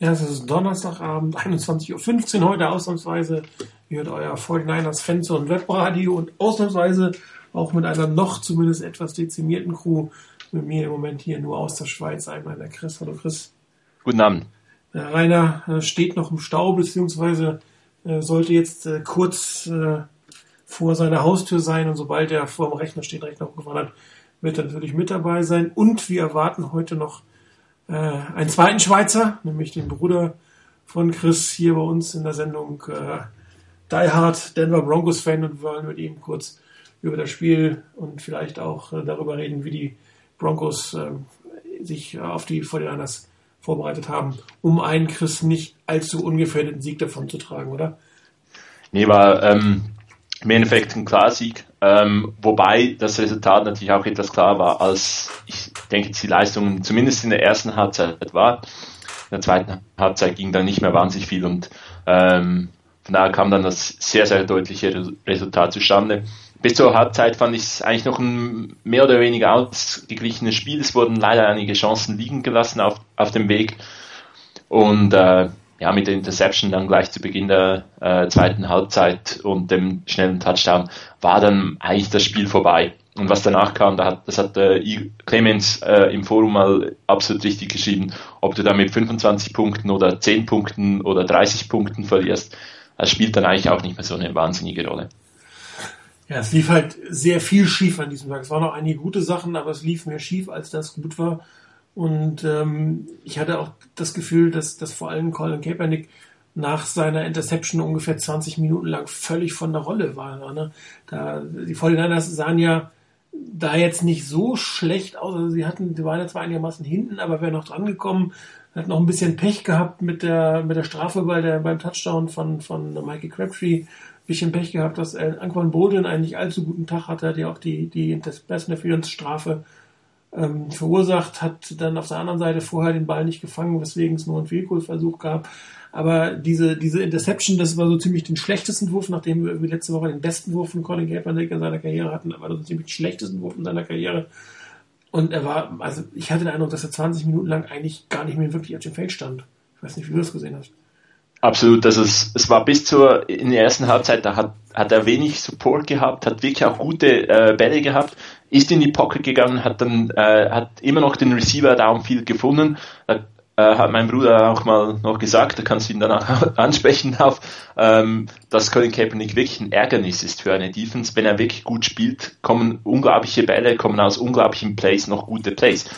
Ja, es ist Donnerstagabend, 21.15 Uhr heute ausnahmsweise. Hört euer 49ers Fans und Webradio und ausnahmsweise auch mit einer noch zumindest etwas dezimierten Crew. Mit mir im Moment hier nur aus der Schweiz. Einmal der Chris. Hallo Chris. Guten Abend. Der Rainer äh, steht noch im Stau, beziehungsweise äh, sollte jetzt äh, kurz vor seiner Haustür sein und sobald er vor dem Rechner steht, Rechner hochgefahren hat, wird er natürlich mit dabei sein. Und wir erwarten heute noch äh, einen zweiten Schweizer, nämlich den Bruder von Chris hier bei uns in der Sendung äh, Die Hard Denver Broncos Fan und wollen mit ihm kurz über das Spiel und vielleicht auch äh, darüber reden, wie die Broncos äh, sich auf die 49ers vorbereitet haben, um einen Chris nicht allzu ungefährdeten Sieg davon zu tragen, oder? Nee, war ähm, im Endeffekt ein Klarsieg, ähm, wobei das Resultat natürlich auch etwas klar war, als ich denke, die Leistung zumindest in der ersten Halbzeit war. In der zweiten Halbzeit ging dann nicht mehr wahnsinnig viel und ähm, von daher kam dann das sehr, sehr deutliche Resultat zustande. Bis zur Halbzeit fand ich es eigentlich noch ein mehr oder weniger ausgeglichenes Spiel. Es wurden leider einige Chancen liegen gelassen auf, auf dem Weg. Und äh, ja, mit der Interception dann gleich zu Beginn der äh, zweiten Halbzeit und dem schnellen Touchdown war dann eigentlich das Spiel vorbei. Und was danach kam, da hat, das hat äh, Clemens äh, im Forum mal absolut richtig geschrieben, ob du da mit 25 Punkten oder 10 Punkten oder 30 Punkten verlierst, das spielt dann eigentlich auch nicht mehr so eine wahnsinnige Rolle. Ja, es lief halt sehr viel schief an diesem Tag. Es waren noch einige gute Sachen, aber es lief mehr schief, als das gut war. Und ähm, ich hatte auch das Gefühl, dass, dass vor allem Colin Kaepernick nach seiner Interception ungefähr 20 Minuten lang völlig von der Rolle war. Ne? Da, die 49ers sahen ja da jetzt nicht so schlecht aus. Also sie hatten, die waren ja zwar einigermaßen hinten, aber wäre noch dran gekommen. Hat noch ein bisschen Pech gehabt mit der, mit der Strafe bei der, beim Touchdown von, von Mikey Crabtree. Bisschen Pech gehabt, dass Anquan Bolden einen nicht allzu guten Tag hatte, hat ja auch die, die Pass Interference Strafe ähm, verursacht, hat dann auf der anderen Seite vorher den Ball nicht gefangen, weswegen es nur einen Fehlkohlversuch gab. Aber diese, diese Interception, das war so ziemlich den schlechtesten Wurf, nachdem wir letzte Woche den besten Wurf von Colin Kaepernick in seiner Karriere hatten, aber so ziemlich den schlechtesten Wurf in seiner Karriere. Und er war, also ich hatte den Eindruck, dass er 20 Minuten lang eigentlich gar nicht mehr wirklich auf dem Feld stand. Ich weiß nicht, wie du das gesehen hast. Absolut, also es, es war bis zur in der ersten Halbzeit, da hat, hat er wenig Support gehabt, hat wirklich auch gute äh, Bälle gehabt, ist in die Pocket gegangen, hat dann äh, hat immer noch den Receiver Downfield gefunden, da äh, hat mein Bruder auch mal noch gesagt, da kannst du ihn danach ansprechen auf, ähm, dass Colin Kaepernick wirklich ein Ärgernis ist für eine Defense. Wenn er wirklich gut spielt, kommen unglaubliche Bälle, kommen aus unglaublichen Plays noch gute Plays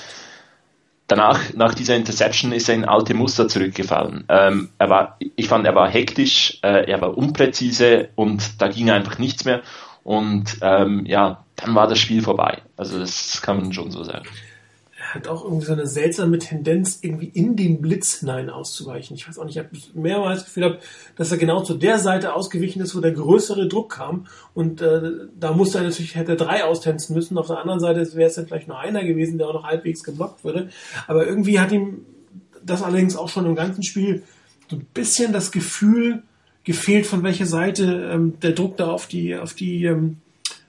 danach, nach dieser Interception, ist er in alte Muster zurückgefallen. Ähm, er war, ich fand, er war hektisch, äh, er war unpräzise und da ging einfach nichts mehr. Und ähm, ja, dann war das Spiel vorbei. Also das kann man schon so sagen hat auch irgendwie so eine seltsame Tendenz, irgendwie in den Blitz hinein auszuweichen. Ich weiß auch nicht, ich habe mehrmals das Gefühl gehabt, dass er genau zu der Seite ausgewichen ist, wo der größere Druck kam. Und äh, da musste er natürlich, hätte er drei austänzen müssen. Auf der anderen Seite wäre es dann vielleicht nur einer gewesen, der auch noch halbwegs geblockt würde. Aber irgendwie hat ihm das allerdings auch schon im ganzen Spiel so ein bisschen das Gefühl gefehlt, von welcher Seite ähm, der Druck da auf die, auf die ähm,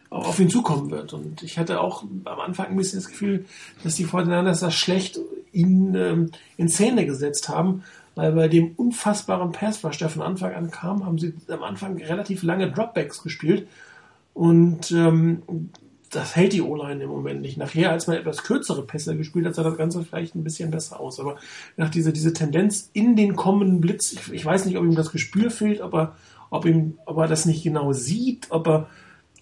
auf ihn zukommen wird. Und ich hatte auch am Anfang ein bisschen das Gefühl, dass die Fortinanders das schlecht ihn ähm, in Szene gesetzt haben, weil bei dem unfassbaren Pass, was der von Anfang an kam, haben sie am Anfang relativ lange Dropbacks gespielt. Und ähm, das hält die O-Line im Moment nicht. Nachher, als man etwas kürzere Pässe gespielt hat, sah das Ganze vielleicht ein bisschen besser aus. Aber nach dieser diese Tendenz in den kommenden Blitz, ich, ich weiß nicht, ob ihm das Gespür fehlt, ob er, ob ihm, ob er das nicht genau sieht, ob er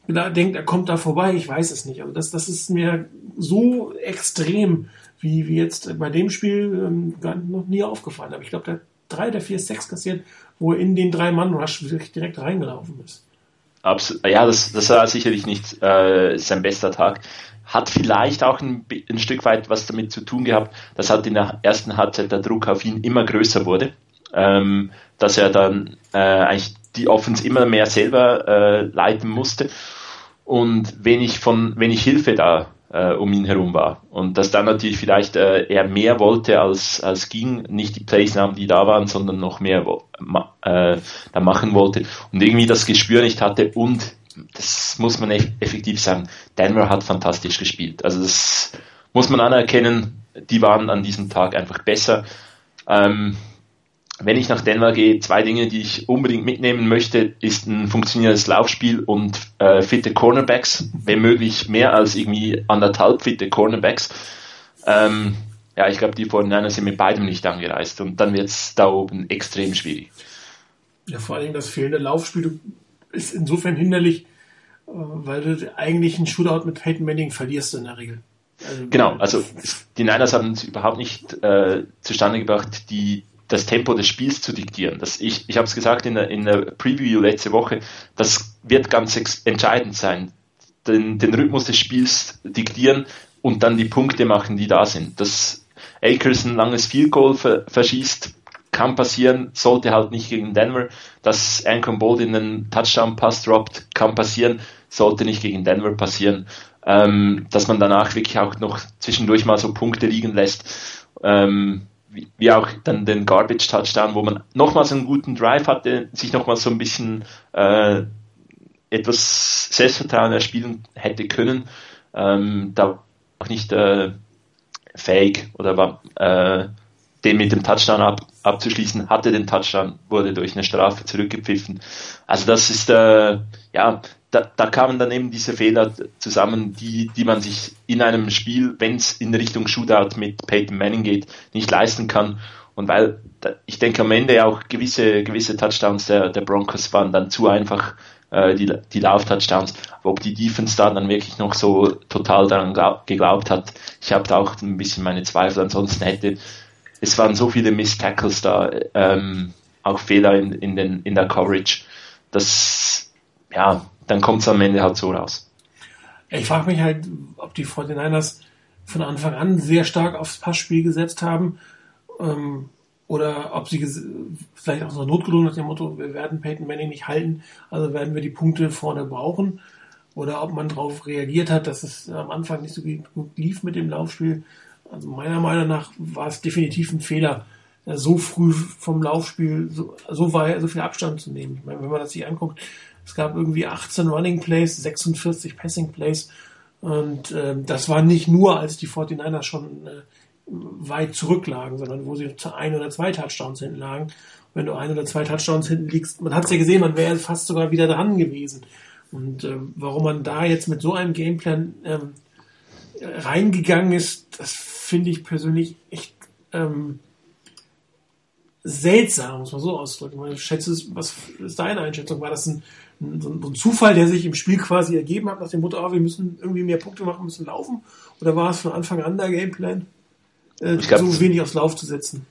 da denkt, er kommt da vorbei, ich weiß es nicht. Also das, das ist mir so extrem, wie, wie jetzt bei dem Spiel ähm, gar noch nie aufgefallen. Aber ich glaube, der drei der vier Sex kassiert, wo er in den drei Mann Rush direkt reingelaufen ist. Abs ja, das, das war sicherlich nicht äh, sein bester Tag. Hat vielleicht auch ein, ein Stück weit was damit zu tun gehabt, dass halt in der ersten Halbzeit der Druck auf ihn immer größer wurde. Ähm, dass er dann äh, eigentlich die Offense immer mehr selber äh, leiten musste und wenig von wenig Hilfe da äh, um ihn herum war. Und dass dann natürlich vielleicht äh, er mehr wollte als als ging nicht die Plays nahm die da waren sondern noch mehr äh, da machen wollte. Und irgendwie das Gespür nicht hatte und das muss man effektiv sagen Denver hat fantastisch gespielt. Also das muss man anerkennen die waren an diesem Tag einfach besser. Ähm, wenn ich nach Denver gehe, zwei Dinge, die ich unbedingt mitnehmen möchte, ist ein funktionierendes Laufspiel und äh, fitte Cornerbacks, wenn möglich mehr als irgendwie anderthalb fitte Cornerbacks. Ähm, ja, ich glaube, die 49 sind mit beidem nicht angereist und dann wird es da oben extrem schwierig. Ja, vor allem das fehlende Laufspiel ist insofern hinderlich, äh, weil du eigentlich einen Shootout mit Peyton Manning verlierst in der Regel. Also, genau, also die Niners haben es überhaupt nicht äh, zustande gebracht, die, das Tempo des Spiels zu diktieren. Das, ich ich habe es gesagt in der, in der Preview letzte Woche, das wird ganz entscheidend sein. Den, den Rhythmus des Spiels diktieren und dann die Punkte machen, die da sind. Dass Akers ein langes Field Goal ver verschießt, kann passieren, sollte halt nicht gegen Denver. Dass Ancon Bold in einen Touchdown-Pass droppt, kann passieren, sollte nicht gegen Denver passieren ähm, dass man danach wirklich auch noch zwischendurch mal so Punkte liegen lässt. Ähm, wie, wie auch dann den Garbage Touchdown, wo man nochmals einen guten Drive hatte, sich nochmals so ein bisschen äh, etwas Selbstvertrauen erspielen hätte können. Ähm, da auch nicht äh, fähig oder war äh, den mit dem Touchdown ab, abzuschließen, hatte den Touchdown, wurde durch eine Strafe zurückgepfiffen. Also das ist äh, ja da, da kamen dann eben diese Fehler zusammen, die, die man sich in einem Spiel, wenn es in Richtung Shootout mit Peyton Manning geht, nicht leisten kann. Und weil ich denke am Ende auch gewisse, gewisse Touchdowns der, der Broncos waren dann zu einfach, äh, die, die Lauf-Touchdowns. Ob die Defense da dann wirklich noch so total daran glaub, geglaubt hat, ich habe da auch ein bisschen meine Zweifel. Ansonsten hätte, es waren so viele Miss-Tackles da, ähm, auch Fehler in, in, den, in der Coverage. Das, ja, dann kommt es am Ende halt so raus. Ich frage mich halt, ob die 49ers von Anfang an sehr stark aufs Passspiel gesetzt haben ähm, oder ob sie vielleicht auch so notgedrungen nach dem Motto, wir werden Peyton Manning nicht halten, also werden wir die Punkte vorne brauchen oder ob man darauf reagiert hat, dass es am Anfang nicht so gut lief mit dem Laufspiel. Also meiner Meinung nach war es definitiv ein Fehler, so früh vom Laufspiel so, so, weit, so viel Abstand zu nehmen. Ich meine, wenn man das sich anguckt, es gab irgendwie 18 Running Plays, 46 Passing Plays. Und äh, das war nicht nur, als die 49ers schon äh, weit zurücklagen, sondern wo sie zu ein oder zwei Touchdowns hinten lagen. wenn du ein oder zwei Touchdowns hinten liegst, man hat es ja gesehen, man wäre fast sogar wieder dran gewesen. Und äh, warum man da jetzt mit so einem Gameplan ähm, reingegangen ist, das finde ich persönlich echt ähm, seltsam, muss man so ausdrücken. Ich schätze, was ist deine Einschätzung? War das ein so ein Zufall, der sich im Spiel quasi ergeben hat, nach dem Motto, oh, wir müssen irgendwie mehr Punkte machen, müssen laufen? Oder war es von Anfang an der Gameplan, äh, glaub, so wenig aufs Lauf zu setzen?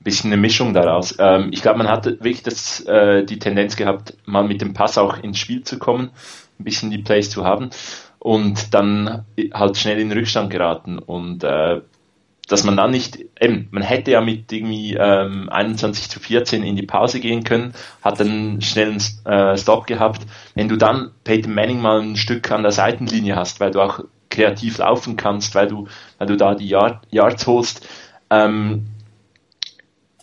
Ein bisschen eine Mischung daraus. Ähm, ich glaube, man hatte wirklich das, äh, die Tendenz gehabt, mal mit dem Pass auch ins Spiel zu kommen, ein bisschen die Plays zu haben und dann halt schnell in den Rückstand geraten. Und äh, dass man dann nicht, eben, man hätte ja mit irgendwie ähm, 21 zu 14 in die Pause gehen können, hat einen schnellen äh, Stop gehabt. Wenn du dann Peyton Manning mal ein Stück an der Seitenlinie hast, weil du auch kreativ laufen kannst, weil du, weil du da die Yard, Yards holst, ähm,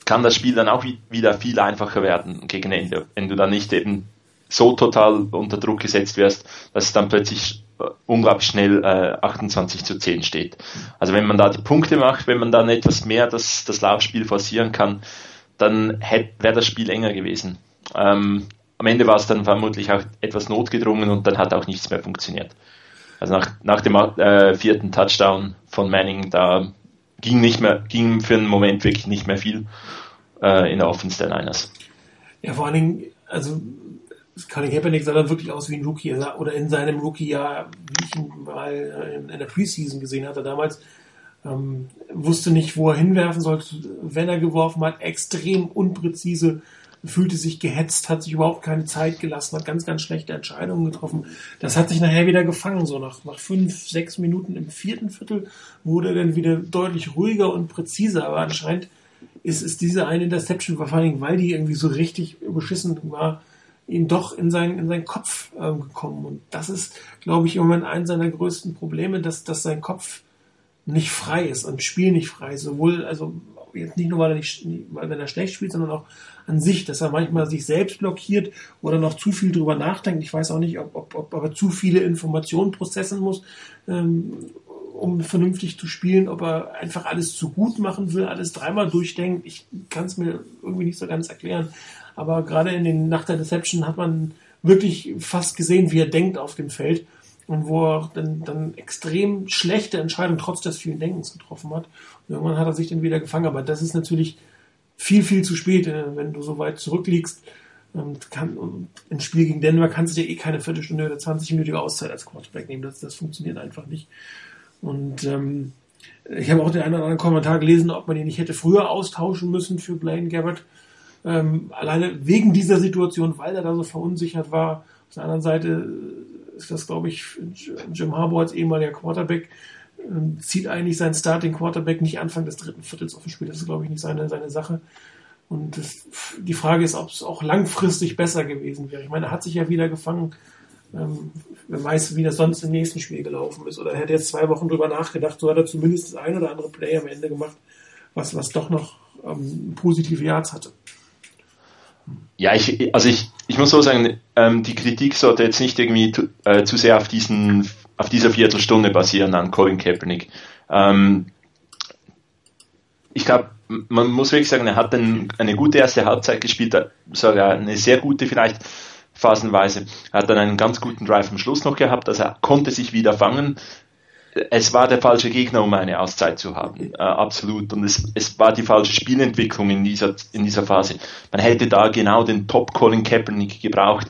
kann das Spiel dann auch wieder viel einfacher werden gegen Ende. Wenn du dann nicht eben so total unter Druck gesetzt wirst, dass es dann plötzlich unglaublich schnell äh, 28 zu 10 steht. Also wenn man da die Punkte macht, wenn man dann etwas mehr das, das Laufspiel forcieren kann, dann wäre das Spiel enger gewesen. Ähm, am Ende war es dann vermutlich auch etwas notgedrungen und dann hat auch nichts mehr funktioniert. Also nach, nach dem äh, vierten Touchdown von Manning, da ging nicht mehr, ging für einen Moment wirklich nicht mehr viel äh, in der Offense der Niners. Ja, vor allen Dingen, also Colin Kaepernick sah dann wirklich aus wie ein Rookie. Oder in seinem Rookie-Jahr, wie ich ihn mal äh, in, der Preseason gesehen hatte damals, ähm, wusste nicht, wo er hinwerfen sollte, wenn er geworfen hat, extrem unpräzise, fühlte sich gehetzt, hat sich überhaupt keine Zeit gelassen, hat ganz, ganz schlechte Entscheidungen getroffen. Das hat sich nachher wieder gefangen, so nach, nach fünf, sechs Minuten im vierten Viertel wurde er dann wieder deutlich ruhiger und präziser, aber anscheinend ist, ist diese eine Interception, vor Dingen, weil die irgendwie so richtig beschissen war, ihm doch in, sein, in seinen Kopf äh, gekommen. Und das ist, glaube ich, im Moment eines seiner größten Probleme, dass, dass sein Kopf nicht frei ist und Spiel nicht frei ist. Sowohl, also jetzt nicht nur, weil er, nicht, weil er schlecht spielt, sondern auch an sich, dass er manchmal sich selbst blockiert oder noch zu viel drüber nachdenkt. Ich weiß auch nicht, ob, ob, ob er zu viele Informationen prozessen muss, ähm, um vernünftig zu spielen, ob er einfach alles zu gut machen will, alles dreimal durchdenkt. Ich kann es mir irgendwie nicht so ganz erklären. Aber gerade in den Nacht der Deception hat man wirklich fast gesehen, wie er denkt auf dem Feld und wo er dann, dann extrem schlechte Entscheidungen trotz des vielen Denkens getroffen hat. Und irgendwann hat er sich dann wieder gefangen. Aber das ist natürlich viel, viel zu spät, äh, wenn du so weit zurückliegst. Und kann, und im Spiel gegen Denver kannst du dir eh keine Viertelstunde oder 20 Minuten Auszeit als Quarterback nehmen. Das, das funktioniert einfach nicht. Und ähm, ich habe auch den einen oder anderen Kommentar gelesen, ob man ihn nicht hätte früher austauschen müssen für Blaine Gabbard. Ähm, alleine wegen dieser Situation, weil er da so verunsichert war. Auf der anderen Seite ist das, glaube ich, Jim Harbour als ehemaliger Quarterback ähm, zieht eigentlich sein Starting Quarterback nicht Anfang des dritten Viertels auf das Spiel. Das ist, glaube ich, nicht seine, seine Sache. Und das, die Frage ist, ob es auch langfristig besser gewesen wäre. Ich meine, er hat sich ja wieder gefangen. Ähm, wer weiß, wie das sonst im nächsten Spiel gelaufen ist. Oder er hätte jetzt zwei Wochen drüber nachgedacht, so hat er zumindest das ein oder andere Play am Ende gemacht, was, was doch noch ähm, positive Yards hatte. Ja, ich, also ich, ich muss so sagen, ähm, die Kritik sollte jetzt nicht irgendwie äh, zu sehr auf diesen, auf dieser Viertelstunde basieren an Colin Kaepernick. Ähm, ich glaube, man muss wirklich sagen, er hat ein, eine gute erste Halbzeit gespielt, sogar eine sehr gute vielleicht phasenweise. Er hat dann einen ganz guten Drive am Schluss noch gehabt, also er konnte sich wieder fangen es war der falsche Gegner, um eine Auszeit zu haben. Äh, absolut. Und es, es war die falsche Spielentwicklung in dieser, in dieser Phase. Man hätte da genau den Top Colin Kaepernick gebraucht.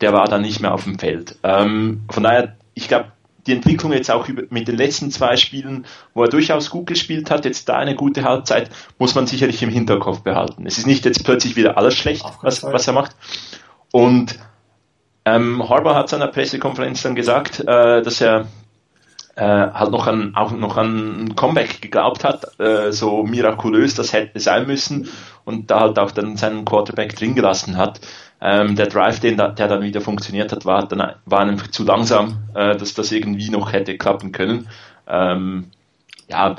Der war dann nicht mehr auf dem Feld. Ähm, von daher, ich glaube, die Entwicklung jetzt auch über, mit den letzten zwei Spielen, wo er durchaus gut gespielt hat, jetzt da eine gute Halbzeit, muss man sicherlich im Hinterkopf behalten. Es ist nicht jetzt plötzlich wieder alles schlecht, was, was er macht. Und ähm, Harbour hat seiner Pressekonferenz dann gesagt, äh, dass er äh, halt noch an, auch noch an Comeback geglaubt hat, äh, so mirakulös das hätte sein müssen und da halt auch dann seinen Quarterback drin gelassen hat. Ähm, der Drive, den da, der dann wieder funktioniert hat, war dann war einfach zu langsam, äh, dass das irgendwie noch hätte klappen können. Ähm, ja,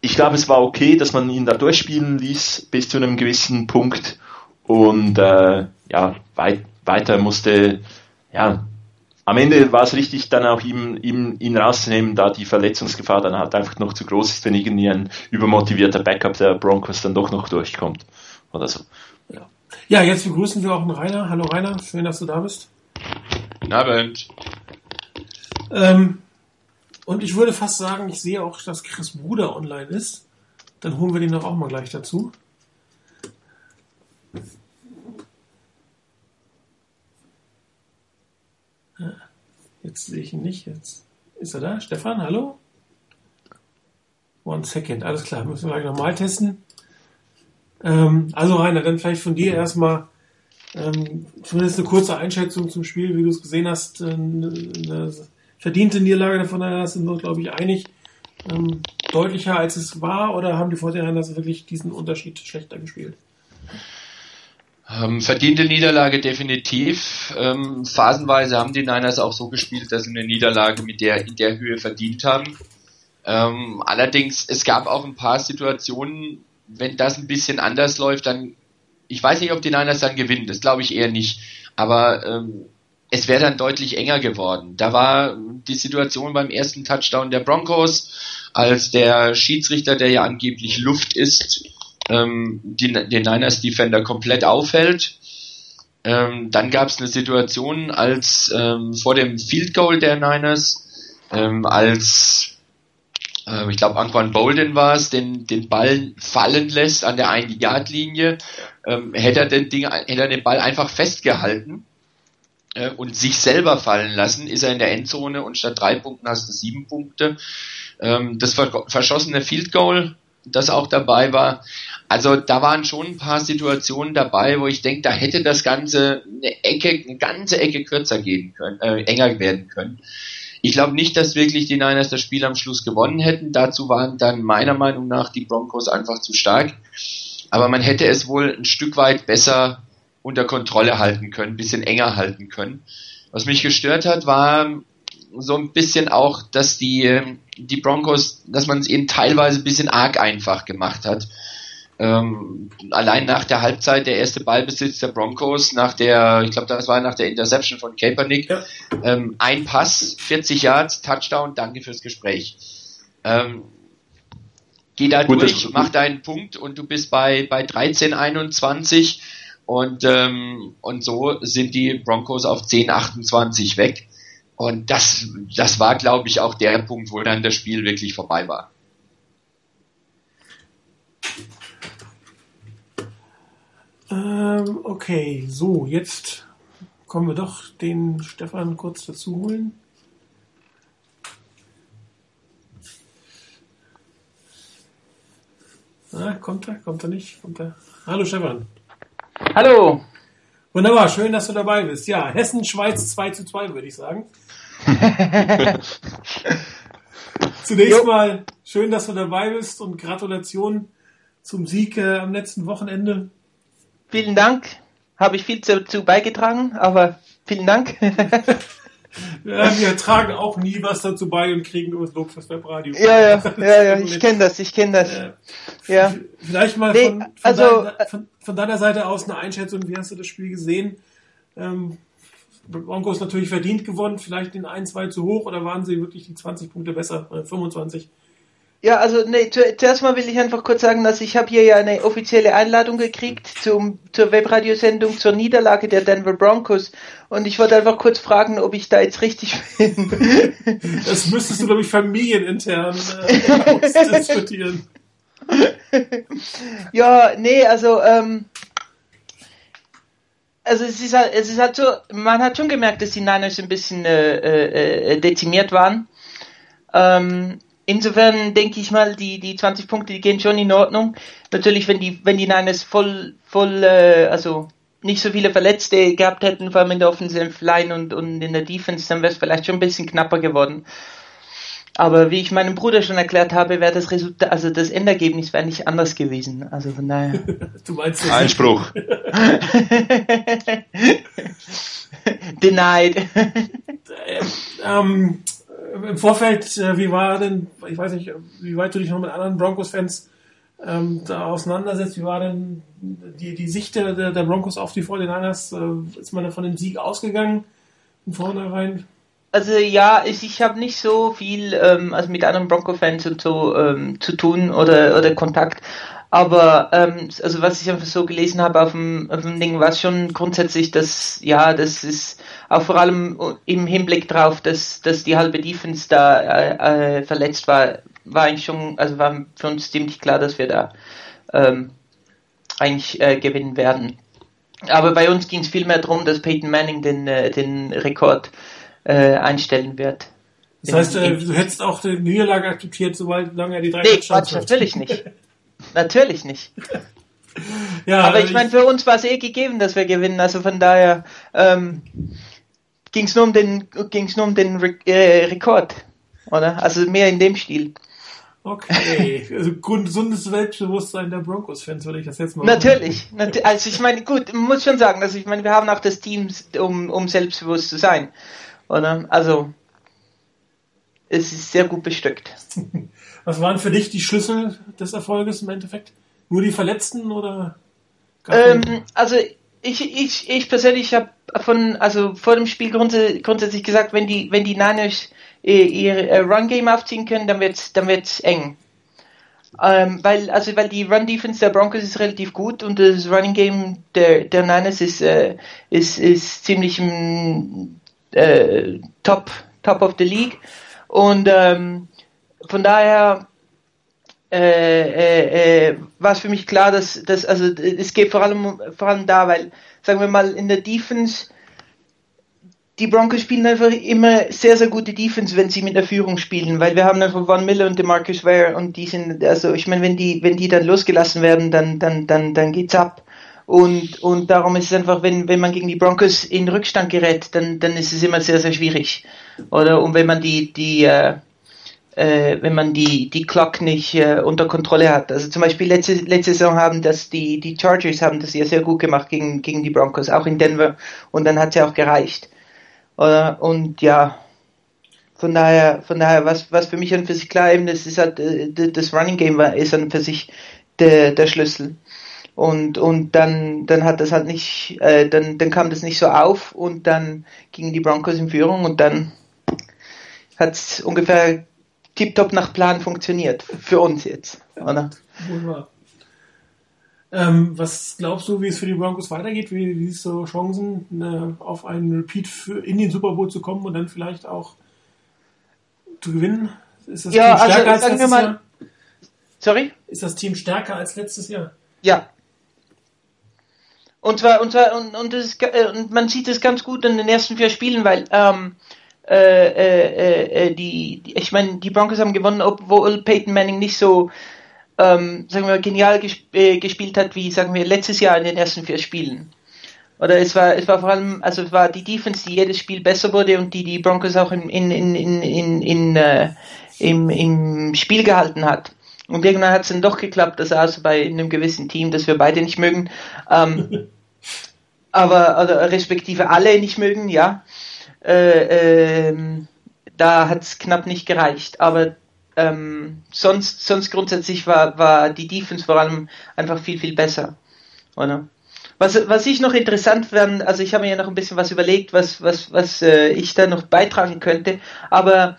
ich glaube, es war okay, dass man ihn da durchspielen ließ bis zu einem gewissen Punkt und äh, ja, weit, weiter musste ja am Ende war es richtig, dann auch ihm, ihm, ihn rauszunehmen, da die Verletzungsgefahr dann halt einfach noch zu groß ist, wenn irgendwie ein übermotivierter Backup der Broncos dann doch noch durchkommt. Oder so. Ja, ja jetzt begrüßen wir auch einen Rainer. Hallo Rainer, schön, dass du da bist. Guten Abend. Ähm, und ich würde fast sagen, ich sehe auch, dass Chris Bruder online ist. Dann holen wir den doch auch mal gleich dazu. Jetzt sehe ich ihn nicht. Jetzt ist er da. Stefan, hallo? One second. Alles klar. Müssen wir gleich nochmal testen. Ähm, also Rainer, dann vielleicht von dir erstmal ähm, zumindest eine kurze Einschätzung zum Spiel, wie du es gesehen hast. Äh, eine verdiente Niederlage davon sind wir, glaube ich, einig. Ähm, deutlicher als es war oder haben die Vorteile wirklich diesen Unterschied schlechter gespielt? Ähm, verdiente Niederlage definitiv. Ähm, phasenweise haben die Niners auch so gespielt, dass sie eine Niederlage mit der in der Höhe verdient haben. Ähm, allerdings, es gab auch ein paar Situationen, wenn das ein bisschen anders läuft, dann, ich weiß nicht, ob die Niners dann gewinnen, das glaube ich eher nicht. Aber ähm, es wäre dann deutlich enger geworden. Da war die Situation beim ersten Touchdown der Broncos, als der Schiedsrichter, der ja angeblich Luft ist, ähm, die, den Niners Defender komplett aufhält. Ähm, dann gab es eine Situation, als ähm, vor dem Field Goal der Niners, ähm, als äh, ich glaube Anquan Bolden war es, den, den Ball fallen lässt an der 1-Yard-Linie, ähm, hätte er den Ding, hätte er den Ball einfach festgehalten äh, und sich selber fallen lassen, ist er in der Endzone und statt drei Punkten hast du sieben Punkte. Ähm, das verschossene Field Goal das auch dabei war. Also da waren schon ein paar Situationen dabei, wo ich denke, da hätte das Ganze eine Ecke, eine ganze Ecke kürzer gehen können, äh, enger werden können. Ich glaube nicht, dass wirklich die Niners das Spiel am Schluss gewonnen hätten. Dazu waren dann meiner Meinung nach die Broncos einfach zu stark. Aber man hätte es wohl ein Stück weit besser unter Kontrolle halten können, bisschen enger halten können. Was mich gestört hat, war so ein bisschen auch, dass die, die Broncos, dass man es eben teilweise ein bisschen arg einfach gemacht hat. Ähm, allein nach der Halbzeit der erste Ballbesitz der Broncos, nach der, ich glaube, das war nach der Interception von Kaepernick, ja. ähm, ein Pass, 40 Yards, Touchdown, danke fürs Gespräch. Ähm, geh da Gut, durch, mach deinen Punkt und du bist bei, bei 13, 21 und, ähm, und so sind die Broncos auf 10, 28 weg. Und das, das war, glaube ich, auch der Punkt, wo dann das Spiel wirklich vorbei war. Ähm, okay, so, jetzt kommen wir doch den Stefan kurz dazu holen. Ah, kommt er? Kommt er nicht? Kommt er? Hallo Stefan. Hallo. Wunderbar, schön, dass du dabei bist. Ja, Hessen, Schweiz 2 zu 2, würde ich sagen. Zunächst jo. mal schön, dass du dabei bist und Gratulation zum Sieg äh, am letzten Wochenende. Vielen Dank. Habe ich viel dazu beigetragen, aber vielen Dank. Ja, wir tragen auch nie was dazu bei und kriegen nur das Lob fürs Webradio. Ja, ja, ja, ja ich kenne das, ich kenne das. Ja. Vielleicht mal nee, von, von, also, deiner, von, von, deiner Seite aus eine Einschätzung, wie hast du das Spiel gesehen? Ähm, Broncos natürlich verdient gewonnen, vielleicht den 1-2 zu hoch oder waren sie wirklich die 20 Punkte besser, 25? Äh, ja, also nee, zu, zuerst mal will ich einfach kurz sagen, dass ich habe hier ja eine offizielle Einladung gekriegt zum, zur Webradiosendung zur Niederlage der Denver Broncos und ich wollte einfach kurz fragen, ob ich da jetzt richtig bin. Das müsstest du, glaube ich, familienintern äh, diskutieren. ja, nee, also ähm, also es ist halt, es ist halt so, man hat schon gemerkt, dass die Niners ein bisschen äh, äh, äh dezimiert waren. Ähm, insofern denke ich mal, die, die 20 Punkte, die gehen schon in Ordnung. Natürlich, wenn die, wenn die Niners voll, voll, äh, also nicht so viele Verletzte gehabt hätten, vor allem in der Offensive Line und, und in der Defense, dann wäre es vielleicht schon ein bisschen knapper geworden. Aber wie ich meinem Bruder schon erklärt habe, wäre das Resultat, also das Endergebnis wäre nicht anders gewesen. Also von daher. du meinst das Einspruch. Denied. ähm, im Vorfeld, äh, wie war denn, ich weiß nicht, wie weit du dich noch mit anderen Broncos-Fans ähm, da auseinandersetzt, wie war denn die, die Sicht der, der Broncos auf die 49ers? Äh, ist man da von dem Sieg ausgegangen von vornherein? Also ja, ich, ich habe nicht so viel ähm, also mit anderen Bronco-Fans und so ähm, zu tun oder, oder Kontakt. Aber ähm, also was ich einfach so gelesen habe auf dem, auf dem Ding, war schon grundsätzlich, dass ja, das ist auch vor allem im Hinblick drauf, dass, dass die halbe Defense da äh, äh, verletzt war, war eigentlich schon, also war für uns ziemlich klar, dass wir da ähm, eigentlich äh, gewinnen werden. Aber bei uns ging es vielmehr darum, dass Peyton Manning den, äh, den Rekord äh, einstellen wird. Das heißt, äh, du hättest auch die Niederlage akzeptiert, solange er die drei Nee, Quatsch, natürlich nicht. Natürlich nicht. ja, aber ich meine, für uns war es eh gegeben, dass wir gewinnen. Also von daher ähm, ging es nur um den, ging's nur um den Re äh, Rekord, oder? Also mehr in dem Stil. Okay, also gesundes Selbstbewusstsein der Broncos-Fans würde ich das jetzt mal Natürlich, nat also ich meine, gut, muss schon sagen, also ich meine, wir haben auch das Team, um, um selbstbewusst zu sein, oder? Also, es ist sehr gut bestückt. Was waren für dich die Schlüssel des Erfolges im Endeffekt? Nur die Verletzten oder? Ähm, also ich, ich, ich persönlich habe von, also vor dem Spiel grundsätzlich gesagt, wenn die, wenn die Niners ihr, ihr Run Game aufziehen können, dann wird's, dann wird's eng. Ähm, weil, also, weil die Run Defense der Broncos ist relativ gut und das Running Game der, der Niners ist, äh, ist, ist ziemlich äh, top, top of the league. Und ähm, von daher äh, äh, äh, war es für mich klar, dass, dass also es geht vor allem vor allem da, weil sagen wir mal in der Defense die Broncos spielen einfach immer sehr, sehr gute Defense, wenn sie mit der Führung spielen, weil wir haben einfach Von Miller und DeMarcus Ware und die sind, also ich meine, wenn die, wenn die dann losgelassen werden, dann, dann, dann, dann geht's ab. Und, und darum ist es einfach, wenn, wenn man gegen die Broncos in Rückstand gerät, dann, dann ist es immer sehr, sehr schwierig. Oder, und wenn man die, die, äh, äh, wenn man die, die Clock nicht äh, unter Kontrolle hat. Also zum Beispiel letzte, letzte Saison haben das die, die Chargers haben das ja sehr gut gemacht gegen, gegen die Broncos, auch in Denver. Und dann hat es ja auch gereicht. Oder? Und ja, von daher, von daher, was, was für mich an für sich klar eben ist, ist halt, äh, das Running Game war, ist an für sich der, der Schlüssel. Und, und dann, dann hat das halt nicht, äh, dann, dann kam das nicht so auf und dann gingen die Broncos in Führung und dann hat es ungefähr tiptop nach Plan funktioniert. Für uns jetzt, oder? Wunderbar. Ähm, was glaubst du, wie es für die Broncos weitergeht? Wie, wie ist so Chancen, äh, auf einen Repeat für, in den Super Bowl zu kommen und dann vielleicht auch zu gewinnen? Ist das ja, Team stärker also, als letztes mal, Jahr? Sorry? Ist das Team stärker als letztes Jahr? Ja. Und zwar, und zwar, und, und, ist, äh, und man sieht es ganz gut in den ersten vier Spielen, weil ähm, äh, äh, äh, die, die, ich meine, die Broncos haben gewonnen, obwohl Peyton Manning nicht so ähm, sagen wir, genial gesp äh, gespielt hat, wie sagen wir letztes Jahr in den ersten vier Spielen. Oder es war, es war vor allem, also es war die Defense, die jedes Spiel besser wurde und die die Broncos auch in, in, in, in, in, in äh, im, im Spiel gehalten hat. Und irgendwann hat es dann doch geklappt, das also bei einem gewissen Team, das wir beide nicht mögen, ähm, aber oder respektive alle nicht mögen, ja. Äh, ähm, da hat es knapp nicht gereicht. Aber ähm, sonst, sonst grundsätzlich war, war die Defense vor allem einfach viel, viel besser. Oder? Was, was ich noch interessant werden, also ich habe mir ja noch ein bisschen was überlegt, was, was, was äh, ich da noch beitragen könnte, aber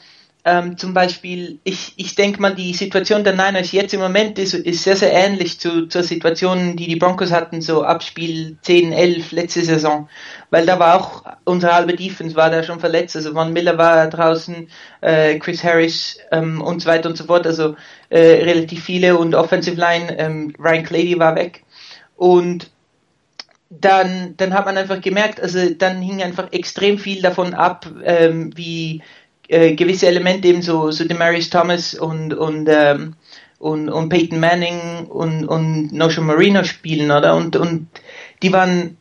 ähm, zum Beispiel, ich, ich denke mal, die Situation der Niners jetzt im Moment ist, ist sehr, sehr ähnlich zu, zur Situation, die die Broncos hatten, so ab Spiel 10, 11 letzte Saison. Weil da war auch unsere halbe Defense war da schon verletzt. Also Von Miller war draußen, äh, Chris Harris ähm, und so weiter und so fort. Also äh, relativ viele und Offensive Line, ähm, Ryan Clady war weg. Und dann, dann hat man einfach gemerkt, also dann hing einfach extrem viel davon ab, ähm, wie äh, gewisse Elemente eben so, so Demarius Thomas und, und, ähm, und, und Peyton Manning und, und Notion Marino spielen, oder? Und, und die waren,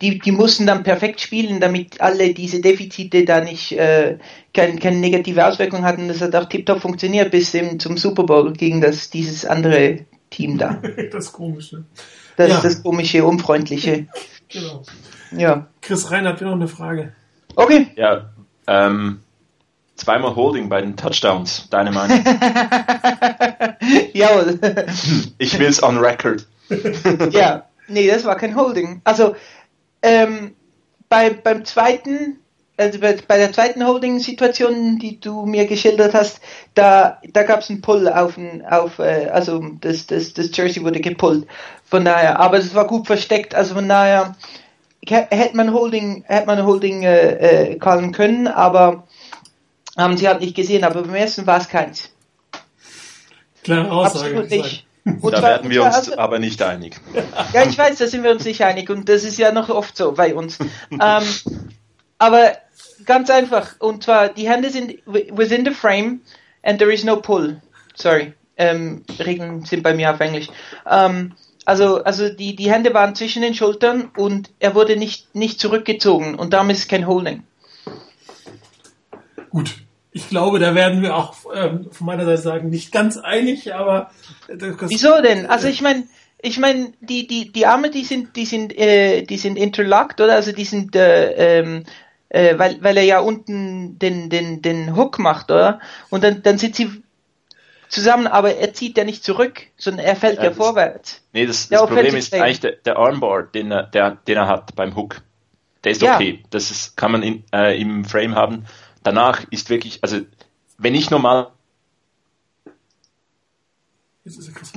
die, die mussten dann perfekt spielen, damit alle diese Defizite da nicht äh, keine, keine negative Auswirkung hatten. Das hat auch tiptop funktioniert bis eben zum Super Bowl gegen das, dieses andere Team da. das komische. Das ja. ist das komische, unfreundliche. genau. Ja. Chris Reinhardt, noch eine Frage. Okay. Ja, ähm, Zweimal Holding bei den Touchdowns, deine Meinung? Jawohl. ich will's on record. ja, nee, das war kein Holding. Also, ähm, bei, beim zweiten, also bei, bei der zweiten Holding-Situation, die du mir geschildert hast, da, da gab es einen Pull auf, auf äh, also das, das, das Jersey wurde gepullt. Von daher, aber es war gut versteckt, also von daher hätte man Holding, hätte man Holding äh, äh, callen können, aber haben sie halt nicht gesehen, aber beim ersten war es keins. Klare Aussage. Absolut nicht. Und da zwar, werden wir uns also, aber nicht einig. Ja, ich weiß, da sind wir uns nicht einig und das ist ja noch oft so bei uns. ähm, aber ganz einfach, und zwar die Hände sind within the frame and there is no pull. Sorry, ähm, Regeln sind bei mir auf Englisch. Ähm, also, also die, die Hände waren zwischen den Schultern und er wurde nicht, nicht zurückgezogen und damit ist kein Holding. Gut, ich glaube, da werden wir auch ähm, von meiner Seite sagen, nicht ganz einig, aber Wieso denn? Also ich meine, ich meine, die, die, die Arme, die sind, die sind, äh, die sind interlocked, oder? Also die sind, äh, ähm, äh, weil, weil er ja unten den, den, den Hook macht, oder? Und dann, dann sind sie zusammen, aber er zieht ja nicht zurück, sondern er fällt ja, ja das, vorwärts. Nee, das, das Problem ist eigentlich der, der Armbar, den er, der, den er hat beim Hook. Der ist okay. Ja. Das ist, kann man in, äh, im Frame haben danach ist wirklich, also wenn ich normal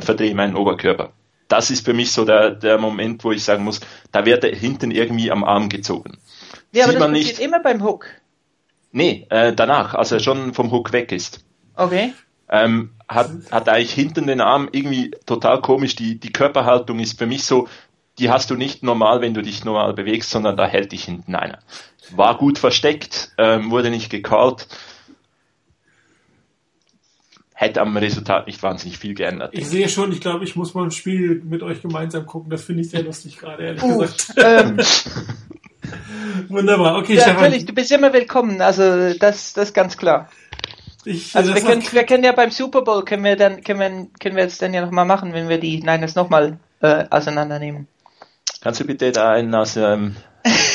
verdrehe meinen Oberkörper. Das ist für mich so der, der Moment, wo ich sagen muss, da wird er hinten irgendwie am Arm gezogen. Ja, Sieht aber das passiert nicht, immer beim Hook. Nee, äh, danach, als er schon vom Hook weg ist. Okay. Ähm, hat, hat eigentlich hinten den Arm irgendwie total komisch. Die, die Körperhaltung ist für mich so, die hast du nicht normal, wenn du dich normal bewegst, sondern da hält dich hinten einer war gut versteckt, ähm, wurde nicht gecallt. Hätte am Resultat nicht wahnsinnig viel geändert. Ich sehe schon, ich glaube, ich muss mal ein Spiel mit euch gemeinsam gucken. Das finde ich sehr lustig gerade, ehrlich uh, gesagt. Ähm, Wunderbar, okay, ja, Stefan. Natürlich, du bist immer willkommen, also das, das ist ganz klar. Ich, also wir können, wir können ja beim Super Bowl können wir dann können wir, können wir jetzt dann ja nochmal machen, wenn wir die Niners nochmal äh, auseinandernehmen. Kannst du bitte da einen aus ähm,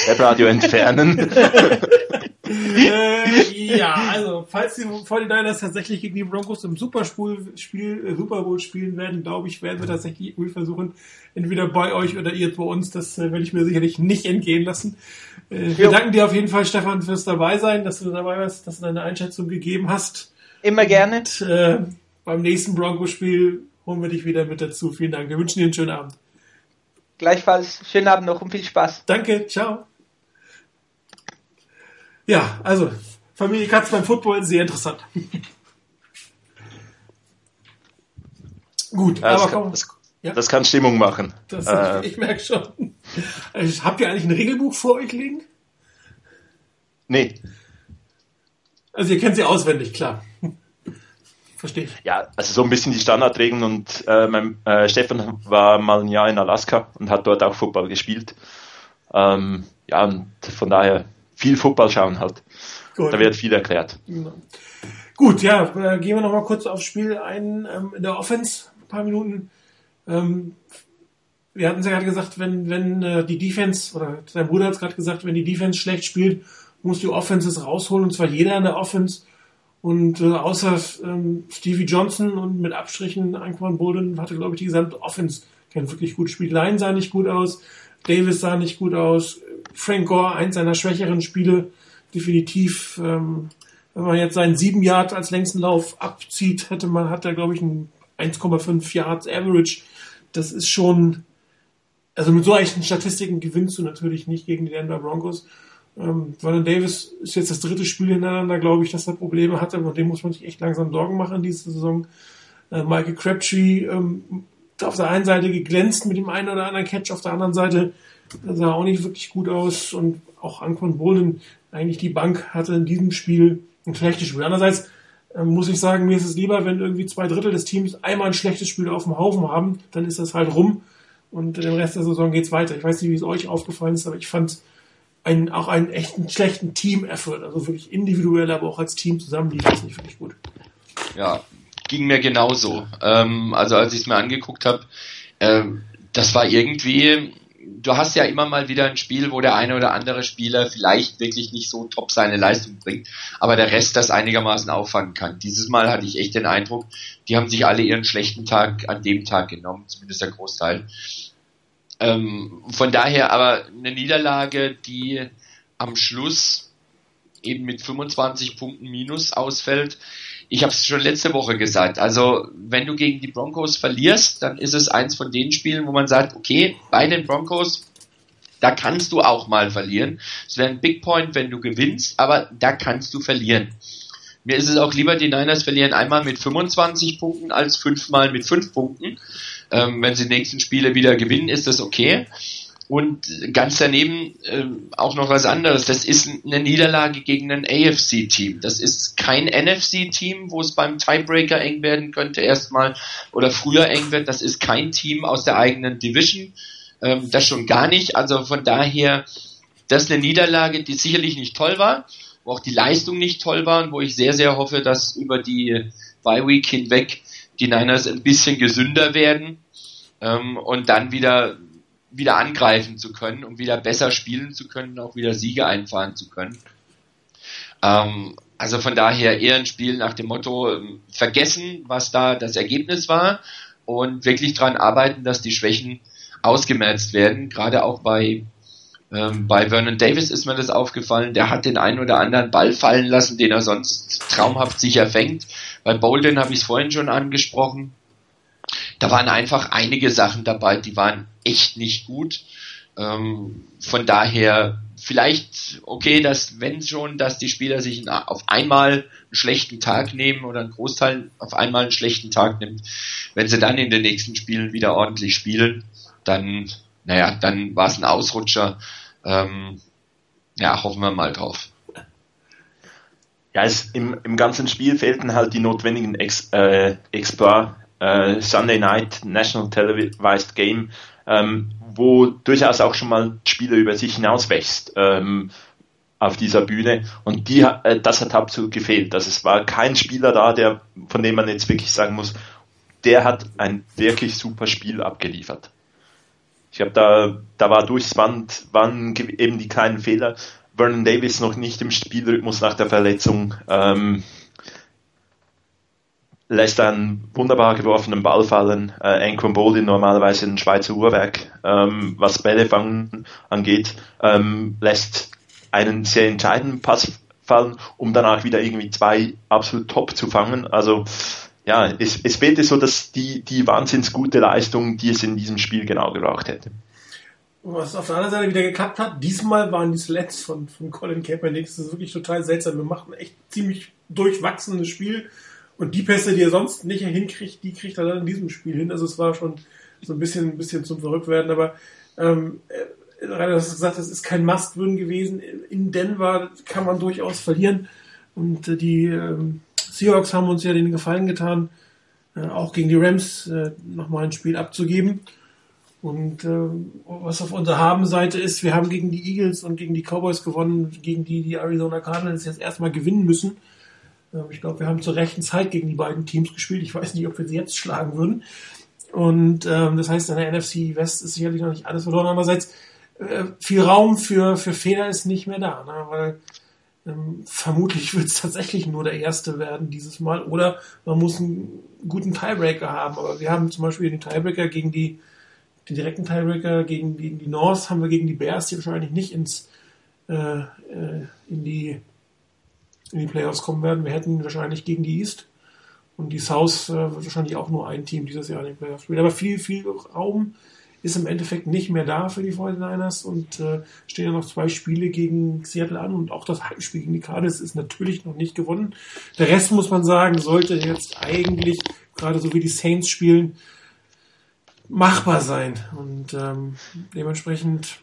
Webradio entfernen. äh, ja, also falls die 49ers tatsächlich gegen die Broncos im Superspiel, Spiel, äh, Super Bowl spielen werden, glaube ich, werden wir tatsächlich irgendwie versuchen, entweder bei euch oder ihr bei uns, das äh, werde ich mir sicherlich nicht entgehen lassen. Äh, wir danken dir auf jeden Fall, Stefan, fürs dabei sein, dass du dabei warst, dass du deine Einschätzung gegeben hast. Immer gerne. Und, äh, beim nächsten Broncos-Spiel holen wir dich wieder mit dazu. Vielen Dank. Wir wünschen dir einen schönen Abend. Gleichfalls schönen Abend noch und viel Spaß. Danke, ciao. Ja, also Familie Katz beim Football sehr interessant. Gut, Ja, aber das, komm, kann, das, Ja. das kann Stimmung machen. das, Äh, ich merke schon. Also, habt ihr eigentlich ein Regelbuch vor euch liegen? nee, Also ihr kennt sie auswendig, klar. Verstehe ich. ja, also so ein bisschen die Standardregeln und äh, mein, äh, Stefan war mal ein Jahr in Alaska und hat dort auch Football gespielt. Ähm, ja, und von daher viel Football schauen halt. Gut. Da wird viel erklärt. Genau. Gut, ja, äh, gehen wir nochmal kurz aufs Spiel ein. Ähm, in der Offense, ein paar Minuten. Ähm, wir hatten es ja gerade gesagt, wenn, wenn äh, die Defense, oder dein Bruder hat es gerade gesagt, wenn die Defense schlecht spielt, muss die Offense es rausholen, und zwar jeder in der Offense. Und äh, außer ähm, Stevie Johnson und mit Abstrichen Anquan Bolden hatte, glaube ich, die gesamte Offense kein wirklich gutes Spiel. Line sah nicht gut aus, Davis sah nicht gut aus, Frank Gore, eins seiner schwächeren Spiele, definitiv. Ähm, wenn man jetzt seinen 7 Yard als längsten Lauf abzieht, hätte man, hat er, glaube ich, ein 1,5 Yards Average. Das ist schon, also mit so echten Statistiken gewinnst du natürlich nicht gegen die Denver Broncos. Ähm, Vernon Davis ist jetzt das dritte Spiel hintereinander, glaube ich, dass er Probleme hatte. Von dem muss man sich echt langsam Sorgen machen in dieser Saison. Äh, Michael Crabtree ähm, auf der einen Seite geglänzt mit dem einen oder anderen Catch, auf der anderen Seite sah auch nicht wirklich gut aus und auch Anquan Bolden, eigentlich die Bank hatte in diesem Spiel ein schlechtes Spiel. Andererseits ähm, muss ich sagen, mir ist es lieber, wenn irgendwie zwei Drittel des Teams einmal ein schlechtes Spiel auf dem Haufen haben, dann ist das halt rum und den Rest der Saison geht's weiter. Ich weiß nicht, wie es euch aufgefallen ist, aber ich fand einen, auch einen echten schlechten Team-Effort, also wirklich individuell, aber auch als Team zusammen lief das nicht wirklich gut. Ja, ging mir genauso. Ähm, also als ich es mir angeguckt habe, ähm, das war irgendwie, du hast ja immer mal wieder ein Spiel, wo der eine oder andere Spieler vielleicht wirklich nicht so top seine Leistung bringt, aber der Rest das einigermaßen auffangen kann. Dieses Mal hatte ich echt den Eindruck, die haben sich alle ihren schlechten Tag an dem Tag genommen, zumindest der Großteil. Ähm, von daher aber eine Niederlage, die am Schluss eben mit 25 Punkten minus ausfällt. Ich habe es schon letzte Woche gesagt. Also wenn du gegen die Broncos verlierst, dann ist es eins von den Spielen, wo man sagt, okay, bei den Broncos, da kannst du auch mal verlieren. Es wäre ein Big Point, wenn du gewinnst, aber da kannst du verlieren. Mir ist es auch lieber, die Niners verlieren einmal mit 25 Punkten als fünfmal mit fünf Punkten. Ähm, wenn sie die nächsten Spiele wieder gewinnen, ist das okay. Und ganz daneben ähm, auch noch was anderes. Das ist eine Niederlage gegen ein AFC-Team. Das ist kein NFC-Team, wo es beim Tiebreaker eng werden könnte erstmal oder früher eng wird. Das ist kein Team aus der eigenen Division. Ähm, das schon gar nicht. Also von daher, das ist eine Niederlage, die sicherlich nicht toll war, wo auch die Leistung nicht toll war und wo ich sehr, sehr hoffe, dass über die Bye Week hinweg die Niners ein bisschen gesünder werden ähm, und dann wieder wieder angreifen zu können, um wieder besser spielen zu können, auch wieder Siege einfahren zu können. Ähm, also von daher eher ein Spiel nach dem Motto ähm, vergessen, was da das Ergebnis war und wirklich dran arbeiten, dass die Schwächen ausgemerzt werden. Gerade auch bei ähm, bei Vernon Davis ist mir das aufgefallen. Der hat den einen oder anderen Ball fallen lassen, den er sonst traumhaft sicher fängt. Bei Bolden habe ich es vorhin schon angesprochen. Da waren einfach einige Sachen dabei, die waren echt nicht gut. Ähm, von daher vielleicht okay, dass wenn schon, dass die Spieler sich auf einmal einen schlechten Tag nehmen oder ein Großteil auf einmal einen schlechten Tag nimmt. Wenn sie dann in den nächsten Spielen wieder ordentlich spielen, dann, naja, dann war es ein Ausrutscher. Ähm, ja, hoffen wir mal drauf. Ja, es, im, im ganzen Spiel fehlten halt die notwendigen Ex, äh, Exploit äh, Sunday Night National Televised Game, ähm, wo durchaus auch schon mal Spieler über sich hinaus wächst ähm, auf dieser Bühne und die, äh, das hat absolut gefehlt. Also es war kein Spieler da, der von dem man jetzt wirklich sagen muss, der hat ein wirklich super Spiel abgeliefert. Ich glaube, da, da war durchs Band, waren eben die kleinen Fehler. Vernon Davis noch nicht im Spielrhythmus nach der Verletzung. Ähm, lässt einen wunderbar geworfenen Ball fallen. Äh, Anquan Bolden normalerweise ein Schweizer Uhrwerk, ähm, was Bälle fangen angeht, ähm, lässt einen sehr entscheidenden Pass fallen, um danach wieder irgendwie zwei absolut top zu fangen. Also ja, es, es fehlte so, dass die, die wahnsinns gute Leistung, die es in diesem Spiel genau gebraucht hätte. Was auf der anderen Seite wieder geklappt hat, diesmal waren die Slats von, von Colin Kaepernick. Das ist wirklich total seltsam. Wir machen echt ziemlich durchwachsenes Spiel. Und die Pässe, die er sonst nicht hinkriegt, die kriegt er dann in diesem Spiel hin. Also es war schon so ein bisschen, ein bisschen zum Verrücktwerden. Aber ähm, Rainer, du hast gesagt, es ist kein Must-Win gewesen. In Denver kann man durchaus verlieren. Und äh, die äh, Seahawks haben uns ja den Gefallen getan, äh, auch gegen die Rams äh, nochmal ein Spiel abzugeben. Und äh, was auf unserer Habenseite ist, wir haben gegen die Eagles und gegen die Cowboys gewonnen, gegen die die Arizona Cardinals jetzt erstmal gewinnen müssen. Äh, ich glaube, wir haben zur rechten Zeit gegen die beiden Teams gespielt. Ich weiß nicht, ob wir sie jetzt schlagen würden. Und ähm, das heißt, in der NFC West ist sicherlich noch nicht alles verloren. Andererseits, äh, viel Raum für, für Fehler ist nicht mehr da, ne? weil ähm, vermutlich wird es tatsächlich nur der erste werden dieses Mal. Oder man muss einen guten Tiebreaker haben. Aber wir haben zum Beispiel den Tiebreaker gegen die den direkten Tiebreaker gegen die, die North haben wir gegen die Bears, die wahrscheinlich nicht ins äh, äh, in die in die Playoffs kommen werden. Wir hätten wahrscheinlich gegen die East und die South äh, wird wahrscheinlich auch nur ein Team dieses Jahr in den Playoffs spielen. Aber viel, viel Raum ist im Endeffekt nicht mehr da für die 49ers und äh, stehen ja noch zwei Spiele gegen Seattle an und auch das Heimspiel gegen die Cardinals ist natürlich noch nicht gewonnen. Der Rest muss man sagen, sollte jetzt eigentlich, gerade so wie die Saints spielen, machbar sein. Und ähm, dementsprechend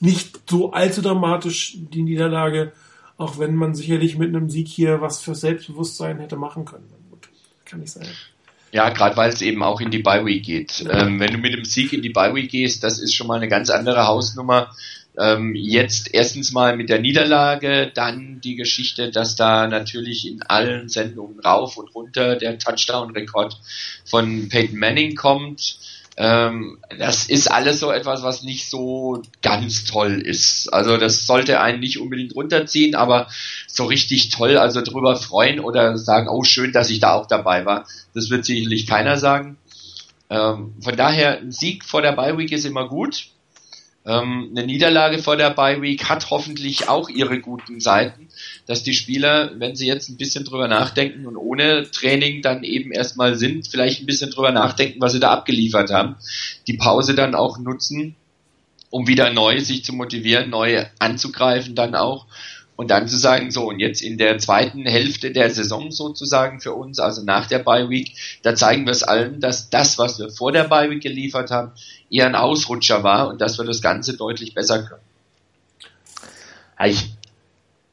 nicht so allzu dramatisch die Niederlage, auch wenn man sicherlich mit einem Sieg hier was für Selbstbewusstsein hätte machen können. Gut, kann ich sagen. Ja, gerade weil es eben auch in die Bye Week geht. Ähm, wenn du mit dem Sieg in die Bye Week gehst, das ist schon mal eine ganz andere Hausnummer. Ähm, jetzt erstens mal mit der Niederlage, dann die Geschichte, dass da natürlich in allen Sendungen rauf und runter der Touchdown-Rekord von Peyton Manning kommt. Ähm, das ist alles so etwas, was nicht so ganz toll ist. Also das sollte einen nicht unbedingt runterziehen, aber so richtig toll, also drüber freuen oder sagen, oh schön, dass ich da auch dabei war, das wird sicherlich keiner sagen. Ähm, von daher, ein Sieg vor der Bye Week ist immer gut. Ähm, eine Niederlage vor der Bye Week hat hoffentlich auch ihre guten Seiten, dass die Spieler, wenn sie jetzt ein bisschen drüber nachdenken und ohne Training dann eben erstmal sind, vielleicht ein bisschen drüber nachdenken, was sie da abgeliefert haben, die Pause dann auch nutzen, um wieder neu sich zu motivieren, neu anzugreifen dann auch und dann zu sagen, so, und jetzt in der zweiten Hälfte der Saison sozusagen für uns, also nach der Bye Week, da zeigen wir es allen, dass das, was wir vor der Bye Week geliefert haben, eher ein Ausrutscher war und dass wir das Ganze deutlich besser können. Ich,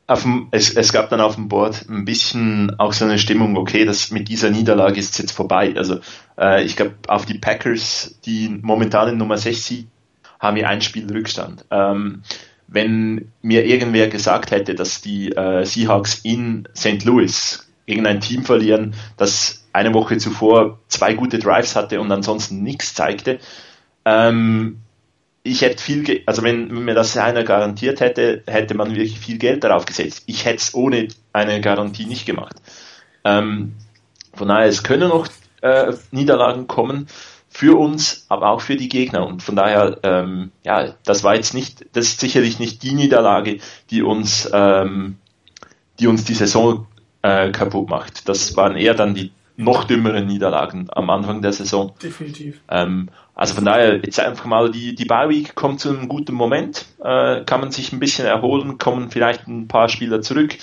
dem, es, es gab dann auf dem Board ein bisschen auch so eine Stimmung, okay, das mit dieser Niederlage ist jetzt vorbei. Also äh, ich glaube, auf die Packers, die momentan in Nummer 6 haben wir ein Spiel Rückstand. Ähm, wenn mir irgendwer gesagt hätte, dass die äh, Seahawks in St. Louis gegen ein Team verlieren, das eine Woche zuvor zwei gute Drives hatte und ansonsten nichts zeigte, ähm, ich hätte viel, also wenn, wenn mir das einer garantiert hätte, hätte man wirklich viel Geld darauf gesetzt. Ich hätte es ohne eine Garantie nicht gemacht. Ähm, von daher, es können noch äh, Niederlagen kommen für uns, aber auch für die Gegner. Und von daher, ähm, ja, das war jetzt nicht, das ist sicherlich nicht die Niederlage, die uns, ähm, die uns die Saison äh, kaputt macht. Das waren eher dann die noch dümmeren Niederlagen am Anfang der Saison. Definitiv. Ähm, also von daher, jetzt einfach mal die, die Bye Week kommt zu einem guten Moment, äh, kann man sich ein bisschen erholen, kommen vielleicht ein paar Spieler zurück,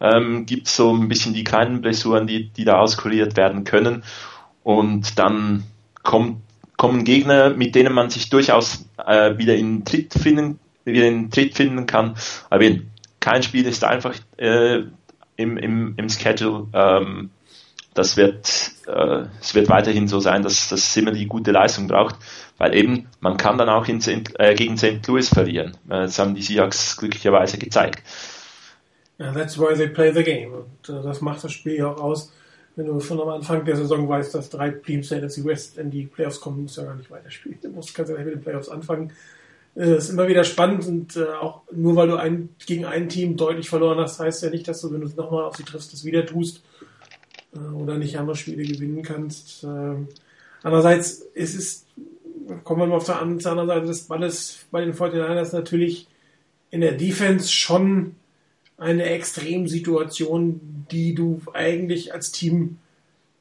ähm, gibt so ein bisschen die kleinen Blessuren, die, die da auskuriert werden können und dann kommt, kommen Gegner, mit denen man sich durchaus äh, wieder in Tritt finden, wieder in Tritt finden kann. Aber kein Spiel ist einfach äh, im, im, im Schedule. Ähm, das wird, äh, es wird weiterhin so sein, dass das immer die gute Leistung braucht, weil eben man kann dann auch in St., äh, gegen St. Louis verlieren. Äh, das haben die Seahawks glücklicherweise gezeigt. Yeah, that's why they play the game. Und äh, das macht das Spiel auch aus wenn du schon am Anfang der Saison weißt, dass drei Teams der NFC West in die Playoffs kommen, musst du ja gar nicht weiterspielen. Du musst, kannst ja nicht mit den Playoffs anfangen. Das äh, ist immer wieder spannend und äh, auch nur weil du ein, gegen ein Team deutlich verloren hast, heißt ja nicht, dass du, wenn du es nochmal auf sie triffst, das wieder tust äh, oder nicht andere Spiele gewinnen kannst. Andererseits ist es, kommen wir mal auf der anderen Seite des Balles bei den 49ers natürlich in der Defense schon eine Extremsituation, die du eigentlich als Team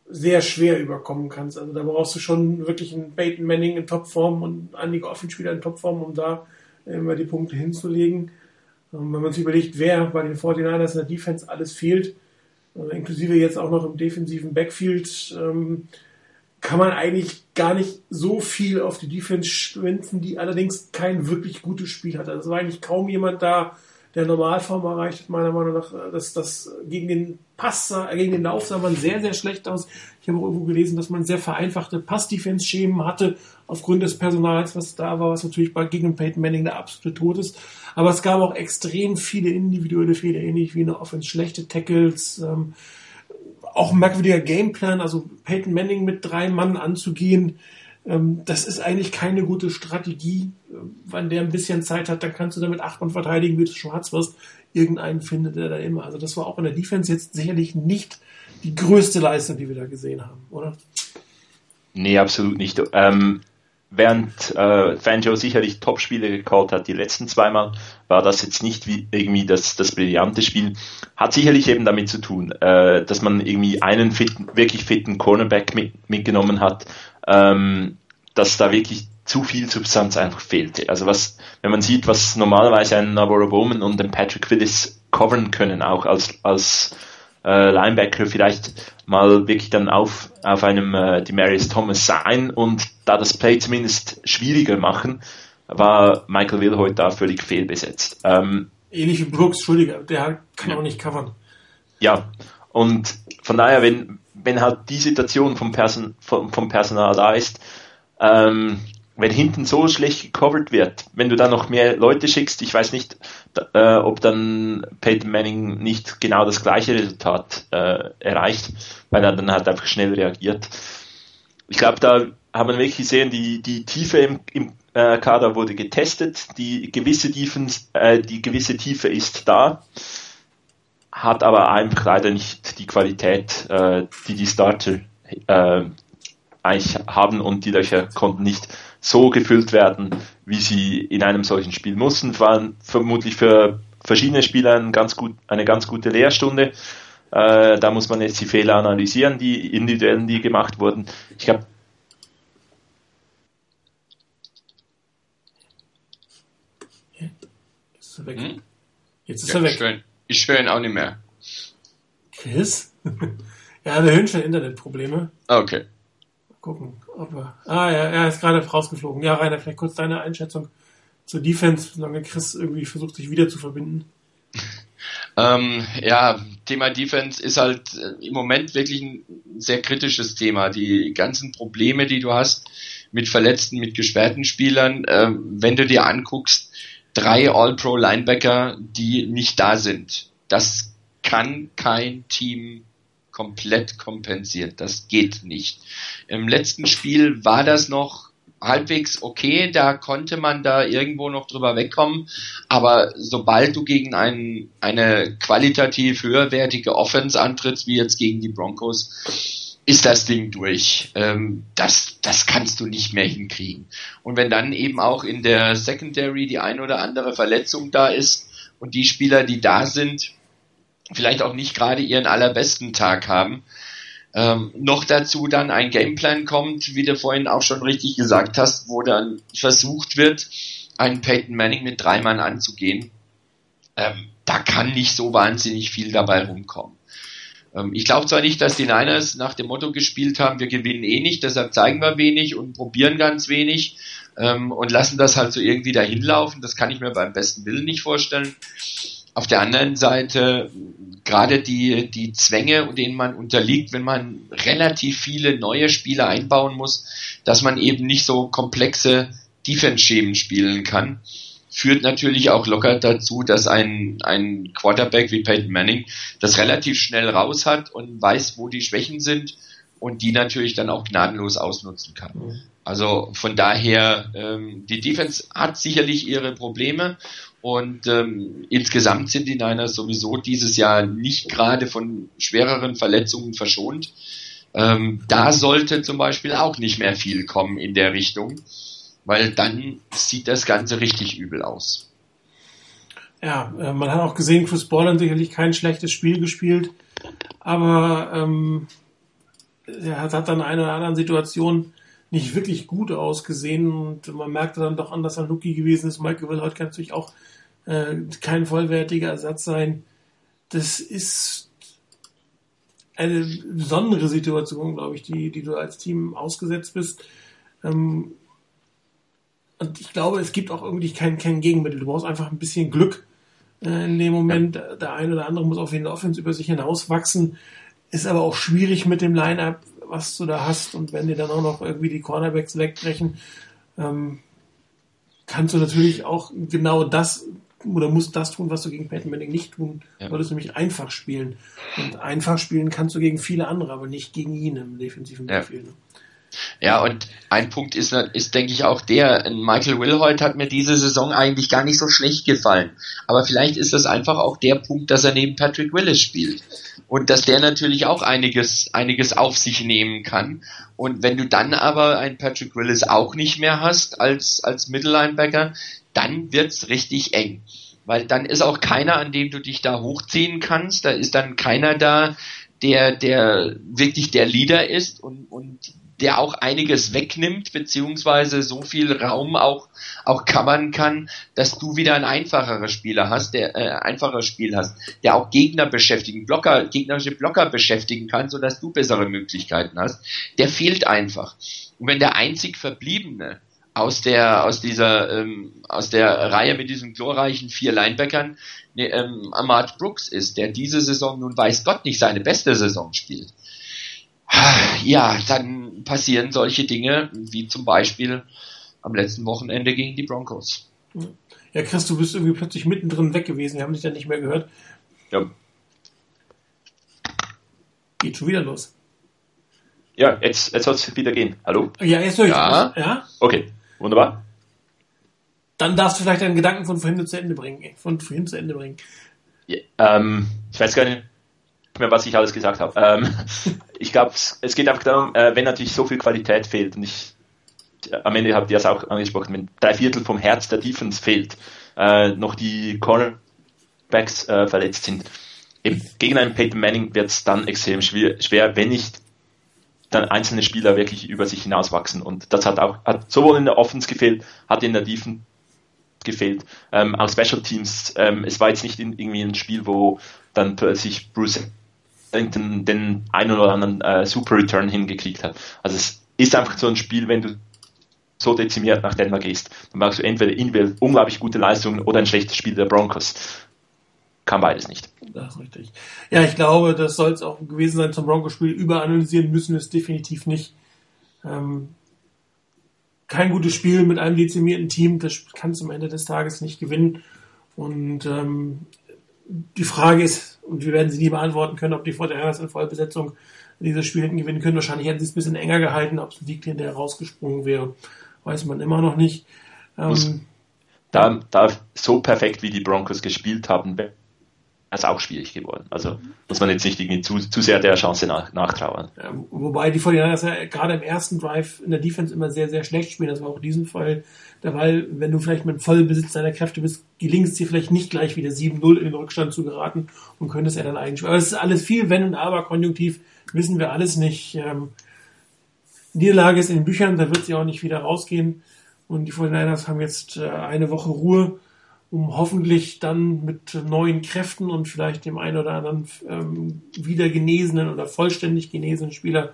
sehr schwer überkommen kannst. Also da brauchst du schon wirklich einen Peyton Manning in Topform und einige Offenspieler in Topform, um da immer die Punkte hinzulegen. Und wenn man sich überlegt, wer bei den 49ers in der Defense alles fehlt, äh, inklusive jetzt auch noch im defensiven Backfield, ähm, kann man eigentlich gar nicht so viel auf die Defense schwänzen, die allerdings kein wirklich gutes Spiel hat. Also es war eigentlich kaum jemand da, der Normalform erreicht meiner Meinung nach. dass das gegen den Pass, äh, gegen den Lauf sah man sehr, sehr schlecht aus. Ich habe auch irgendwo gelesen, dass man sehr vereinfachte Pass-Defense-Schemen hatte, aufgrund des Personals, was da war, was natürlich bei gegen Peyton Manning der absolute Tod ist. Aber es gab auch extrem viele individuelle Fehler, ähnlich wie eine Offense, schlechte Tackles, ähm, auch ein merkwürdiger Gameplan, also Peyton Manning mit drei Mann anzugehen, das ist eigentlich keine gute Strategie. Wenn der ein bisschen Zeit hat, dann kannst du damit acht Mann verteidigen, wie du schwarz wirst. Irgendeinen findet er da immer. Also das war auch in der Defense jetzt sicherlich nicht die größte Leistung, die wir da gesehen haben, oder? Nee, absolut nicht. Ähm, während äh, Fanjo sicherlich Top-Spiele gecallt hat, die letzten zweimal, war das jetzt nicht wie irgendwie das, das brillante Spiel. Hat sicherlich eben damit zu tun, äh, dass man irgendwie einen fitten, wirklich fitten Cornerback mit, mitgenommen hat, ähm, dass da wirklich zu viel Substanz einfach fehlte. Also was, wenn man sieht, was normalerweise ein Navarro Bowman und ein Patrick Willis covern können, auch als, als äh, Linebacker vielleicht mal wirklich dann auf, auf einem äh, Demarius Thomas sein und da das Play zumindest schwieriger machen, war Michael Will heute da völlig fehlbesetzt. Ähm, Ähnlich wie Brooks, Entschuldige, der kann auch nicht covern. Ja, und von daher, wenn, wenn halt die Situation vom, Person, vom, vom Personal da ist, ähm, wenn hinten so schlecht gecovert wird, wenn du da noch mehr Leute schickst, ich weiß nicht, äh, ob dann Peyton Manning nicht genau das gleiche Resultat äh, erreicht, weil er dann halt einfach schnell reagiert. Ich glaube, da haben wir wirklich gesehen, die, die Tiefe im, im äh, Kader wurde getestet, die gewisse, Tiefens, äh, die gewisse Tiefe ist da, hat aber einfach leider nicht die Qualität, äh, die die Starter äh, eigentlich haben und die Löcher konnten nicht so gefüllt werden, wie sie in einem solchen Spiel mussten. Waren vermutlich für verschiedene Spieler ein ganz gut, eine ganz gute Lehrstunde. Äh, da muss man jetzt die Fehler analysieren, die individuellen, die gemacht wurden. Ich glaube, Jetzt ist er weg. Hm? Jetzt ist ja, er weg. Ich höre ihn auch nicht mehr. Chris? ja, wir hören schon Internetprobleme. Okay gucken, ob er. Ah, ja, er ist gerade rausgeflogen. Ja, Rainer, vielleicht kurz deine Einschätzung zur Defense, solange Chris irgendwie versucht, sich wieder zu verbinden. Ähm, ja, Thema Defense ist halt äh, im Moment wirklich ein sehr kritisches Thema. Die ganzen Probleme, die du hast mit Verletzten, mit gesperrten Spielern, äh, wenn du dir anguckst, drei All-Pro-Linebacker, die nicht da sind. Das kann kein Team komplett kompensiert. Das geht nicht. Im letzten Spiel war das noch halbwegs okay, da konnte man da irgendwo noch drüber wegkommen, aber sobald du gegen einen, eine qualitativ höherwertige Offense antrittst, wie jetzt gegen die Broncos, ist das Ding durch. Ähm, das, das kannst du nicht mehr hinkriegen. Und wenn dann eben auch in der Secondary die ein oder andere Verletzung da ist und die Spieler, die da sind, vielleicht auch nicht gerade ihren allerbesten Tag haben. Ähm, noch dazu dann ein Gameplan kommt, wie du vorhin auch schon richtig gesagt hast, wo dann versucht wird, einen Peyton Manning mit drei Mann anzugehen. Ähm, da kann nicht so wahnsinnig viel dabei rumkommen. Ähm, ich glaube zwar nicht, dass die Niners nach dem Motto gespielt haben, wir gewinnen eh nicht, deshalb zeigen wir wenig und probieren ganz wenig ähm, und lassen das halt so irgendwie dahin laufen. Das kann ich mir beim besten Willen nicht vorstellen. Auf der anderen Seite gerade die, die Zwänge, denen man unterliegt, wenn man relativ viele neue Spieler einbauen muss, dass man eben nicht so komplexe Defense-Schemen spielen kann, führt natürlich auch locker dazu, dass ein, ein Quarterback wie Peyton Manning das relativ schnell raus hat und weiß, wo die Schwächen sind und die natürlich dann auch gnadenlos ausnutzen kann. Mhm. Also von daher, ähm, die Defense hat sicherlich ihre Probleme und ähm, insgesamt sind die Niners sowieso dieses Jahr nicht gerade von schwereren Verletzungen verschont. Ähm, da sollte zum Beispiel auch nicht mehr viel kommen in der Richtung, weil dann sieht das Ganze richtig übel aus. Ja, äh, man hat auch gesehen, Chris Borland sicherlich kein schlechtes Spiel gespielt, aber ähm, er hat, hat dann in einer oder anderen Situation nicht wirklich gut ausgesehen und man merkte dann doch an, dass er Rookie gewesen ist. Michael Will heute kann natürlich auch äh, kein vollwertiger Ersatz sein. Das ist eine besondere Situation, glaube ich, die, die du als Team ausgesetzt bist. Ähm, und ich glaube, es gibt auch irgendwie kein, kein Gegenmittel. Du brauchst einfach ein bisschen Glück äh, in dem Moment. Der eine oder andere muss auf jeden Offense über sich hinauswachsen. Ist aber auch schwierig mit dem Line-Up, was du da hast. Und wenn dir dann auch noch irgendwie die Cornerbacks wegbrechen, ähm, kannst du natürlich auch genau das oder musst das tun, was du gegen Peyton Manning nicht tun. Ja. Du solltest nämlich einfach spielen. Und einfach spielen kannst du gegen viele andere, aber nicht gegen ihn im defensiven ja. Spiel. Ne? Ja, und ein Punkt ist, ist, denke ich, auch der, Michael Wilhoit hat mir diese Saison eigentlich gar nicht so schlecht gefallen. Aber vielleicht ist das einfach auch der Punkt, dass er neben Patrick Willis spielt. Und dass der natürlich auch einiges, einiges auf sich nehmen kann. Und wenn du dann aber einen Patrick Willis auch nicht mehr hast als, als Mittellinebacker, dann wird's richtig eng. Weil dann ist auch keiner, an dem du dich da hochziehen kannst. Da ist dann keiner da, der, der wirklich der Leader ist und, und der auch einiges wegnimmt, beziehungsweise so viel Raum auch, auch covern kann, dass du wieder ein einfacherer Spieler hast, der äh, einfacher Spiel hast, der auch Gegner beschäftigen, Blocker, gegnerische Blocker beschäftigen kann, sodass du bessere Möglichkeiten hast. Der fehlt einfach. Und wenn der einzig Verbliebene aus der aus dieser ähm, aus der Reihe mit diesen glorreichen vier Linebackern ne, ähm, Ahmad Brooks ist, der diese Saison nun weiß Gott nicht seine beste Saison spielt. Ja, dann passieren solche Dinge wie zum Beispiel am letzten Wochenende gegen die Broncos. Ja, Chris, du bist irgendwie plötzlich mittendrin weg gewesen. Wir haben dich dann nicht mehr gehört. Ja. Geht schon wieder los. Ja, jetzt, jetzt soll es wieder gehen. Hallo? Ja, jetzt höre ich ja. ja. Okay. Wunderbar. Dann darfst du vielleicht deinen Gedanken von vorhin zu Ende bringen. Von vorhin zu Ende bringen. Ja, ähm, ich weiß gar nicht mehr, was ich alles gesagt habe. Ähm, ich glaube, es geht einfach darum, äh, wenn natürlich so viel Qualität fehlt und ich am Ende habt ihr es auch angesprochen, wenn drei Viertel vom Herz der Defense fehlt, äh, noch die Cornerbacks äh, verletzt sind. Eben, gegen einen Peyton Manning wird es dann extrem schwer, schwer, wenn nicht dann einzelne Spieler wirklich über sich hinauswachsen. Und das hat auch hat sowohl in der Offense gefehlt, hat in der Defense gefehlt. Ähm, auch Special Teams, ähm, es war jetzt nicht in, irgendwie ein Spiel, wo dann plötzlich Bruce den, den einen oder anderen äh, Super Return hingekriegt hat. Also es ist einfach so ein Spiel, wenn du so dezimiert nach Denver gehst, dann machst du entweder individuell unglaublich gute Leistungen oder ein schlechtes Spiel der Broncos. Kann beides nicht. Das ist richtig. Ja, ich glaube, das soll es auch gewesen sein zum Broncos-Spiel. Überanalysieren müssen wir es definitiv nicht. Ähm, kein gutes Spiel mit einem dezimierten Team, das kann es am Ende des Tages nicht gewinnen. Und ähm, die Frage ist, und wir werden sie nie beantworten können, ob die Fortinanders in Vollbesetzung dieses Spiel hätten gewinnen können. Wahrscheinlich hätten sie es ein bisschen enger gehalten, ob es ein Sieg hinterher rausgesprungen wäre, weiß man immer noch nicht. Ähm, da, da so perfekt wie die Broncos gespielt haben, ist auch schwierig geworden. Also muss man jetzt nicht irgendwie zu, zu sehr der Chance nach, nachtrauern. Ja, wobei die 49ers ja gerade im ersten Drive in der Defense immer sehr, sehr schlecht spielen. Das war auch in diesem Fall Fall. Wenn du vielleicht mit Vollbesitz deiner Kräfte bist, gelingt es dir vielleicht nicht gleich wieder 7-0 in den Rückstand zu geraten und könntest er dann eigentlich. Aber es ist alles viel Wenn und Aber konjunktiv, wissen wir alles nicht. Ähm, Niederlage ist in den Büchern, da wird sie auch nicht wieder rausgehen. Und die 49ers haben jetzt äh, eine Woche Ruhe um hoffentlich dann mit neuen Kräften und vielleicht dem einen oder anderen ähm, wieder genesenen oder vollständig genesenen Spieler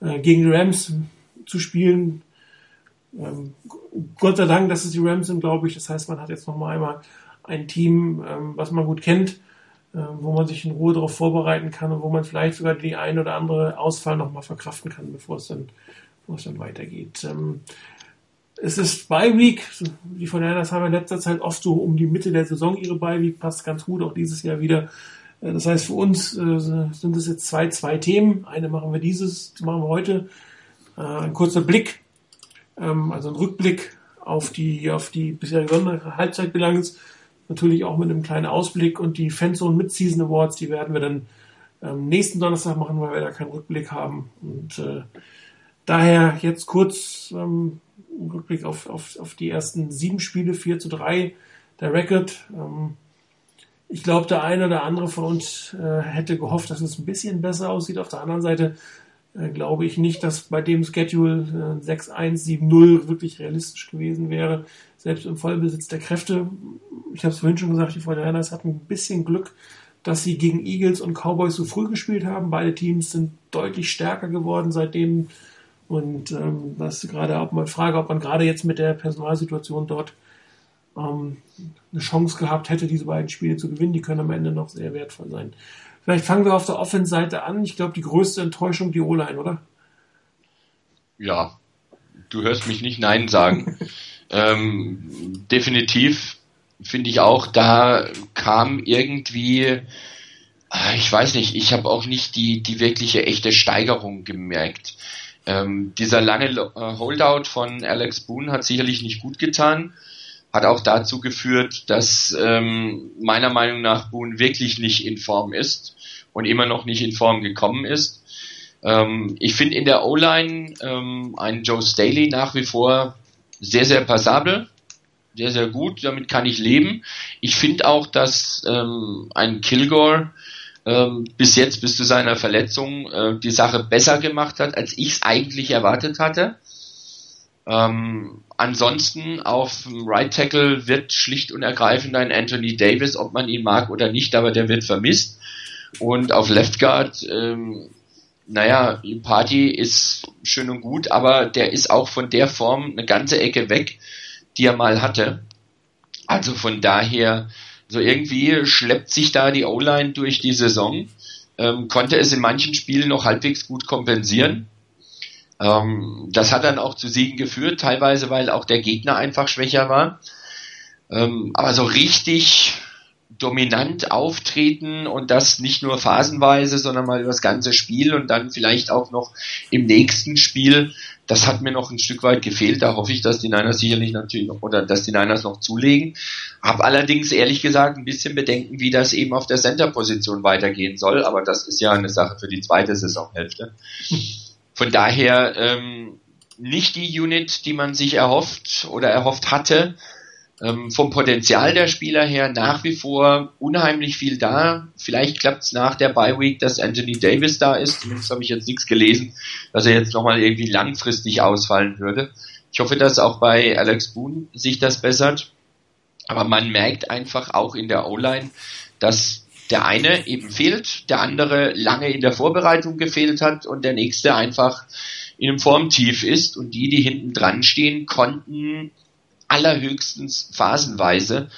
äh, gegen die Rams zu spielen. Ähm, Gott sei Dank, dass es die Rams sind, glaube ich. Das heißt, man hat jetzt noch mal einmal ein Team, ähm, was man gut kennt, äh, wo man sich in Ruhe darauf vorbereiten kann und wo man vielleicht sogar die ein oder andere Ausfall noch mal verkraften kann, bevor es dann, bevor es dann weitergeht. Ähm, es ist Bye Week. Die von Niners haben in letzter Zeit oft so um die Mitte der Saison ihre Bye Week. Passt ganz gut, auch dieses Jahr wieder. Äh, das heißt, für uns äh, sind es jetzt zwei, zwei Themen. Eine machen wir dieses, machen wir heute. Äh, ein kurzer Blick, ähm, also ein Rückblick auf die, auf die bisherige Halbzeitbilanz. Natürlich auch mit einem kleinen Ausblick und die Fanzone Mid-Season Awards, die werden wir dann ähm, nächsten Donnerstag machen, weil wir da keinen Rückblick haben. Und äh, daher jetzt kurz ähm, Rückblick auf, auf, auf die ersten sieben Spiele, 4 zu 3, der Record. Ähm, Ich glaube, der eine oder andere von uns äh, hätte gehofft, dass es ein bisschen besser aussieht. Auf der anderen Seite äh, glaube ich nicht, dass bei dem Schedule äh, 6-1-7-0 wirklich realistisch gewesen wäre. Selbst im Vollbesitz der Kräfte. Ich habe es vorhin schon gesagt, die 49ers hatten ein bisschen Glück, dass sie gegen Eagles und Cowboys so früh gespielt haben. Beide Teams sind deutlich stärker geworden seitdem. Und ähm, das ist gerade auch mal Frage, ob man gerade jetzt mit der Personalsituation dort ähm, eine Chance gehabt hätte, diese beiden Spiele zu gewinnen. Die können am Ende noch sehr wertvoll sein. Vielleicht fangen wir auf der Offense-Seite an. Ich glaube, die größte Enttäuschung die O-Line, oder? Ja, du hörst mich nicht Nein sagen. ähm, definitiv finde ich auch, da kam irgendwie, ah, ich weiß nicht, ich habe auch nicht die, die wirkliche echte Steigerung gemerkt. Ähm, dieser lange äh, Holdout von Alex Boone hat sicherlich nicht gut getan hat auch dazu geführt, dass ähm, meiner Meinung nach Boone wirklich nicht in Form ist und immer noch nicht in Form gekommen ist. Ähm, ich finde in der O-Line ähm, einen Joe Staley nach wie vor sehr, sehr passabel, sehr, sehr gut, damit kann ich leben. Ich finde auch, dass ähm, ein Kilgore ähm, bis jetzt, bis zu seiner Verletzung, äh, die Sache besser gemacht hat, als ich es eigentlich erwartet hatte. Ähm, ansonsten auf Right Tackle wird schlicht und ergreifend ein Anthony Davis, ob man ihn mag oder nicht, aber der wird vermisst. Und auf Left Guard, ähm, naja, Party ist schön und gut, aber der ist auch von der Form eine ganze Ecke weg, die er mal hatte. Also von daher, so irgendwie schleppt sich da die O-Line durch die Saison, ähm, konnte es in manchen Spielen noch halbwegs gut kompensieren ähm, das hat dann auch zu Siegen geführt, teilweise weil auch der Gegner einfach schwächer war. Ähm, aber so richtig dominant auftreten und das nicht nur phasenweise, sondern mal über das ganze Spiel und dann vielleicht auch noch im nächsten Spiel, das hat mir noch ein Stück weit gefehlt. Da hoffe ich, dass die Niners sicherlich natürlich noch, oder dass die Niners noch zulegen. Hab allerdings ehrlich gesagt ein bisschen Bedenken, wie das eben auf der Center-Position weitergehen soll, aber das ist ja eine Sache für die zweite Saisonhälfte. Von daher ähm, nicht die Unit, die man sich erhofft oder erhofft hatte. Ähm, vom Potenzial der Spieler her nach wie vor unheimlich viel da. Vielleicht klappt es nach der Bye Week, dass Anthony Davis da ist. Zumindest habe ich jetzt nichts gelesen, dass er jetzt nochmal irgendwie langfristig ausfallen würde. Ich hoffe, dass auch bei Alex Boone sich das bessert. Aber man merkt einfach auch in der O-Line, dass der eine eben fehlt, der andere lange in der Vorbereitung gefehlt hat und der nächste einfach in einem Formtief ist und die, die hinten dran stehen, konnten allerhöchstens phasenweise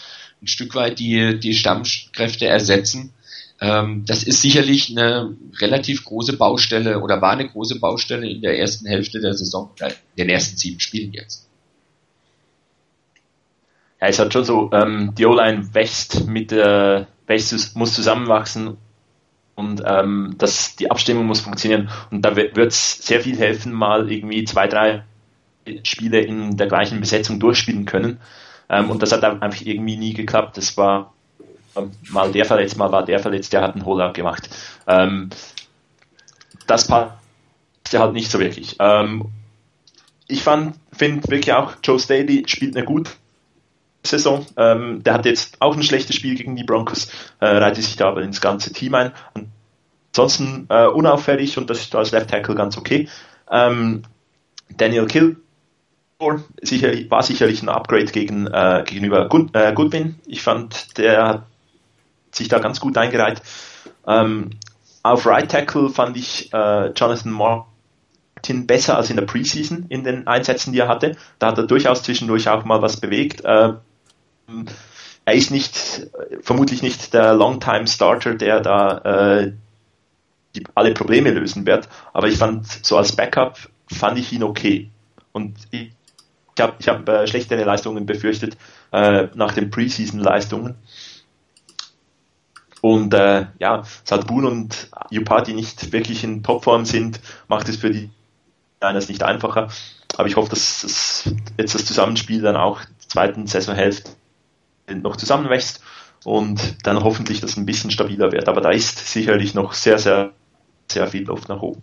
ein Stück weit die, die Stammkräfte ersetzen. Ähm, das ist sicherlich eine relativ große Baustelle oder war eine große Baustelle in der ersten Hälfte der Saison, in den ersten sieben Spielen jetzt. Ja, es hat schon so, ähm, die O-Line wächst mit der Basis muss zusammenwachsen und ähm, das, die Abstimmung muss funktionieren. Und da wird es sehr viel helfen, mal irgendwie zwei, drei Spiele in der gleichen Besetzung durchspielen können. Ähm, und das hat einfach irgendwie nie geklappt. Das war ähm, mal der verletzt, mal war der verletzt, der hat einen Holdout gemacht. Ähm, das passt ja halt nicht so wirklich. Ähm, ich finde wirklich auch, Joe Staley spielt eine gute Saison. Ähm, der hat jetzt auch ein schlechtes Spiel gegen die Broncos, äh, reitet sich da aber ins ganze Team ein. Ansonsten äh, unauffällig und das ist als Left Tackle ganz okay. Ähm, Daniel Kill sicher, war sicherlich ein Upgrade gegen, äh, gegenüber Good, äh, Goodwin. Ich fand, der hat sich da ganz gut eingereiht. Ähm, auf Right Tackle fand ich äh, Jonathan Martin besser als in der Preseason in den Einsätzen, die er hatte. Da hat er durchaus zwischendurch auch mal was bewegt. Äh, er ist nicht, vermutlich nicht der Longtime Starter, der da äh, die, alle Probleme lösen wird, aber ich fand, so als Backup fand ich ihn okay. Und ich, ich habe ich hab, äh, schlechtere Leistungen befürchtet äh, nach den Preseason-Leistungen. Und äh, ja, seit Boone und Upati nicht wirklich in Topform sind, macht es für die Niners nicht einfacher. Aber ich hoffe, dass es jetzt das Zusammenspiel dann auch zweiten Saisonhälfte noch zusammenwächst und dann hoffentlich das ein bisschen stabiler wird. Aber da ist sicherlich noch sehr, sehr, sehr viel Luft nach oben.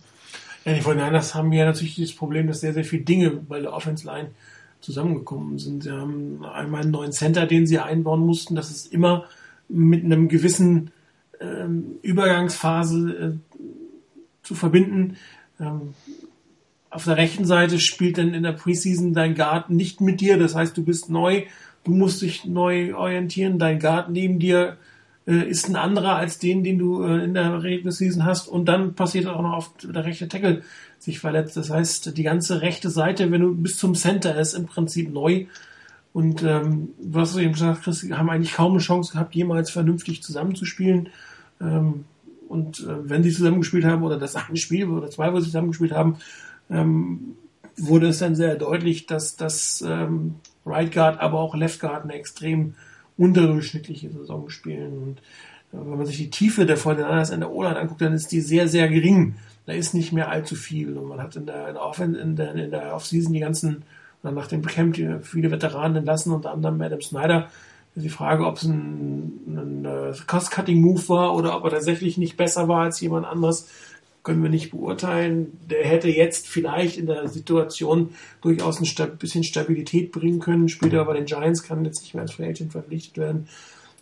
Ja, die 49 haben ja natürlich das Problem, dass sehr, sehr viele Dinge bei der Offense Line zusammengekommen sind. Sie haben einmal einen neuen Center, den sie einbauen mussten. Das ist immer mit einem gewissen ähm, Übergangsphase äh, zu verbinden. Ähm, auf der rechten Seite spielt dann in der Preseason dein Guard nicht mit dir, das heißt, du bist neu, du musst dich neu orientieren, dein Guard neben dir äh, ist ein anderer als den, den du äh, in der Regular Season hast und dann passiert auch noch auf der rechte Tackle sich verletzt. Das heißt, die ganze rechte Seite, wenn du bis zum Center ist, im Prinzip neu. Und ähm, du hast eben gesagt, Chris, haben eigentlich kaum eine Chance gehabt, jemals vernünftig zusammenzuspielen. Ähm, und äh, wenn sie zusammengespielt haben, oder das eine Spiel oder zwei, wo sie zusammengespielt haben, ähm, wurde es dann sehr deutlich, dass das ähm, Right Guard, aber auch Left Guard eine extrem unterdurchschnittliche Saison spielen. Und äh, wenn man sich die Tiefe der Fortinanders in der O-Line anguckt, dann ist die sehr, sehr gering. Da ist nicht mehr allzu viel. Und man hat in der, in der, in der, Offseason die ganzen, oder nach dem Camp viele Veteranen entlassen, unter anderem Adam Snyder. Die Frage, ob es ein, ein, ein Cost-Cutting-Move war oder ob er tatsächlich nicht besser war als jemand anderes, können wir nicht beurteilen. Der hätte jetzt vielleicht in der Situation durchaus ein bisschen Stabilität bringen können. Später bei den Giants kann jetzt nicht mehr als Free Agent verpflichtet werden.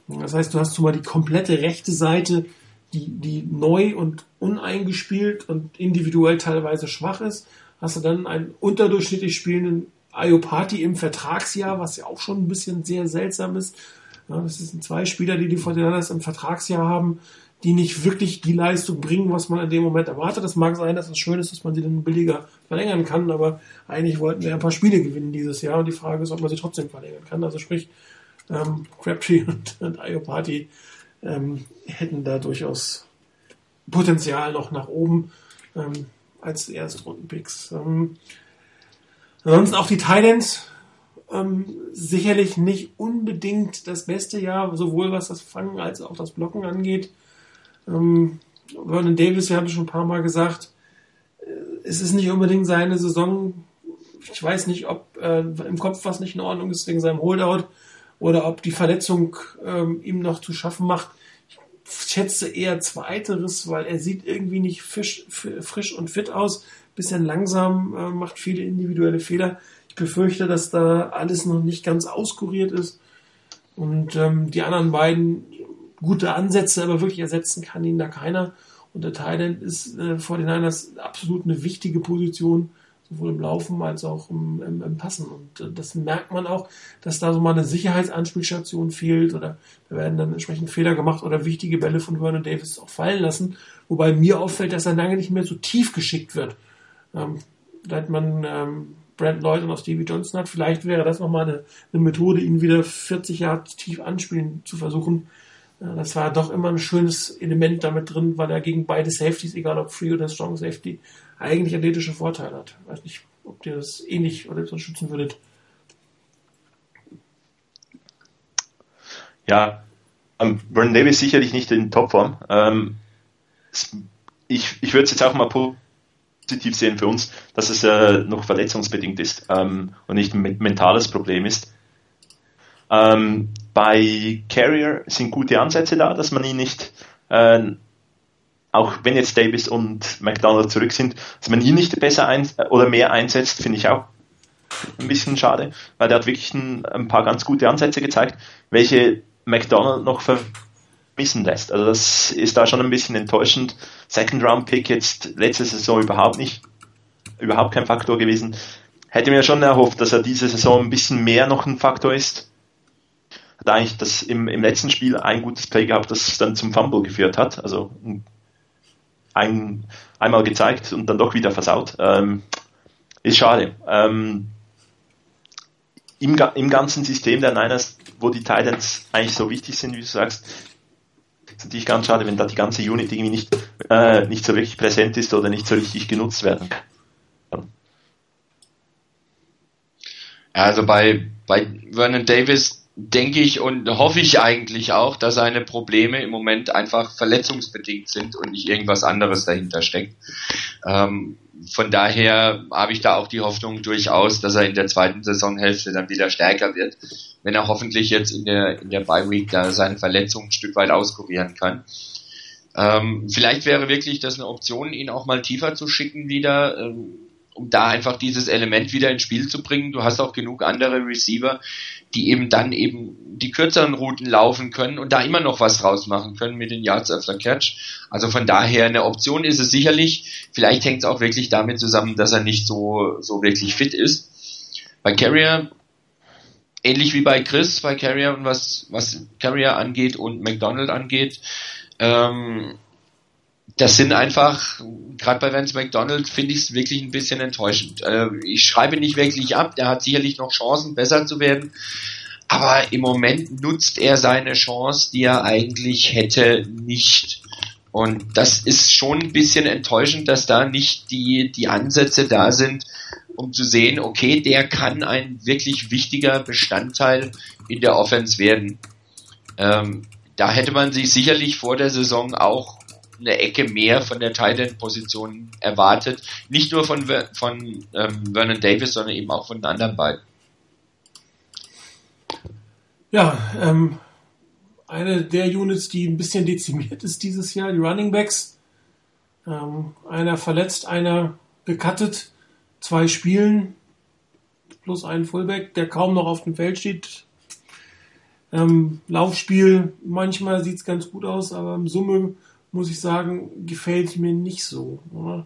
Das heißt, du hast zumal die komplette rechte Seite, die, die neu und uneingespielt und individuell teilweise schwach ist. Hast du dann einen unterdurchschnittlich spielenden Iopati im Vertragsjahr, was ja auch schon ein bisschen sehr seltsam ist. Ja, das sind zwei Spieler, die die Fortinanders im Vertragsjahr haben, die nicht wirklich die Leistung bringen, was man in dem Moment erwartet. Das mag sein, dass es schön ist, dass man sie dann billiger verlängern kann, aber eigentlich wollten wir ein paar Spiele gewinnen dieses Jahr und die Frage ist, ob man sie trotzdem verlängern kann. Also sprich, ähm, Crabtree und, und Iopati ähm, hätten da durchaus Potenzial noch nach oben ähm, als Erstrundenpicks. Ähm, Ansonsten auch die Thailands ähm, sicherlich nicht unbedingt das beste Jahr, sowohl was das Fangen als auch das Blocken angeht. Ähm, Vernon Davis, wir haben schon ein paar Mal gesagt, äh, es ist nicht unbedingt seine Saison. Ich weiß nicht, ob äh, im Kopf was nicht in Ordnung ist wegen seinem Holdout oder ob die Verletzung ähm, ihm noch zu schaffen macht. Ich schätze eher zweiteres, weil er sieht irgendwie nicht fisch, frisch und fit aus bisschen langsam, äh, macht viele individuelle Fehler. Ich befürchte, dass da alles noch nicht ganz auskuriert ist. Und ähm, die anderen beiden gute Ansätze, aber wirklich ersetzen kann ihn da keiner. Und der Thailand ist äh, vor den Niners absolut eine wichtige Position, sowohl im Laufen als auch im, im, im Passen. Und äh, das merkt man auch, dass da so mal eine Sicherheitsanspielstation fehlt oder da werden dann entsprechend Fehler gemacht oder wichtige Bälle von Vernon Davis auch fallen lassen. Wobei mir auffällt, dass er lange nicht mehr so tief geschickt wird. Ähm, seit man ähm, Brent Lloyd und auch Stevie Johnson hat, vielleicht wäre das nochmal eine, eine Methode, ihn wieder 40 Jahre tief anspielen zu versuchen. Äh, das war doch immer ein schönes Element damit drin, weil er gegen beide Safeties, egal ob Free oder Strong Safety, eigentlich athletische Vorteile hat. Ich weiß nicht, ob ihr das ähnlich oder so schützen würdet. Ja, ähm, Vernon Davis sicherlich nicht in Topform. Ähm, ich ich würde es jetzt auch mal positiv sehen für uns, dass es äh, noch verletzungsbedingt ist ähm, und nicht ein mentales Problem ist. Ähm, bei Carrier sind gute Ansätze da, dass man ihn nicht, äh, auch wenn jetzt Davis und McDonald zurück sind, dass man ihn nicht besser ein oder mehr einsetzt, finde ich auch ein bisschen schade, weil der hat wirklich ein, ein, paar ganz gute Ansätze gezeigt, welche McDonald noch ver missen lässt. Also das ist da schon ein bisschen enttäuschend. Second Round Pick jetzt letzte Saison überhaupt nicht, überhaupt kein Faktor gewesen. Hätte mir schon erhofft, dass er diese Saison ein bisschen mehr noch ein Faktor ist. Hat eigentlich das im, im letzten Spiel ein gutes Play gehabt, das dann zum Fumble geführt hat. Also ein, einmal gezeigt und dann doch wieder versaut. Ähm, ist schade. Ähm, im, im ganzen System der Niners, wo die Titans eigentlich so wichtig sind, wie du sagst, ist natürlich ganz schade, wenn da die ganze Unit irgendwie nicht, äh, nicht so wirklich präsent ist oder nicht so richtig genutzt werden kann. Also bei, bei Vernon Davis denke ich und hoffe ich eigentlich auch, dass seine Probleme im Moment einfach verletzungsbedingt sind und nicht irgendwas anderes dahinter steckt. Ähm, von daher habe ich da auch die Hoffnung durchaus, dass er in der zweiten Saisonhälfte dann wieder stärker wird, wenn er hoffentlich jetzt in der, in der Bye Week da seine Verletzung ein Stück weit auskurieren kann. Ähm, vielleicht wäre wirklich das eine Option, ihn auch mal tiefer zu schicken wieder, ähm, um da einfach dieses Element wieder ins Spiel zu bringen. Du hast auch genug andere Receiver, die eben dann eben die kürzeren Routen laufen können und da immer noch was draus machen können mit den Yards after Catch. Also von daher eine Option ist es sicherlich. Vielleicht hängt es auch wirklich damit zusammen, dass er nicht so, so wirklich fit ist. Bei Carrier, ähnlich wie bei Chris, bei Carrier und was, was Carrier angeht und McDonald angeht, ähm, das sind einfach, gerade bei Vance McDonald finde ich es wirklich ein bisschen enttäuschend. Äh, ich schreibe nicht wirklich ab, der hat sicherlich noch Chancen, besser zu werden. Aber im Moment nutzt er seine Chance, die er eigentlich hätte, nicht. Und das ist schon ein bisschen enttäuschend, dass da nicht die, die Ansätze da sind, um zu sehen, okay, der kann ein wirklich wichtiger Bestandteil in der Offense werden. Ähm, da hätte man sich sicherlich vor der Saison auch eine Ecke mehr von der Tight Position erwartet. Nicht nur von, von ähm, Vernon Davis, sondern eben auch von den anderen beiden. Ja, ähm, eine der Units, die ein bisschen dezimiert ist dieses Jahr, die Running Backs. Ähm, einer verletzt, einer gecuttet, zwei Spielen plus ein Fullback, der kaum noch auf dem Feld steht. Ähm, Laufspiel, manchmal sieht es ganz gut aus, aber im Summe muss ich sagen, gefällt mir nicht so. Oder?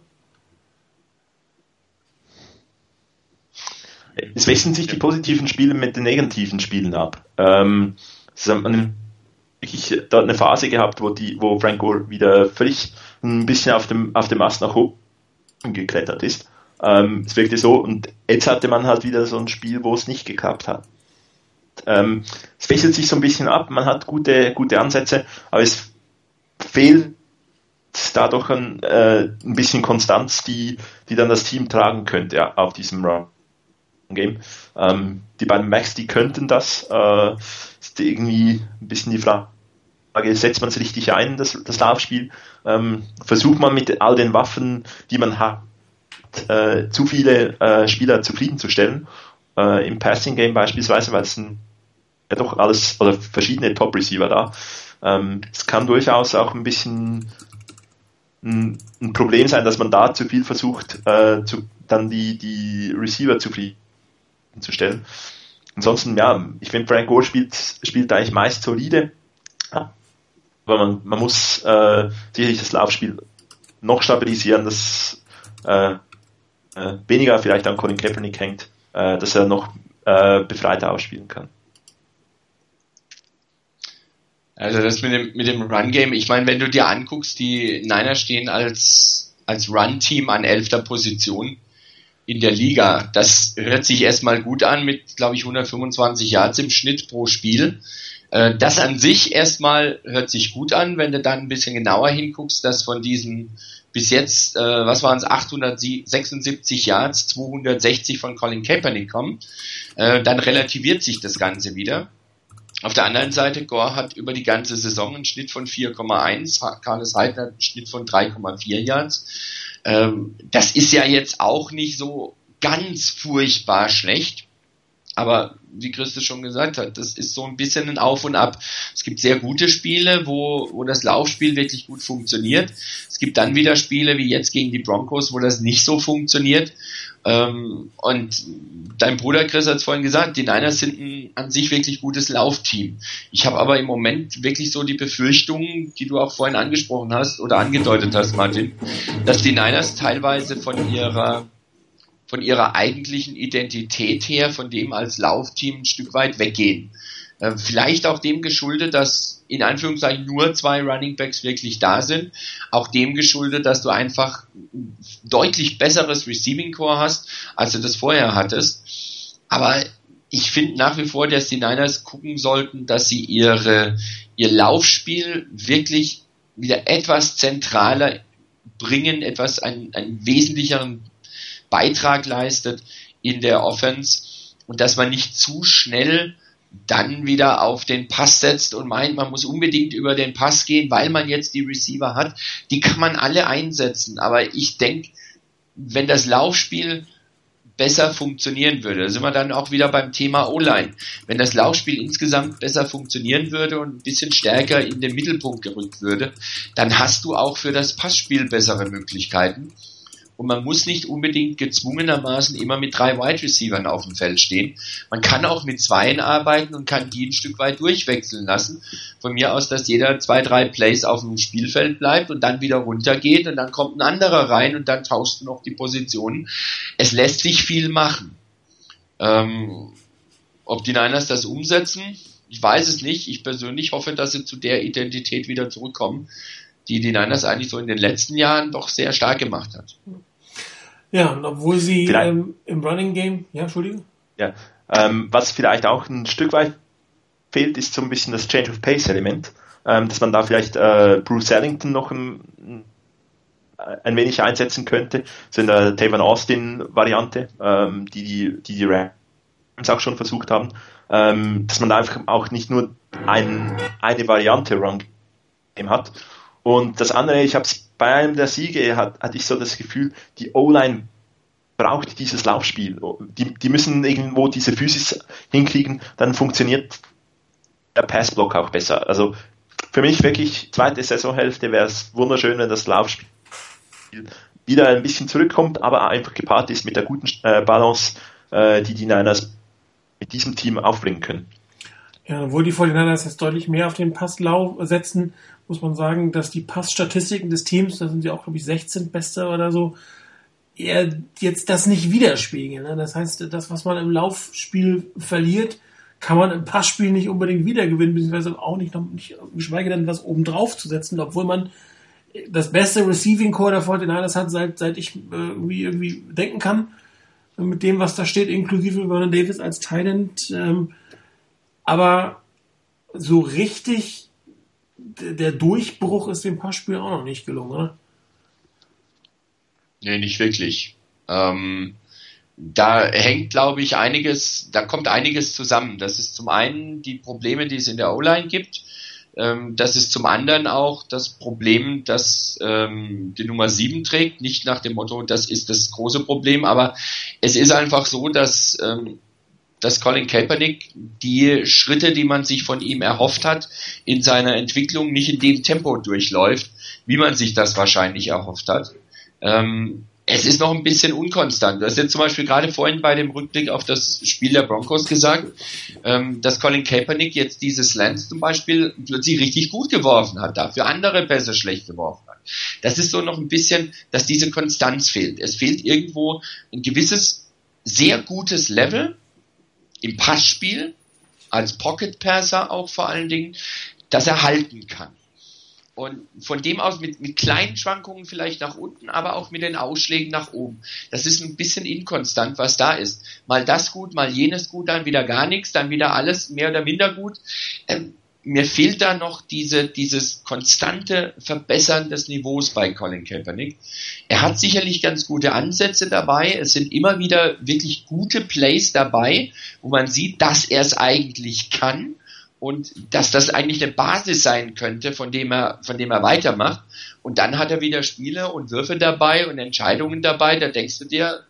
Es wechseln sich die positiven Spiele mit den negativen Spielen ab. Ähm, es hat man wirklich da eine Phase gehabt, wo die, wo Frank Gore wieder völlig ein bisschen auf dem, auf dem Ast nach oben geklettert ist. Ähm, es wirkte so, und jetzt hatte man halt wieder so ein Spiel, wo es nicht geklappt hat. Ähm, es wechselt sich so ein bisschen ab, man hat gute, gute Ansätze, aber es fehlt dadurch ein, äh, ein bisschen Konstanz, die, die dann das Team tragen könnte ja, auf diesem Run. Game. Ähm, die beiden Max, die könnten das. Äh, ist irgendwie ein bisschen die Frage, setzt man es richtig ein, das, das Laufspiel? Ähm, versucht man mit all den Waffen, die man hat, äh, zu viele äh, Spieler zufriedenzustellen? Äh, Im Passing Game beispielsweise, weil es ein, ja doch alles oder verschiedene Top Receiver da. Ähm, es kann durchaus auch ein bisschen ein, ein, Problem sein, dass man da zu viel versucht, äh, zu, dann die, die Receiver zufriedenzustellen. Ansonsten, ja, ich finde, Frank Gore spielt, spielt eigentlich meist solide. Aber man, man muss äh, sicherlich das Laufspiel noch stabilisieren, dass äh, äh, weniger vielleicht an Colin Kaepernick hängt, äh, dass er noch äh, befreiter ausspielen kann. Also das mit dem, mit dem Run-Game, ich meine, wenn du dir anguckst, die Niners stehen als, als Run-Team an elfter Position in der Liga. Das hört sich erstmal gut an mit, glaube ich, 125 Yards im Schnitt pro Spiel. Äh, das an sich erstmal hört sich gut an, wenn du dann ein bisschen genauer hinguckst, dass von diesen bis jetzt, äh, was waren es, 876 Yards, 260 von Colin Kaepernick kommen, äh, dann relativiert sich das Ganze wieder. Auf der anderen Seite, Gore hat über die ganze Saison einen Schnitt von 4,1, Carlos Heidner einen Schnitt von 3,4 Yards. Ähm, das ist ja jetzt auch nicht so ganz furchtbar schlecht. Aber wie Christus schon gesagt hat, das ist so ein bisschen ein Auf und Ab. Es gibt sehr gute Spiele, wo, wo das Laufspiel wirklich gut funktioniert. Es gibt dann wieder Spiele wie jetzt gegen die Broncos, wo das nicht so funktioniert. Ähm, und dein Bruder Chris hat es vorhin gesagt, die Niners sind ein an sich wirklich gutes Laufteam. Ich habe aber im Moment wirklich so die Befürchtung, die du auch vorhin angesprochen hast oder angedeutet hast, Martin, dass die Niners teilweise von ihrer von ihrer eigentlichen Identität her, von dem als Laufteam ein Stück weit weggehen. Äh, vielleicht auch dem geschuldet, dass in Anführungszeichen nur zwei Running Backs wirklich da sind. Auch dem geschuldet, dass du einfach deutlich besseres Receiving Core hast, als du das vorher hattest. Aber ich finde nach wie vor, dass die Niners gucken sollten, dass sie ihre, ihr Laufspiel wirklich wieder etwas zentraler bringen, etwas einen, einen wesentlicheren Beitrag leistet in der Offense und dass man nicht zu schnell dann wieder auf den Pass setzt und meint, man muss unbedingt über den Pass gehen, weil man jetzt die Receiver hat. Die kann man alle einsetzen, aber ich denke, wenn das Laufspiel besser funktionieren würde, sind wir dann auch wieder beim Thema O-Line. Wenn das Laufspiel insgesamt besser funktionieren würde und ein bisschen stärker in den Mittelpunkt gerückt würde, dann hast du auch für das Passspiel bessere Möglichkeiten. Und man muss nicht unbedingt gezwungenermaßen immer mit drei Wide Receivers auf dem Feld stehen. Man kann auch mit zweien arbeiten und kann die ein Stück weit durchwechseln lassen. Von mir aus, dass jeder zwei, drei Plays auf dem Spielfeld bleibt und dann wieder runtergeht und dann kommt ein anderer rein und dann tauschst du noch die Positionen. Es lässt sich viel machen. Ähm, ob die Niners das umsetzen, ich weiß es nicht. Ich persönlich hoffe, dass sie zu der Identität wieder zurückkommen, die die Niners eigentlich so in den letzten Jahren doch sehr stark gemacht hat. Ja, und obwohl sie ähm, im Running Game, ja, Entschuldigung. Ja, ähm, was vielleicht auch ein Stück weit fehlt, ist so ein bisschen das Change of Pace Element, ähm, dass man da vielleicht äh, Bruce Ellington noch ein, ein wenig einsetzen könnte, so in der Taven Austin Variante, ähm, die, die, die die Rams auch schon versucht haben, ähm, dass man da einfach auch nicht nur ein, eine Variante Run Game hat, und das andere, ich habe es bei einem der Siege, hat, hatte ich so das Gefühl, die O-Line braucht dieses Laufspiel. Die, die müssen irgendwo diese Physis hinkriegen, dann funktioniert der Passblock auch besser. Also für mich wirklich zweite Saisonhälfte wäre es wunderschön, wenn das Laufspiel wieder ein bisschen zurückkommt, aber einfach gepaart ist mit der guten äh, Balance, äh, die die Niners mit diesem Team aufbringen können. Ja, obwohl die 49ers jetzt deutlich mehr auf den Passlauf setzen, muss man sagen, dass die Passstatistiken des Teams, da sind sie auch, glaube ich, 16 Beste oder so, eher jetzt das nicht widerspiegeln. Ne? Das heißt, das, was man im Laufspiel verliert, kann man im Passspiel nicht unbedingt wiedergewinnen, beziehungsweise auch nicht, noch, nicht geschweige denn was obendrauf zu setzen, obwohl man das beste Receiving Core der 49ers hat, seit, seit ich äh, irgendwie, denken kann, mit dem, was da steht, inklusive Vernon Davis als Talent. Ähm, aber so richtig der Durchbruch ist dem Passspiel auch noch nicht gelungen, oder? Nee, nicht wirklich. Ähm, da hängt, glaube ich, einiges, da kommt einiges zusammen. Das ist zum einen die Probleme, die es in der O-Line gibt. Ähm, das ist zum anderen auch das Problem, dass ähm, die Nummer 7 trägt, nicht nach dem Motto, das ist das große Problem, aber es ist einfach so, dass ähm, dass Colin Kaepernick die Schritte, die man sich von ihm erhofft hat, in seiner Entwicklung nicht in dem Tempo durchläuft, wie man sich das wahrscheinlich erhofft hat. Ähm, es ist noch ein bisschen unkonstant. Du hast jetzt zum Beispiel gerade vorhin bei dem Rückblick auf das Spiel der Broncos gesagt, ähm, dass Colin Kaepernick jetzt dieses Lens zum Beispiel plötzlich richtig gut geworfen hat, dafür andere besser schlecht geworfen hat. Das ist so noch ein bisschen, dass diese Konstanz fehlt. Es fehlt irgendwo ein gewisses, sehr gutes Level, im Passspiel, als Pocket Passer auch vor allen Dingen, dass er halten kann. Und von dem aus mit, mit kleinen Schwankungen vielleicht nach unten, aber auch mit den Ausschlägen nach oben. Das ist ein bisschen inkonstant, was da ist. Mal das gut, mal jenes gut, dann wieder gar nichts, dann wieder alles mehr oder minder gut. Ähm, mir fehlt da noch diese, dieses konstante Verbessern des Niveaus bei Colin Kaepernick. Er hat sicherlich ganz gute Ansätze dabei. Es sind immer wieder wirklich gute Plays dabei, wo man sieht, dass er es eigentlich kann und dass das eigentlich eine Basis sein könnte, von dem er, von dem er weitermacht. Und dann hat er wieder Spiele und Würfe dabei und Entscheidungen dabei. Da denkst du dir,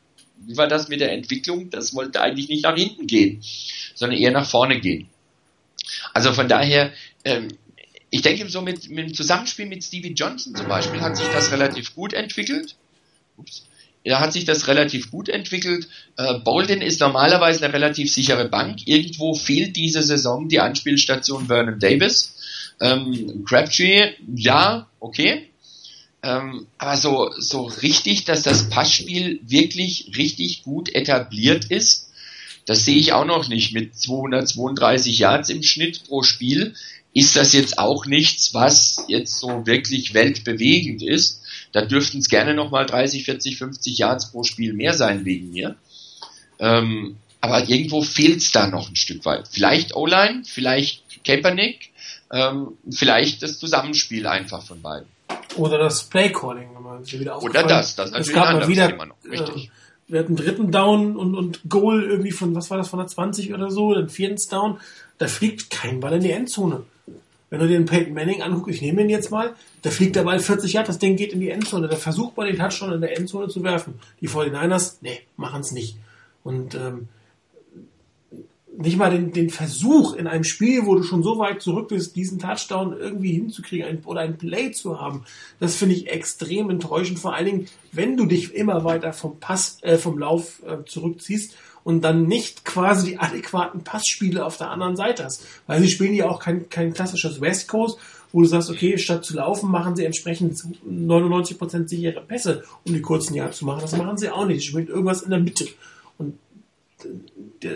wie war das mit der Entwicklung? Das wollte eigentlich nicht nach hinten gehen, sondern eher nach vorne gehen. Also von daher, ähm, ich denke so mit, mit dem Zusammenspiel mit Stevie Johnson zum Beispiel hat sich das relativ gut entwickelt. Ups. Da hat sich das relativ gut entwickelt. Äh, Bolden ist normalerweise eine relativ sichere Bank. Irgendwo fehlt diese Saison die Anspielstation Vernon Davis. Ähm, Crabtree, ja, okay. Ähm, aber so, so richtig, dass das Passspiel wirklich richtig gut etabliert ist, das sehe ich auch noch nicht. Mit 232 Yards im Schnitt pro Spiel ist das jetzt auch nichts, was jetzt so wirklich weltbewegend ist. Da dürften es gerne nochmal 30, 40, 50 Yards pro Spiel mehr sein wegen mir. Ähm, aber irgendwo fehlt es da noch ein Stück weit. Vielleicht O-Line, vielleicht Kaepernick, ähm, vielleicht das Zusammenspiel einfach von beiden. Oder das Playcalling, wenn man wieder Oder das, das ist natürlich es gab mal wieder, Thema noch, richtig. Äh, wir hatten dritten Down und, und Goal irgendwie von, was war das, von der 20 oder so, dann vierten Down, da fliegt kein Ball in die Endzone. Wenn du dir den Peyton Manning anguckst, ich nehme ihn jetzt mal, da fliegt der Ball 40 Jahre, das Ding geht in die Endzone, da versucht man den Touchdown in der Endzone zu werfen. Die 49ers, nee, machen es nicht. Und ähm, nicht mal den, den Versuch in einem Spiel, wo du schon so weit zurück bist, diesen Touchdown irgendwie hinzukriegen ein, oder ein Play zu haben, das finde ich extrem enttäuschend. Vor allen Dingen, wenn du dich immer weiter vom Pass, äh, vom Lauf äh, zurückziehst und dann nicht quasi die adäquaten Passspiele auf der anderen Seite hast. Weil sie spielen ja auch kein, kein klassisches West Coast, wo du sagst, okay, statt zu laufen, machen sie entsprechend 99% sichere Pässe, um die kurzen Jahre zu machen. Das machen sie auch nicht. Sie spielen irgendwas in der Mitte. Und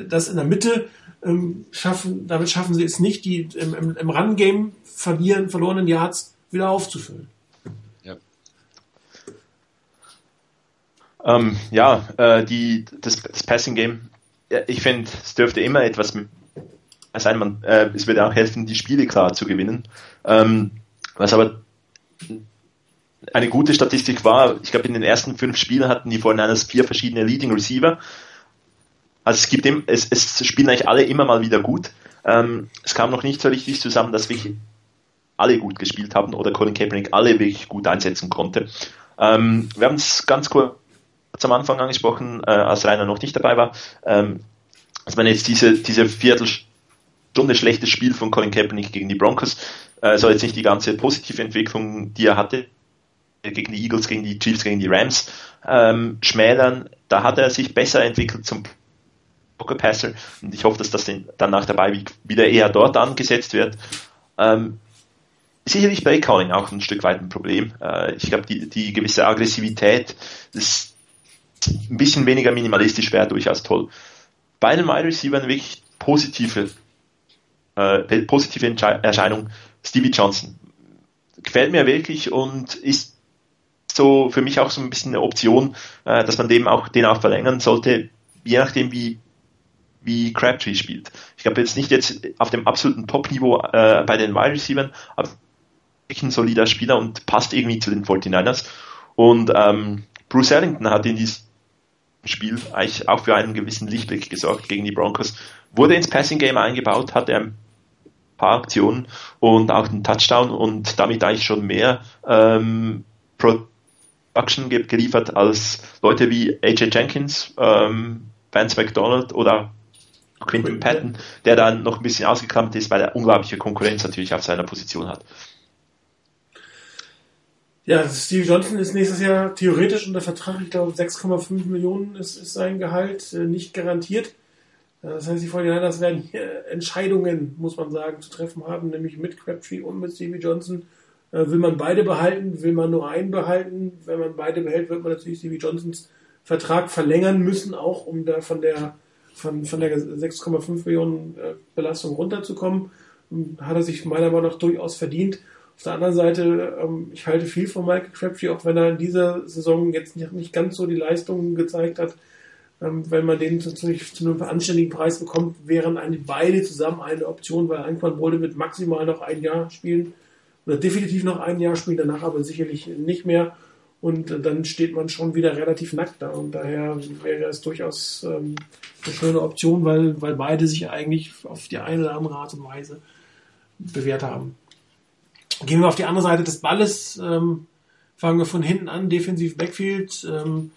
das in der Mitte ähm, schaffen, damit schaffen sie es nicht, die im, im, im Run-Game verlieren, verlorenen Yards wieder aufzufüllen. Ja, ähm, ja äh, die, das, das Passing-Game, ja, ich finde, es dürfte immer etwas sein, man, äh, es würde auch helfen, die Spiele klar zu gewinnen. Ähm, was aber eine gute Statistik war, ich glaube, in den ersten fünf Spielen hatten die 49ers vier verschiedene Leading Receiver also es gibt im, es, es spielen eigentlich alle immer mal wieder gut. Ähm, es kam noch nicht so richtig zusammen, dass wirklich alle gut gespielt haben oder Colin Kaepernick alle wirklich gut einsetzen konnte. Ähm, wir haben es ganz kurz am Anfang angesprochen, äh, als Rainer noch nicht dabei war, ähm, dass man jetzt diese, diese Viertelstunde schlechtes Spiel von Colin Kaepernick gegen die Broncos äh, soll jetzt nicht die ganze positive Entwicklung, die er hatte, gegen die Eagles, gegen die Chiefs, gegen die Rams ähm, schmälern. Da hat er sich besser entwickelt zum Pocket Passer und ich hoffe, dass das dann nach dabei wieder eher dort angesetzt wird. Ähm, sicherlich Play Calling auch ein Stück weit ein Problem. Äh, ich glaube, die, die gewisse Aggressivität, das ein bisschen weniger minimalistisch wäre durchaus toll. Bei einem Wide Receiver eine wirklich positive, äh, positive Erscheinung, Stevie Johnson. Gefällt mir wirklich und ist so für mich auch so ein bisschen eine Option, äh, dass man dem auch, den auch verlängern sollte, je nachdem wie wie Crabtree spielt. Ich glaube jetzt nicht jetzt auf dem absoluten Top-Niveau äh, bei den Wide Receivers, aber wirklich ein solider Spieler und passt irgendwie zu den 49ers. Und ähm, Bruce Ellington hat in diesem Spiel eigentlich auch für einen gewissen Lichtblick gesorgt gegen die Broncos. Wurde ins Passing Game eingebaut, hatte ein paar Aktionen und auch einen Touchdown und damit eigentlich schon mehr ähm, Production geliefert als Leute wie AJ Jenkins, ähm, Vance McDonald oder Quinton Patton, der dann noch ein bisschen ausgekramt ist, weil er unglaubliche Konkurrenz natürlich auf seiner Position hat. Ja, Steve Johnson ist nächstes Jahr theoretisch unter Vertrag. Ich glaube, 6,5 Millionen ist, ist sein Gehalt, äh, nicht garantiert. Äh, das heißt, die 49ers werden hier Entscheidungen, muss man sagen, zu treffen haben, nämlich mit Crabtree und mit Stevie Johnson. Äh, will man beide behalten? Will man nur einen behalten? Wenn man beide behält, wird man natürlich Stevie Johnsons Vertrag verlängern müssen, auch um da von der von, von der 6,5 Millionen äh, Belastung runterzukommen. Hat er sich meiner Meinung nach durchaus verdient. Auf der anderen Seite, ähm, ich halte viel von Michael Crabtree, auch wenn er in dieser Saison jetzt nicht, ganz so die Leistungen gezeigt hat. Ähm, wenn man den zu, zu, einem anständigen Preis bekommt, wären eigentlich beide zusammen eine Option, weil Anquan Bolde wird maximal noch ein Jahr spielen oder definitiv noch ein Jahr spielen, danach aber sicherlich nicht mehr. Und dann steht man schon wieder relativ nackt da. Und daher wäre es durchaus ähm, eine schöne Option, weil, weil beide sich eigentlich auf die eine oder andere Art und Weise bewährt haben. Gehen wir auf die andere Seite des Balles. Ähm, fangen wir von hinten an, defensiv Backfield. Ähm,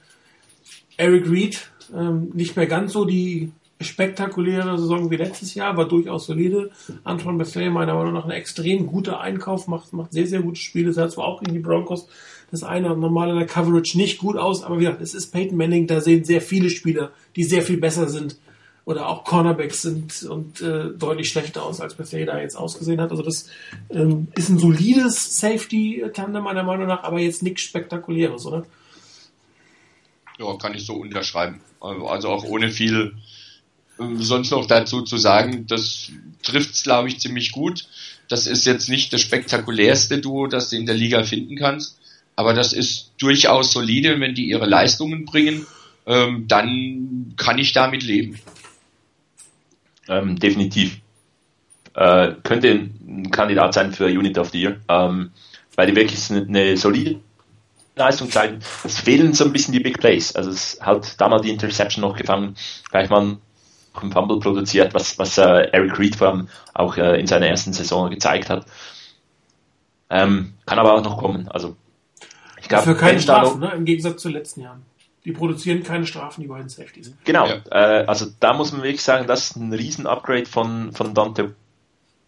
Eric Reed, ähm, nicht mehr ganz so die spektakuläre Saison wie letztes Jahr, war durchaus solide. Anton Bethlehem meiner Meinung nach ein extrem guter Einkauf, macht, macht sehr, sehr gute Spiele. Das hat zwar auch gegen die Broncos das eine normal in der Coverage nicht gut aus, aber wie gesagt, es ist Peyton Manning, da sehen sehr viele Spieler, die sehr viel besser sind oder auch Cornerbacks sind und äh, deutlich schlechter aus, als Bethea da jetzt ausgesehen hat. Also das ähm, ist ein solides Safety-Tandem meiner Meinung nach, aber jetzt nichts Spektakuläres, oder? Ja, kann ich so unterschreiben. Also auch ohne viel ähm, sonst noch dazu zu sagen, das trifft es, glaube ich, ziemlich gut. Das ist jetzt nicht das spektakulärste Duo, das du in der Liga finden kannst. Aber das ist durchaus solide, wenn die ihre Leistungen bringen, ähm, dann kann ich damit leben. Ähm, definitiv. Äh, könnte ein Kandidat sein für Unit of the Year, ähm, weil die wirklich eine, solide Leistung zeigen. Es fehlen so ein bisschen die Big Plays. Also es hat damals die Interception noch gefangen, gleich mal ein Fumble produziert, was, was äh, Eric Reed vor allem auch äh, in seiner ersten Saison gezeigt hat. Ähm, kann aber auch noch kommen. Also ich glaube, für keine Strafen, ne? im Gegensatz zu den letzten Jahren. Die produzieren keine Strafen, die beiden Safeties. Genau, ja. äh, also da muss man wirklich sagen, das ist ein Riesen-Upgrade von, von Dante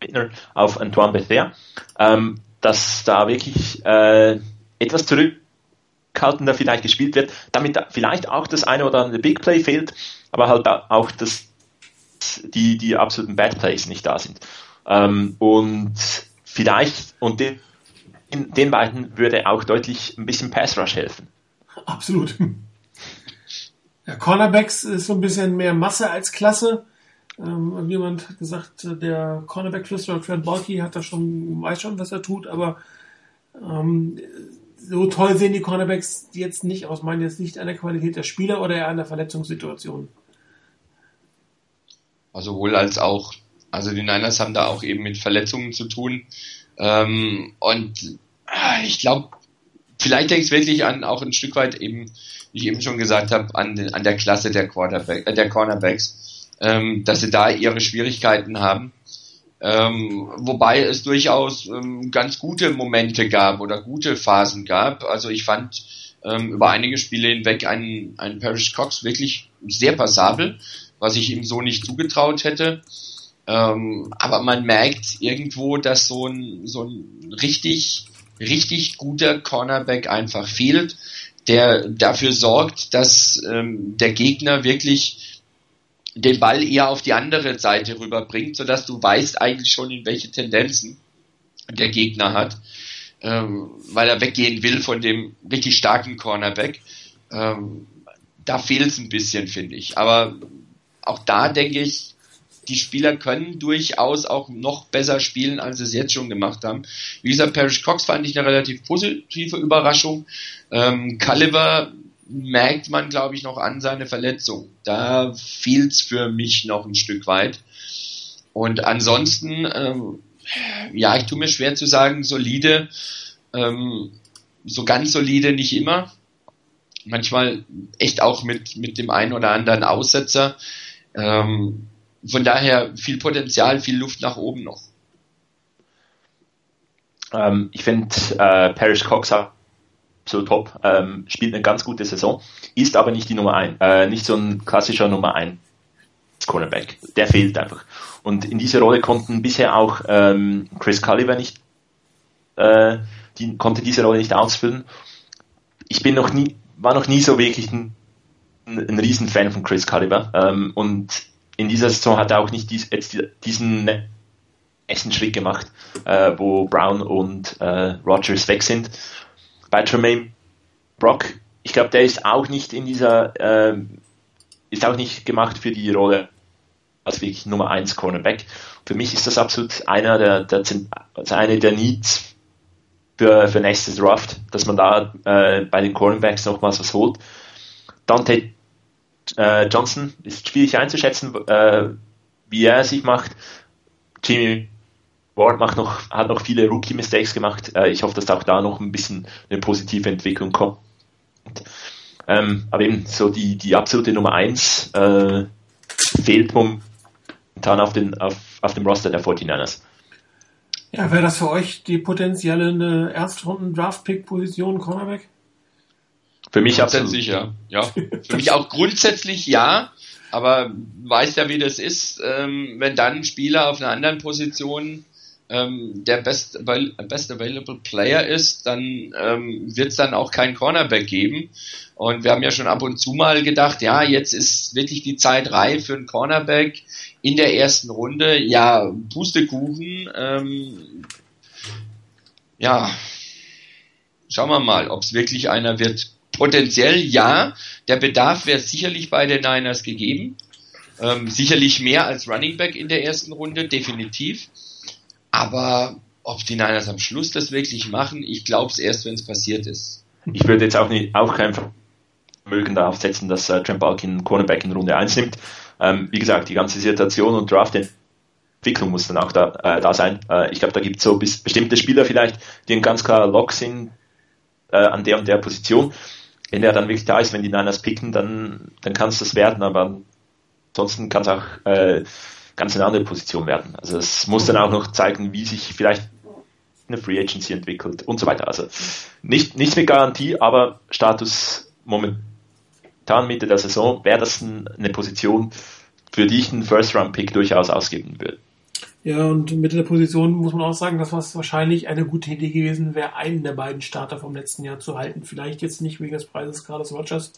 Whitner auf Antoine Bether, ähm, dass da wirklich äh, etwas zurückhaltender vielleicht gespielt wird, damit vielleicht auch das eine oder andere Big Play fehlt, aber halt auch das, die, die absoluten Bad Plays nicht da sind. Ähm, und vielleicht, und den, den beiden würde auch deutlich ein bisschen Pass Rush helfen. Absolut. Ja, Cornerbacks ist so ein bisschen mehr Masse als Klasse. Ähm, jemand hat gesagt, der Cornerback-Flüsterer Trent Balky hat da schon, weiß schon, was er tut, aber ähm, so toll sehen die Cornerbacks jetzt nicht aus. Meinen jetzt nicht an der Qualität der Spieler oder eher an der Verletzungssituation. Also sowohl als auch. Also die Niners haben da auch eben mit Verletzungen zu tun. Ähm, und ich glaube, vielleicht hängt es wirklich an, auch ein Stück weit eben, wie ich eben schon gesagt habe, an, an der Klasse der, Quarterback, äh, der Cornerbacks, ähm, dass sie da ihre Schwierigkeiten haben. Ähm, wobei es durchaus ähm, ganz gute Momente gab oder gute Phasen gab. Also ich fand ähm, über einige Spiele hinweg einen, einen Parrish Cox wirklich sehr passabel, was ich ihm so nicht zugetraut hätte. Ähm, aber man merkt irgendwo, dass so ein, so ein richtig richtig guter Cornerback einfach fehlt, der dafür sorgt, dass ähm, der Gegner wirklich den Ball eher auf die andere Seite rüberbringt, sodass du weißt eigentlich schon, in welche Tendenzen der Gegner hat, ähm, weil er weggehen will von dem richtig starken Cornerback. Ähm, da fehlt es ein bisschen, finde ich. Aber auch da denke ich, die Spieler können durchaus auch noch besser spielen, als sie es jetzt schon gemacht haben. Wie gesagt, Parrish Cox fand ich eine relativ positive Überraschung. Ähm, Culliver merkt man, glaube ich, noch an seine Verletzung. Da fehlt es für mich noch ein Stück weit. Und ansonsten, ähm, ja, ich tue mir schwer zu sagen, solide, ähm, so ganz solide nicht immer. Manchmal echt auch mit, mit dem einen oder anderen Aussetzer. Ähm, von daher viel Potenzial, viel Luft nach oben noch. Ähm, ich finde äh, Parrish Cox so top, ähm, spielt eine ganz gute Saison, ist aber nicht die Nummer 1, äh, nicht so ein klassischer Nummer 1 Cornerback. Der fehlt einfach. Und in dieser Rolle konnten bisher auch ähm, Chris Culliver nicht, äh, die, konnte diese Rolle nicht ausfüllen. Ich bin noch nie, war noch nie so wirklich ein, ein Riesenfan von Chris Culliver ähm, und in dieser Saison hat er auch nicht dies, jetzt diesen nächsten Schritt gemacht, äh, wo Brown und äh, Rogers weg sind. Bei Tremaine Brock, ich glaube, der ist auch nicht in dieser, äh, ist auch nicht gemacht für die Rolle als wirklich Nummer 1 Cornerback. Für mich ist das absolut einer der, der also eine der Needs für, für nächstes Draft, dass man da äh, bei den Cornerbacks nochmals was holt. Dante äh, Johnson ist schwierig einzuschätzen, äh, wie er sich macht. Jimmy Ward macht noch, hat noch viele Rookie-Mistakes gemacht. Äh, ich hoffe, dass auch da noch ein bisschen eine positive Entwicklung kommt. Ähm, aber eben so die, die absolute Nummer 1 äh, fehlt momentan auf, den, auf, auf dem Roster der 49ers. Ja, wäre das für euch die potenzielle Erstrunden-Draft-Pick-Position Cornerback? Für mich grundsätzlich ja. ja. Für mich auch grundsätzlich ja, aber weiß ja, wie das ist, ähm, wenn dann ein Spieler auf einer anderen Position ähm, der best, best available Player ist, dann ähm, wird es dann auch keinen Cornerback geben. Und wir haben ja schon ab und zu mal gedacht, ja, jetzt ist wirklich die Zeit reif für einen Cornerback in der ersten Runde. Ja, Pustekuchen. Ähm, ja, schauen wir mal, ob es wirklich einer wird. Potenziell ja, der Bedarf wäre sicherlich bei den Niners gegeben. Ähm, sicherlich mehr als Running Back in der ersten Runde, definitiv. Aber ob die Niners am Schluss das wirklich machen, ich glaube es erst, wenn es passiert ist. Ich würde jetzt auch, nicht, auch kein Vermögen darauf setzen, dass äh, Trent Balkin Cornerback in Runde 1 nimmt. Ähm, wie gesagt, die ganze Situation und Draft-Entwicklung muss dann auch da, äh, da sein. Äh, ich glaube, da gibt es so bestimmte Spieler vielleicht, die ein ganz klarer Lock sind äh, an der und der Position wenn er dann wirklich da ist, wenn die Niners picken, dann, dann kann es das werden, aber ansonsten kann es auch äh, ganz eine andere Position werden. Also es muss dann auch noch zeigen, wie sich vielleicht eine Free Agency entwickelt und so weiter. Also nicht, nichts mit Garantie, aber Status momentan momentan Mitte der Saison wäre das eine Position, für die ich einen First-Round-Pick durchaus ausgeben würde. Ja, und Mitte der Position muss man auch sagen, dass was wahrscheinlich eine gute Idee gewesen wäre, einen der beiden Starter vom letzten Jahr zu halten. Vielleicht jetzt nicht wegen des Preises Carlos Rogers,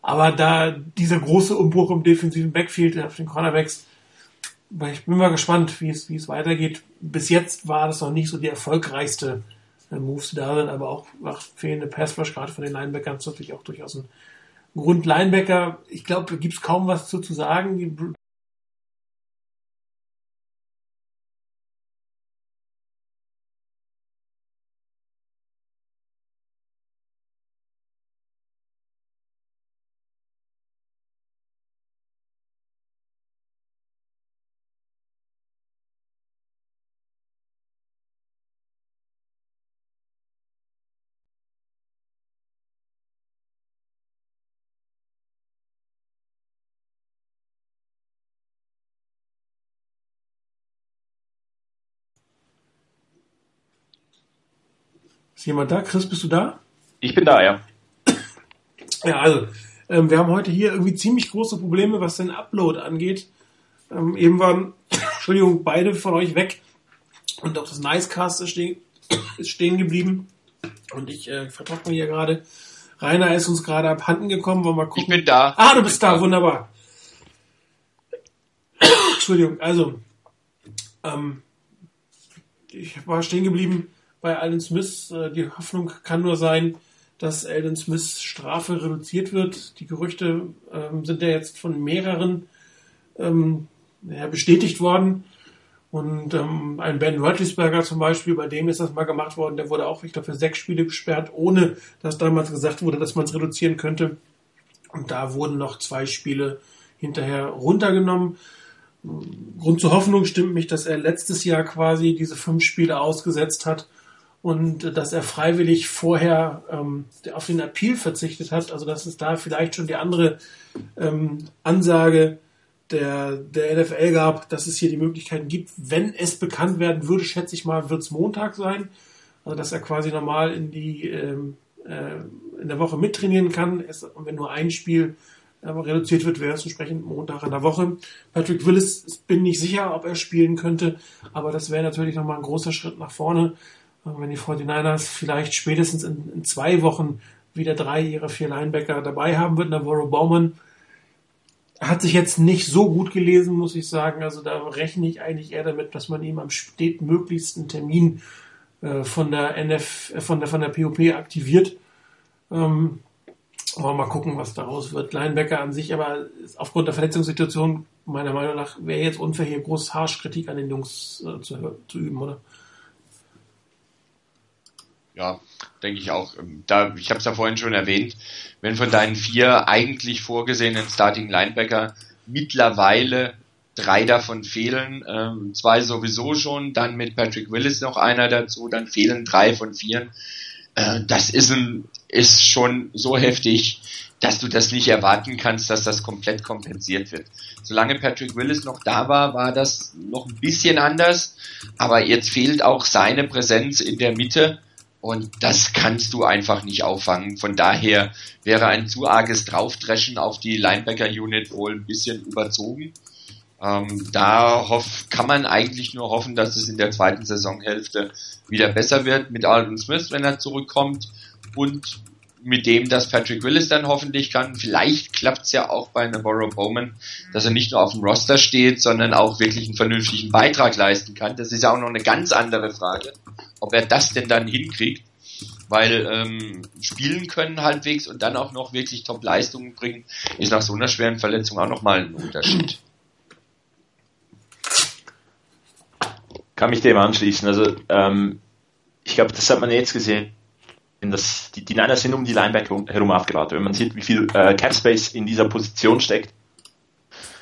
aber da dieser große Umbruch im defensiven Backfield auf den Cornerbacks, ich bin mal gespannt, wie es, wie es weitergeht. Bis jetzt war das noch nicht so die erfolgreichste äh, Moves, die da sind, aber auch nach fehlende Passrush, gerade von den Linebackern, ist natürlich auch durchaus ein Grund Linebacker. Ich glaube, da gibt es kaum was zu, zu sagen. Ist jemand da? Chris, bist du da? Ich bin da, ja. Ja, also, ähm, wir haben heute hier irgendwie ziemlich große Probleme, was den Upload angeht. Ähm, eben waren, Entschuldigung, beide von euch weg und auch das Nicecast ist stehen, ist stehen geblieben. Und ich äh, vertrockne hier gerade. Rainer ist uns gerade abhanden gekommen, wollen wir mal gucken. Ich bin da. Ah, du bist da, wunderbar. Entschuldigung, also, ähm, ich war stehen geblieben bei Alden Smith. Äh, die Hoffnung kann nur sein, dass Alden Smiths Strafe reduziert wird. Die Gerüchte ähm, sind ja jetzt von mehreren ähm, ja, bestätigt worden. Und ähm, ein Ben Roethlisberger zum Beispiel, bei dem ist das mal gemacht worden, der wurde auch, ich glaube, für sechs Spiele gesperrt, ohne dass damals gesagt wurde, dass man es reduzieren könnte. Und da wurden noch zwei Spiele hinterher runtergenommen. Grund zur Hoffnung stimmt mich, dass er letztes Jahr quasi diese fünf Spiele ausgesetzt hat und dass er freiwillig vorher ähm, auf den Appeal verzichtet hat. Also dass es da vielleicht schon die andere ähm, Ansage der, der NFL gab, dass es hier die Möglichkeiten gibt. Wenn es bekannt werden würde, schätze ich mal, wird es Montag sein. Also dass er quasi normal in die ähm, äh, in der Woche mittrainieren kann. Es, und wenn nur ein Spiel äh, reduziert wird, wäre es entsprechend Montag in der Woche. Patrick Willis, bin nicht sicher, ob er spielen könnte, aber das wäre natürlich nochmal ein großer Schritt nach vorne wenn die 49ers vielleicht spätestens in, in, zwei Wochen wieder drei ihrer vier Linebacker dabei haben würden. Navarro Bowman hat sich jetzt nicht so gut gelesen, muss ich sagen. Also da rechne ich eigentlich eher damit, dass man ihm am spätmöglichsten Termin äh, von der NF, äh, von der von der POP aktiviert. Ähm, aber mal gucken, was daraus wird. Linebacker an sich, aber aufgrund der Verletzungssituation, meiner Meinung nach, wäre jetzt unfair, hier groß Harschkritik an den Jungs äh, zu, zu üben, oder? Ja, denke ich auch. Ähm, da, ich habe es ja vorhin schon erwähnt, wenn von deinen vier eigentlich vorgesehenen Starting Linebacker mittlerweile drei davon fehlen, ähm, zwei sowieso schon, dann mit Patrick Willis noch einer dazu, dann fehlen drei von vier. Äh, das ist, ein, ist schon so heftig, dass du das nicht erwarten kannst, dass das komplett kompensiert wird. Solange Patrick Willis noch da war, war das noch ein bisschen anders, aber jetzt fehlt auch seine Präsenz in der Mitte und das kannst du einfach nicht auffangen. Von daher wäre ein zu arges Draufdreschen auf die Linebacker-Unit wohl ein bisschen überzogen. Ähm, da hoff, kann man eigentlich nur hoffen, dass es in der zweiten Saisonhälfte wieder besser wird mit Alden Smith, wenn er zurückkommt. Und mit dem, dass Patrick Willis dann hoffentlich kann. Vielleicht klappt es ja auch bei Navarro Bowman, dass er nicht nur auf dem Roster steht, sondern auch wirklich einen vernünftigen Beitrag leisten kann. Das ist ja auch noch eine ganz andere Frage, ob er das denn dann hinkriegt. Weil ähm, spielen können halbwegs und dann auch noch wirklich Top-Leistungen bringen, ist nach so einer schweren Verletzung auch nochmal ein Unterschied. Kann mich dem anschließen. Also ähm, ich glaube, das hat man jetzt gesehen das, die, die Niners sind um die Linebacker herum aufgebaut. Wenn man sieht, wie viel äh, Cap Space in dieser Position steckt,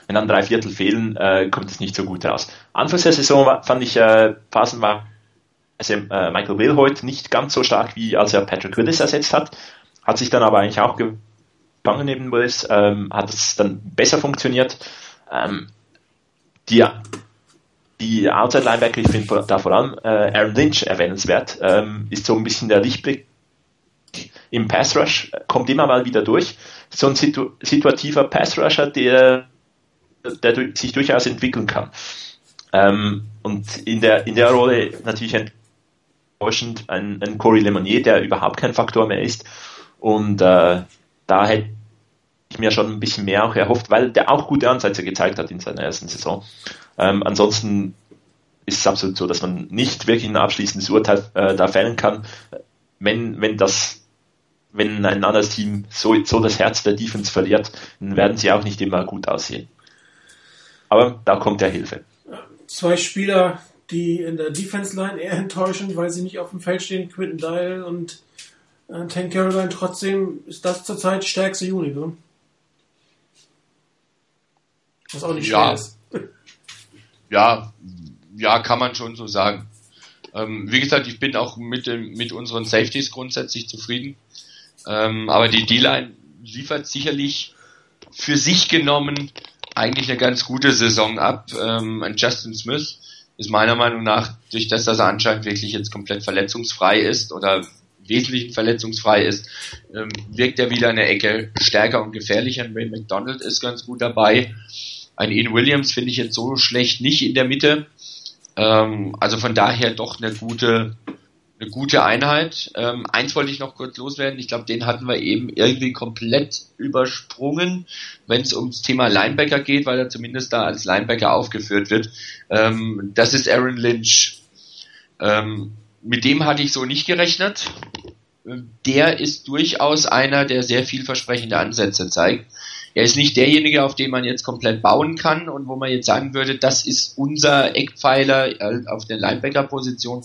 wenn dann drei Viertel fehlen, äh, kommt es nicht so gut raus. Anfangs der Saison fand ich äh, phasenweise also, äh, Michael Will heute nicht ganz so stark, wie als er Patrick Willis ersetzt hat. Hat sich dann aber eigentlich auch gefangen neben Willis, ähm, hat es dann besser funktioniert. Ähm, die, die Outside Linebacker, ich finde da vor allem äh, Aaron Lynch erwähnenswert, ähm, ist so ein bisschen der Lichtblick im Pass Rush, kommt immer mal wieder durch. So ein situ situativer Pass Rusher, der, der sich durchaus entwickeln kann. Ähm, und in der, in der Rolle natürlich enttäuschend ein, ein Corey Lemonnier, der überhaupt kein Faktor mehr ist. Und äh, da hätte ich mir schon ein bisschen mehr auch erhofft, weil der auch gute Ansätze gezeigt hat in seiner ersten Saison. Ähm, ansonsten ist es absolut so, dass man nicht wirklich ein abschließendes Urteil äh, da fällen kann, wenn, wenn das, wenn ein anderes Team so, so das Herz der Defense verliert, dann werden sie auch nicht immer gut aussehen. Aber da kommt ja Hilfe. Zwei Spieler, die in der Defense Line eher enttäuschen, weil sie nicht auf dem Feld stehen, Quinton Dial und äh, Tank Caroline. Trotzdem ist das zurzeit stärkste Unit, oder? Was auch nicht ja. schwer ist. Ja, ja, kann man schon so sagen. Ähm, wie gesagt, ich bin auch mit, dem, mit unseren Safeties grundsätzlich zufrieden. Ähm, aber die D-Line liefert sicherlich für sich genommen eigentlich eine ganz gute Saison ab. Ähm, Justin Smith ist meiner Meinung nach, durch das, dass er anscheinend wirklich jetzt komplett verletzungsfrei ist oder wesentlich verletzungsfrei ist, ähm, wirkt er wieder eine Ecke stärker und gefährlicher. Ray McDonald ist ganz gut dabei. Ein Ian Williams finde ich jetzt so schlecht nicht in der Mitte. Ähm, also von daher doch eine gute, eine gute Einheit. Ähm, eins wollte ich noch kurz loswerden. Ich glaube, den hatten wir eben irgendwie komplett übersprungen, wenn es ums Thema Linebacker geht, weil er zumindest da als Linebacker aufgeführt wird. Ähm, das ist Aaron Lynch. Ähm, mit dem hatte ich so nicht gerechnet. Der ist durchaus einer, der sehr vielversprechende Ansätze zeigt. Er ist nicht derjenige, auf den man jetzt komplett bauen kann und wo man jetzt sagen würde, das ist unser Eckpfeiler äh, auf der Linebacker-Position.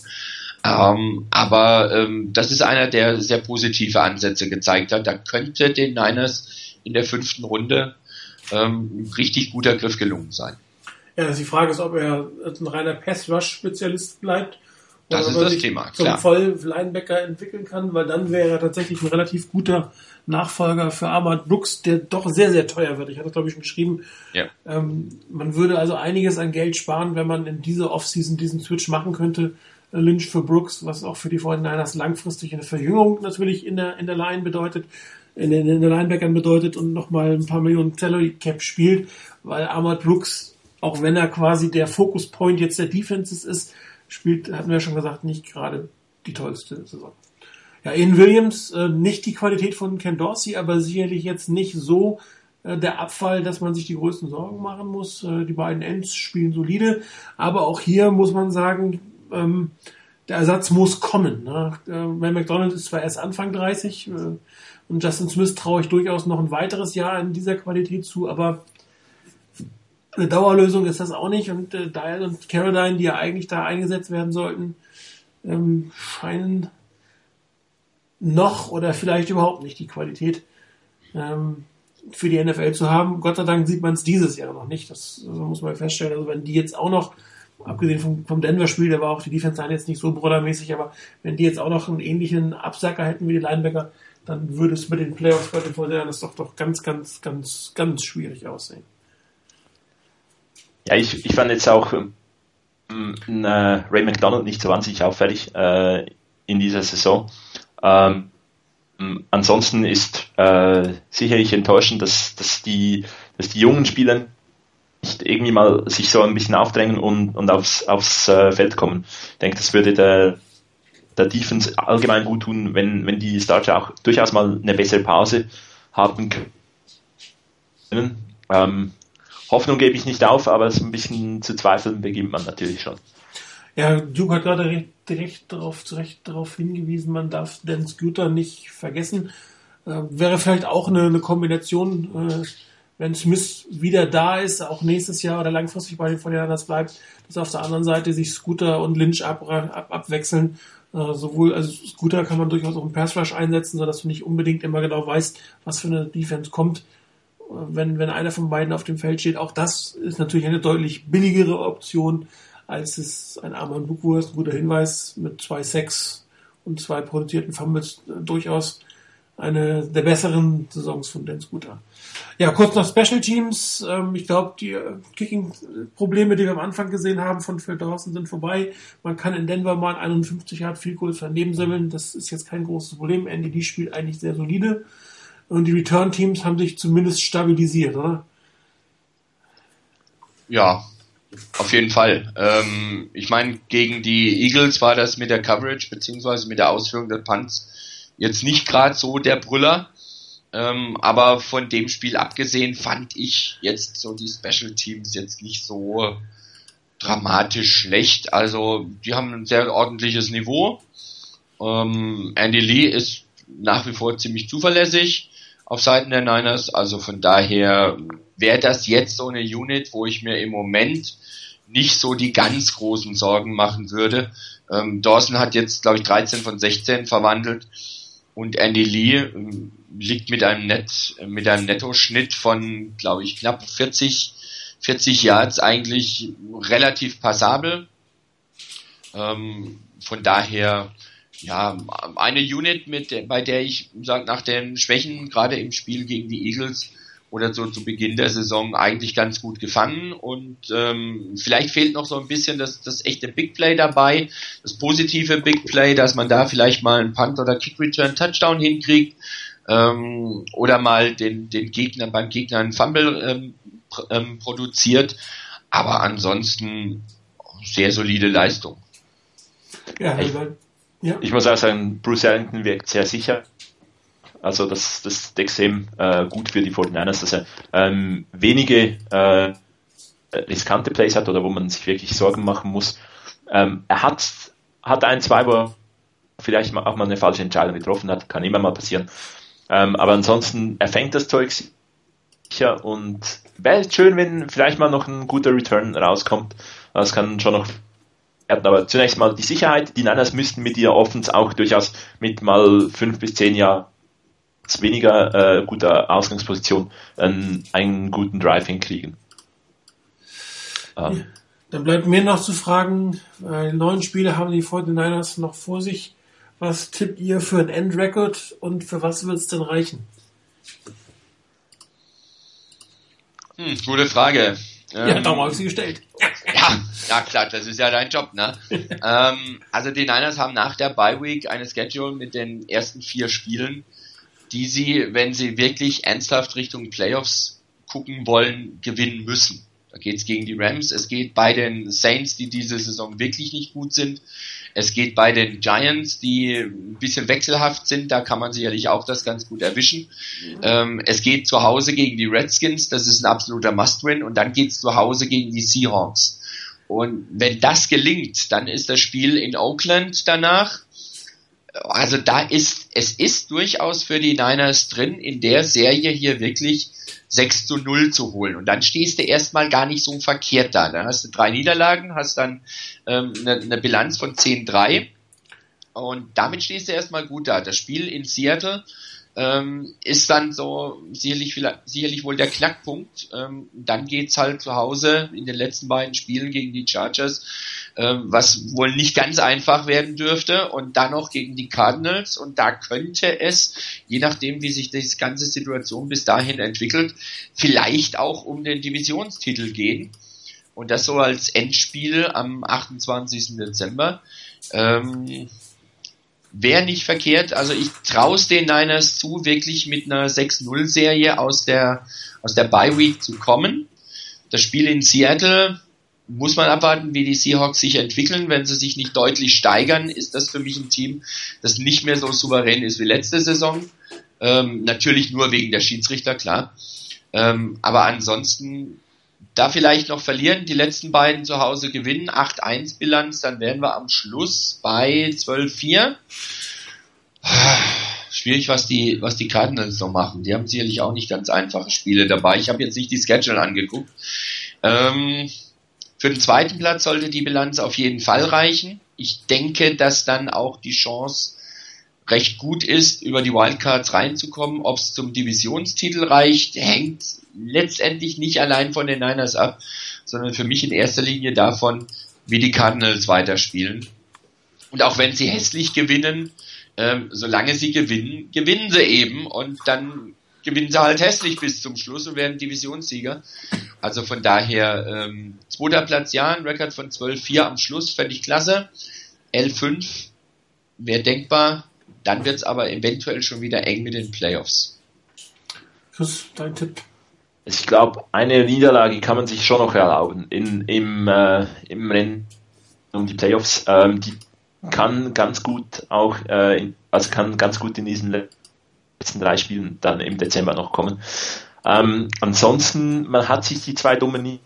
Ähm, aber ähm, das ist einer, der sehr positive Ansätze gezeigt hat. Da könnte den Niners in der fünften Runde ähm, ein richtig guter Griff gelungen sein. Ja, die Frage ist, ob er ein reiner Pass-Rush-Spezialist bleibt das ist das Thema, klar. Zum Voll-Linebacker entwickeln kann, weil dann wäre er tatsächlich ein relativ guter Nachfolger für Ahmad Brooks, der doch sehr, sehr teuer wird. Ich hatte glaube ich, schon geschrieben. Ja. Ähm, man würde also einiges an Geld sparen, wenn man in dieser Offseason diesen Switch machen könnte. Lynch für Brooks, was auch für die 49ers langfristig eine Verjüngung natürlich in der, in der Line bedeutet, in den, in den Linebackern bedeutet und nochmal ein paar Millionen Salary Cap spielt, weil Ahmad Brooks, auch wenn er quasi der Focus Point jetzt der Defenses ist, spielt, hatten wir ja schon gesagt, nicht gerade die tollste Saison. Ja, Ian Williams, äh, nicht die Qualität von Ken Dorsey, aber sicherlich jetzt nicht so äh, der Abfall, dass man sich die größten Sorgen machen muss. Äh, die beiden Ends spielen solide, aber auch hier muss man sagen, ähm, der Ersatz muss kommen. Ne? Äh, McDonald ist zwar erst Anfang 30 äh, und Justin Smith traue ich durchaus noch ein weiteres Jahr in dieser Qualität zu, aber eine Dauerlösung ist das auch nicht und äh, Dial und Caroline, die ja eigentlich da eingesetzt werden sollten, ähm, scheinen noch oder vielleicht überhaupt nicht die Qualität ähm, für die NFL zu haben. Gott sei Dank sieht man es dieses Jahr noch nicht. Das also muss man feststellen. Also wenn die jetzt auch noch, abgesehen vom, vom Denver-Spiel, da war auch die Defense Line jetzt nicht so brottermäßig, aber wenn die jetzt auch noch einen ähnlichen Absacker hätten wie die Linebacker, dann würde es mit den Playoffs bei den Vorderern doch doch ganz, ganz, ganz, ganz schwierig aussehen. Ja, ich, ich fand jetzt auch ähm, äh, Ray McDonald nicht so wahnsinnig auffällig äh, in dieser Saison. Ähm, ansonsten ist äh, sicherlich enttäuschend, dass, dass, die, dass die jungen Spieler nicht irgendwie mal sich so ein bisschen aufdrängen und, und aufs, aufs äh, Feld kommen. Ich denke, das würde der, der Defense allgemein gut tun, wenn, wenn die Starter auch durchaus mal eine bessere Pause haben können. Ähm, Hoffnung gebe ich nicht auf, aber so ein bisschen zu zweifeln beginnt man natürlich schon. Ja, Duke hat gerade direkt darauf, zurecht darauf hingewiesen, man darf den Scooter nicht vergessen. Äh, wäre vielleicht auch eine, eine Kombination, äh, wenn Smith wieder da ist, auch nächstes Jahr oder langfristig bei den Vorderlanders bleibt, dass auf der anderen Seite sich Scooter und Lynch ab, ab, abwechseln. Äh, sowohl, also Scooter kann man durchaus auch im Pass Rush einsetzen, sodass du nicht unbedingt immer genau weißt, was für eine Defense kommt wenn, wenn einer von beiden auf dem Feld steht. Auch das ist natürlich eine deutlich billigere Option, als es ein Armand Buchwurst, ein guter Hinweis, mit zwei Sex und zwei produzierten Fumbles äh, durchaus eine der besseren Saisons von Dan Scooter. Ja, kurz noch Special Teams. Ähm, ich glaube, die äh, Kicking-Probleme, die wir am Anfang gesehen haben von Phil Dawson, sind vorbei. Man kann in Denver mal 51 Yard Field Goal daneben sammeln. Das ist jetzt kein großes Problem. Andy Lee spielt eigentlich sehr solide. Und die Return-Teams haben sich zumindest stabilisiert, oder? Ja, auf jeden Fall. Ähm, ich meine, gegen die Eagles war das mit der Coverage beziehungsweise mit der Ausführung der Punts jetzt nicht gerade so der Brüller. Ähm, aber von dem Spiel abgesehen fand ich jetzt so die Special Teams jetzt nicht so dramatisch schlecht. Also die haben ein sehr ordentliches Niveau. Ähm, Andy Lee ist nach wie vor ziemlich zuverlässig auf Seiten der Niners. Also von daher wäre das jetzt so eine Unit, wo ich mir im Moment nicht so die ganz großen Sorgen machen würde. Ähm, Dawson hat jetzt, glaube ich, 13 von 16 verwandelt und Andy Lee ähm, liegt mit einem Net, mit einem Nettoschnitt von, glaube ich, knapp 40, 40 Yards eigentlich relativ passabel. Ähm, von daher, ja, eine Unit, mit, bei der ich sag, nach den Schwächen, gerade im Spiel gegen die Eagles, oder so zu Beginn der Saison eigentlich ganz gut gefangen und ähm, vielleicht fehlt noch so ein bisschen das, das echte Big Play dabei, das positive Big Play, dass man da vielleicht mal einen Punt oder Kick Return Touchdown hinkriegt ähm, oder mal den, den Gegner beim Gegner einen Fumble ähm, pr ähm, produziert, aber ansonsten sehr solide Leistung. Ja, ich, ja. ich muss auch sagen, Bruce Ellington wirkt sehr sicher also das, das ist extrem äh, gut für die 49ers, dass er ähm, wenige äh, riskante Plays hat oder wo man sich wirklich Sorgen machen muss. Ähm, er hat, hat ein, zwei, wo er vielleicht auch mal eine falsche Entscheidung getroffen hat, kann immer mal passieren. Ähm, aber ansonsten, er fängt das Zeug sicher und wäre schön, wenn vielleicht mal noch ein guter Return rauskommt. Das kann schon noch aber zunächst mal die Sicherheit. Die Niners müssten mit ihr Offense auch durchaus mit mal fünf bis zehn Jahren weniger äh, guter Ausgangsposition einen, einen guten Drive hinkriegen. Ähm. Dann bleibt mir noch zu fragen, äh, neun Spiele haben die 49ers noch vor sich. Was tippt ihr für ein Endrecord und für was wird es denn reichen? Hm, gute Frage. Ja, ähm, darum habe ich sie gestellt. Ja, ja klar, das ist ja dein Job, ne? ähm, also die Niners haben nach der Bye Week eine Schedule mit den ersten vier Spielen die sie, wenn sie wirklich ernsthaft Richtung Playoffs gucken wollen, gewinnen müssen. Da geht es gegen die Rams, es geht bei den Saints, die diese Saison wirklich nicht gut sind. Es geht bei den Giants, die ein bisschen wechselhaft sind, da kann man sicherlich auch das ganz gut erwischen. Mhm. Ähm, es geht zu Hause gegen die Redskins, das ist ein absoluter Must-Win. Und dann geht es zu Hause gegen die Seahawks. Und wenn das gelingt, dann ist das Spiel in Oakland danach also da ist, es ist durchaus für die Niners drin, in der Serie hier wirklich 6 zu 0 zu holen. Und dann stehst du erstmal gar nicht so verkehrt da. Dann hast du drei Niederlagen, hast dann ähm, eine, eine Bilanz von 10-3 und damit stehst du erstmal gut da. Das Spiel in Seattle ähm, ist dann so sicherlich, sicherlich wohl der Knackpunkt. Ähm, dann geht's halt zu Hause in den letzten beiden Spielen gegen die Chargers, ähm, was wohl nicht ganz einfach werden dürfte. Und dann noch gegen die Cardinals. Und da könnte es, je nachdem, wie sich diese ganze Situation bis dahin entwickelt, vielleicht auch um den Divisionstitel gehen. Und das so als Endspiel am 28. Dezember. Ähm, wäre nicht verkehrt. Also ich traue den Niners zu, wirklich mit einer 6-0-Serie aus der, aus der Bye Week zu kommen. Das Spiel in Seattle muss man abwarten, wie die Seahawks sich entwickeln. Wenn sie sich nicht deutlich steigern, ist das für mich ein Team, das nicht mehr so souverän ist wie letzte Saison. Ähm, natürlich nur wegen der Schiedsrichter, klar. Ähm, aber ansonsten da vielleicht noch verlieren, die letzten beiden zu Hause gewinnen, 8-1 Bilanz, dann wären wir am Schluss bei 12-4. Schwierig, was die, was die Cardinals noch machen. Die haben sicherlich auch nicht ganz einfache Spiele dabei. Ich habe jetzt nicht die Schedule angeguckt. Ähm, für den zweiten Platz sollte die Bilanz auf jeden Fall reichen. Ich denke, dass dann auch die Chance recht gut ist, über die Wildcards reinzukommen. Ob es zum Divisionstitel reicht, hängt letztendlich nicht allein von den Niners ab, sondern für mich in erster Linie davon, wie die Cardinals weiterspielen. Und auch wenn sie hässlich gewinnen, ähm, solange sie gewinnen, gewinnen sie eben und dann gewinnen sie halt hässlich bis zum Schluss und werden Divisionssieger. Also von daher, ähm, zweiter Platz ja, ein Rekord von 12-4 am Schluss, fände ich klasse. L5 wäre denkbar, dann wird es aber eventuell schon wieder eng mit den Playoffs. Chris, dein Tipp? Ich glaube, eine Niederlage kann man sich schon noch erlauben in, im, äh, im Rennen um die Playoffs. Ähm, die kann ganz gut auch, äh, also kann ganz gut in diesen letzten drei Spielen dann im Dezember noch kommen. Ähm, ansonsten, man hat sich die zwei dummen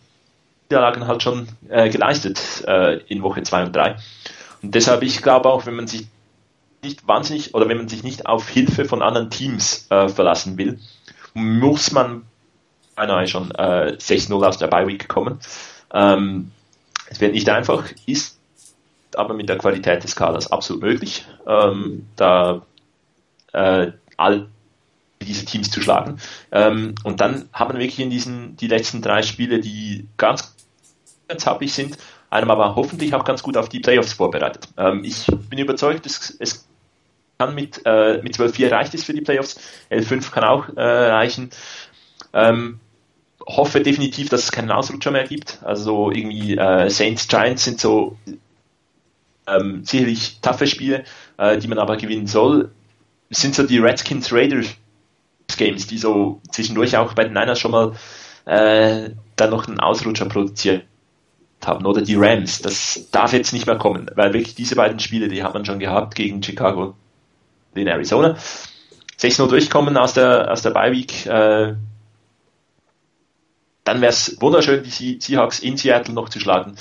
Niederlagen halt schon äh, geleistet äh, in Woche 2 und 3. Und deshalb, ich glaube auch, wenn man sich nicht wahnsinnig oder wenn man sich nicht auf Hilfe von anderen Teams äh, verlassen will, muss man beinahe schon äh, 6-0 aus der Bye-Week kommen. Ähm, es wird nicht einfach, ist aber mit der Qualität des Kaders absolut möglich, ähm, da äh, all diese Teams zu schlagen. Ähm, und dann haben wir wirklich in diesen die letzten drei Spiele, die ganz, ganz happig sind, einem aber hoffentlich auch ganz gut auf die Playoffs vorbereitet. Ähm, ich bin überzeugt, es, es kann mit, äh, mit 12-4 reicht es für die Playoffs, L5 kann auch äh, reichen. Ähm, hoffe definitiv, dass es keinen Ausrutscher mehr gibt. Also irgendwie äh, Saints Giants sind so ähm, sicherlich taffe Spiele, äh, die man aber gewinnen soll. Sind so die Redskins Raiders Games, die so zwischendurch auch bei den Niners schon mal äh, dann noch einen Ausrutscher produziert haben. Oder die Rams. Das darf jetzt nicht mehr kommen, weil wirklich diese beiden Spiele, die hat man schon gehabt gegen Chicago in Arizona. 6-0 durchkommen aus der, aus der Bye-Week. Äh, dann wäre es wunderschön, die Seahawks in Seattle noch zu schlagen.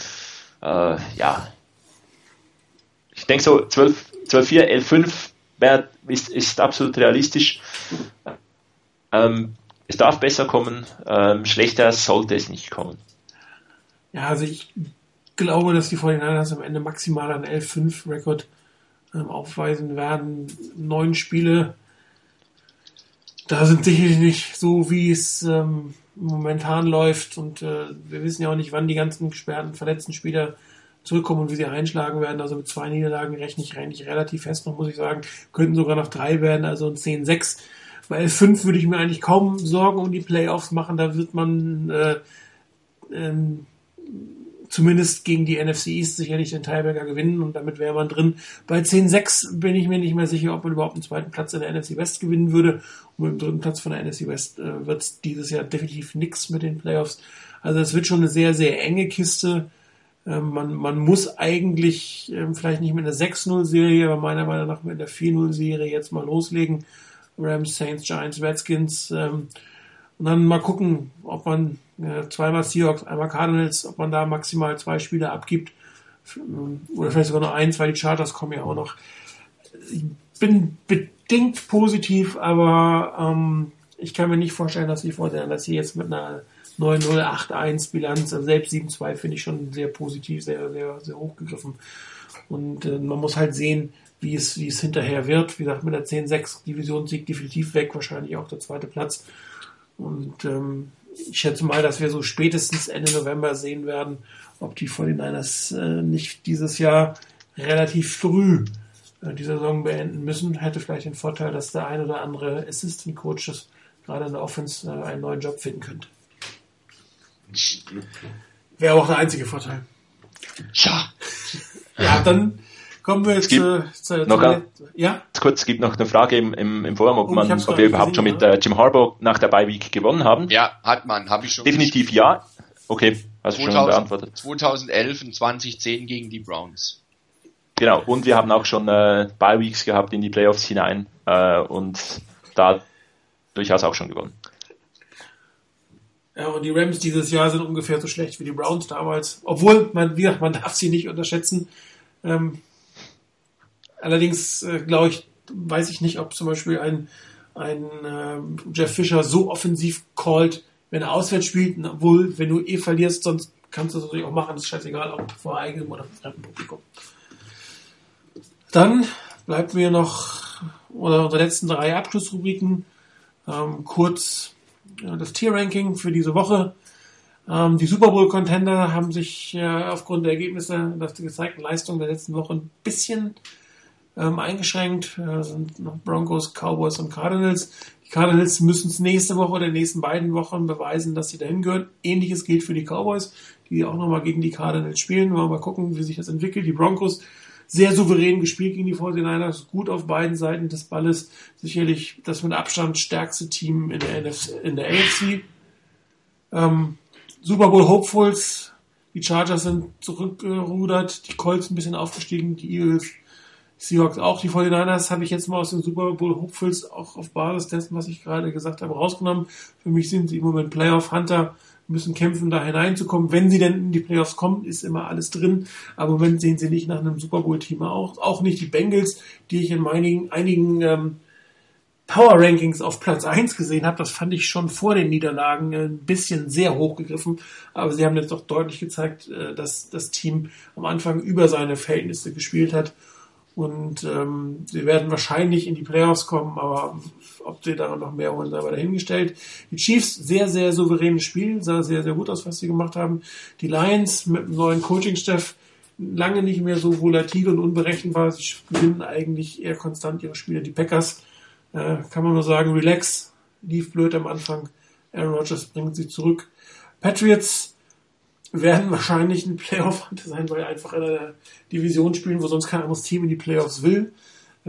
Äh, ja, ich denke so 12, 12 4, 11, 5 wär, ist, ist absolut realistisch. Ähm, es darf besser kommen, ähm, schlechter sollte es nicht kommen. Ja, also ich glaube, dass die 49ers am Ende maximal einen 11-5-Rekord ähm, aufweisen werden. Neun Spiele, da sind sicherlich nicht so, wie es ähm, momentan läuft. Und äh, wir wissen ja auch nicht, wann die ganzen gesperrten, verletzten Spieler zurückkommen und wie sie einschlagen werden. Also mit zwei Niederlagen rechne ich eigentlich relativ fest noch, muss ich sagen. Könnten sogar noch drei werden, also ein 10-6. Bei L5 würde ich mir eigentlich kaum Sorgen um die Playoffs machen. Da wird man äh, ähm, zumindest gegen die NFC East sicherlich den Tiebreaker gewinnen und damit wäre man drin. Bei 10-6 bin ich mir nicht mehr sicher, ob man überhaupt einen zweiten Platz in der NFC West gewinnen würde. Und mit dem dritten Platz von der NFC West äh, wird es dieses Jahr definitiv nichts mit den Playoffs. Also es wird schon eine sehr, sehr enge Kiste. Ähm, man, man muss eigentlich ähm, vielleicht nicht mit einer 6-0-Serie, aber meiner Meinung nach mit einer 4-0-Serie jetzt mal loslegen. Rams, Saints, Giants, Redskins. Ähm, und dann mal gucken, ob man äh, zweimal Seahawks, einmal Cardinals, ob man da maximal zwei Spiele abgibt. Oder vielleicht sogar nur eins, weil die Charters kommen ja auch noch. Ich bin bedingt positiv, aber ähm, ich kann mir nicht vorstellen, dass die Vorteile, dass sie jetzt mit einer 9-0-8-1 Bilanz, also selbst 7-2 finde ich schon sehr positiv, sehr, sehr, sehr hochgegriffen. Und äh, man muss halt sehen, wie es, wie es hinterher wird. Wie gesagt, mit der 10-6 Divisionssieg definitiv weg, wahrscheinlich auch der zweite Platz. Und ähm, ich schätze mal, dass wir so spätestens Ende November sehen werden, ob die 49ers äh, nicht dieses Jahr relativ früh äh, die Saison beenden müssen. Hätte vielleicht den Vorteil, dass der ein oder andere Assistant Coaches gerade in der Offense äh, einen neuen Job finden könnte. Wäre auch der einzige Vorteil. Ja. Ja, dann kommen wir jetzt äh, zu, noch zu, ja? kurz, es gibt noch eine Frage im, im, im Forum, ob, oh, man, ob wir überhaupt gesehen, schon mit äh, Jim Harbaugh nach der Bye Week gewonnen haben. Ja, hat man, habe ich schon. Definitiv ja. Okay, hast 2000, du schon beantwortet. 2011 und 2010 gegen die Browns. Genau, und wir haben auch schon äh, Bye Weeks gehabt in die Playoffs hinein äh, und da durchaus auch schon gewonnen. Ja, und die Rams dieses Jahr sind ungefähr so schlecht wie die Browns damals. Obwohl, man, wie gesagt, man darf sie nicht unterschätzen. Ähm, allerdings, äh, glaube ich, weiß ich nicht, ob zum Beispiel ein, ein äh, Jeff Fischer so offensiv callt, wenn er auswärts spielt, obwohl, wenn du eh verlierst, sonst kannst du es natürlich auch machen, das ist scheißegal, ob vor eigenem oder fremdem Publikum. Dann bleibt mir noch oder unsere letzten drei Abschlussrubriken ähm, kurz das Tier-Ranking für diese Woche. Ähm, die Super Bowl-Contender haben sich äh, aufgrund der Ergebnisse, der gezeigten Leistung der letzten Woche ein bisschen ähm, eingeschränkt. Äh, sind noch Broncos, Cowboys und Cardinals. Die Cardinals müssen es nächste Woche oder in den nächsten beiden Wochen beweisen, dass sie dahin gehören. Ähnliches gilt für die Cowboys, die auch nochmal gegen die Cardinals spielen. Wir mal gucken, wie sich das entwickelt. Die Broncos sehr souverän gespielt gegen die 49ers, gut auf beiden Seiten des Balles. Sicherlich das mit Abstand stärkste Team in der, NFC, in der AFC. Ähm, Super Bowl Hopefuls, die Chargers sind zurückgerudert, die Colts ein bisschen aufgestiegen, die Eagles Seahawks auch. Die 49ers habe ich jetzt mal aus den Super Bowl Hopefuls auch auf Basis dessen, was ich gerade gesagt habe, rausgenommen. Für mich sind sie im Moment Playoff Hunter, müssen kämpfen, da hineinzukommen. Wenn sie denn in die Playoffs kommen, ist immer alles drin. Aber im Moment sehen sie nicht nach einem Super Bowl Team auch. Auch nicht die Bengals, die ich in einigen, einigen ähm, Power Rankings auf Platz 1 gesehen habe. Das fand ich schon vor den Niederlagen ein bisschen sehr hochgegriffen. Aber sie haben jetzt doch deutlich gezeigt, äh, dass das Team am Anfang über seine Verhältnisse gespielt hat und ähm, sie werden wahrscheinlich in die Playoffs kommen, aber ob sie daran noch mehr holen, sei mal dahingestellt. Die Chiefs, sehr, sehr souveränes Spiel, sah sehr, sehr gut aus, was sie gemacht haben. Die Lions mit dem neuen Coaching-Staff lange nicht mehr so volatil und unberechenbar. Sie gewinnen eigentlich eher konstant ihre Spiele. Die Packers, äh, kann man nur sagen, relax, lief blöd am Anfang. Aaron Rodgers bringt sie zurück. Patriots, werden wahrscheinlich ein Playoff sein, weil einfach in einer Division spielen, wo sonst kein anderes Team in die Playoffs will.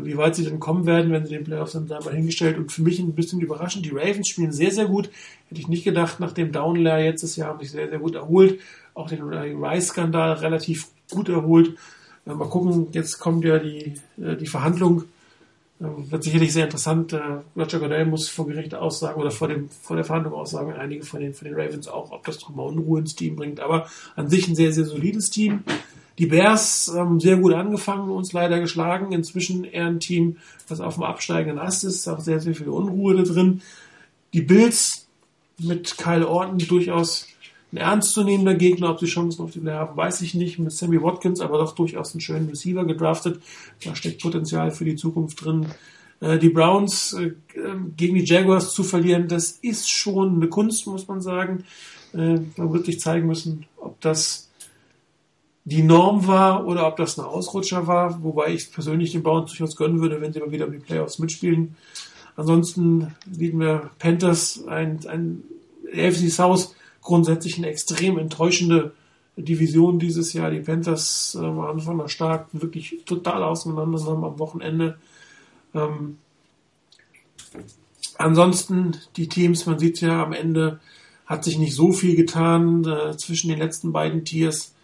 Wie weit sie denn kommen werden, wenn sie den Playoffs sei mal hingestellt. Und für mich ein bisschen überraschend, die Ravens spielen sehr, sehr gut. Hätte ich nicht gedacht, nach dem Downlayer letztes Jahr haben sich sehr, sehr gut erholt. Auch den Rice-Skandal relativ gut erholt. Mal gucken, jetzt kommt ja die, äh, die Verhandlung wird sicherlich sehr interessant. Äh, Roger Goodell muss vor Gericht aussagen oder vor, dem, vor der Verhandlung aussagen, einige von den, von den Ravens auch, ob das nochmal Unruhe ins Team bringt. Aber an sich ein sehr, sehr solides Team. Die Bears haben sehr gut angefangen, uns leider geschlagen. Inzwischen eher ein Team, das auf dem absteigenden Ast ist. Auch sehr, sehr viel Unruhe da drin. Die Bills mit Kyle Orton durchaus ein ernstzunehmender Gegner. Ob sie Chancen auf die Play haben, weiß ich nicht. Mit Sammy Watkins, aber doch durchaus einen schönen Receiver gedraftet. Da steckt Potenzial für die Zukunft drin. Äh, die Browns äh, ähm, gegen die Jaguars zu verlieren, das ist schon eine Kunst, muss man sagen. Äh, man wirklich zeigen müssen, ob das die Norm war oder ob das ein Ausrutscher war, wobei ich persönlich den Browns durchaus gönnen würde, wenn sie mal wieder um die Playoffs mitspielen. Ansonsten liegen wir Panthers ein, ein AFC South grundsätzlich eine extrem enttäuschende Division dieses Jahr. Die Panthers äh, am Anfang noch stark, wirklich total auseinandergenommen am Wochenende. Ähm, ansonsten die Teams, man sieht ja am Ende, hat sich nicht so viel getan äh, zwischen den letzten beiden Tiers.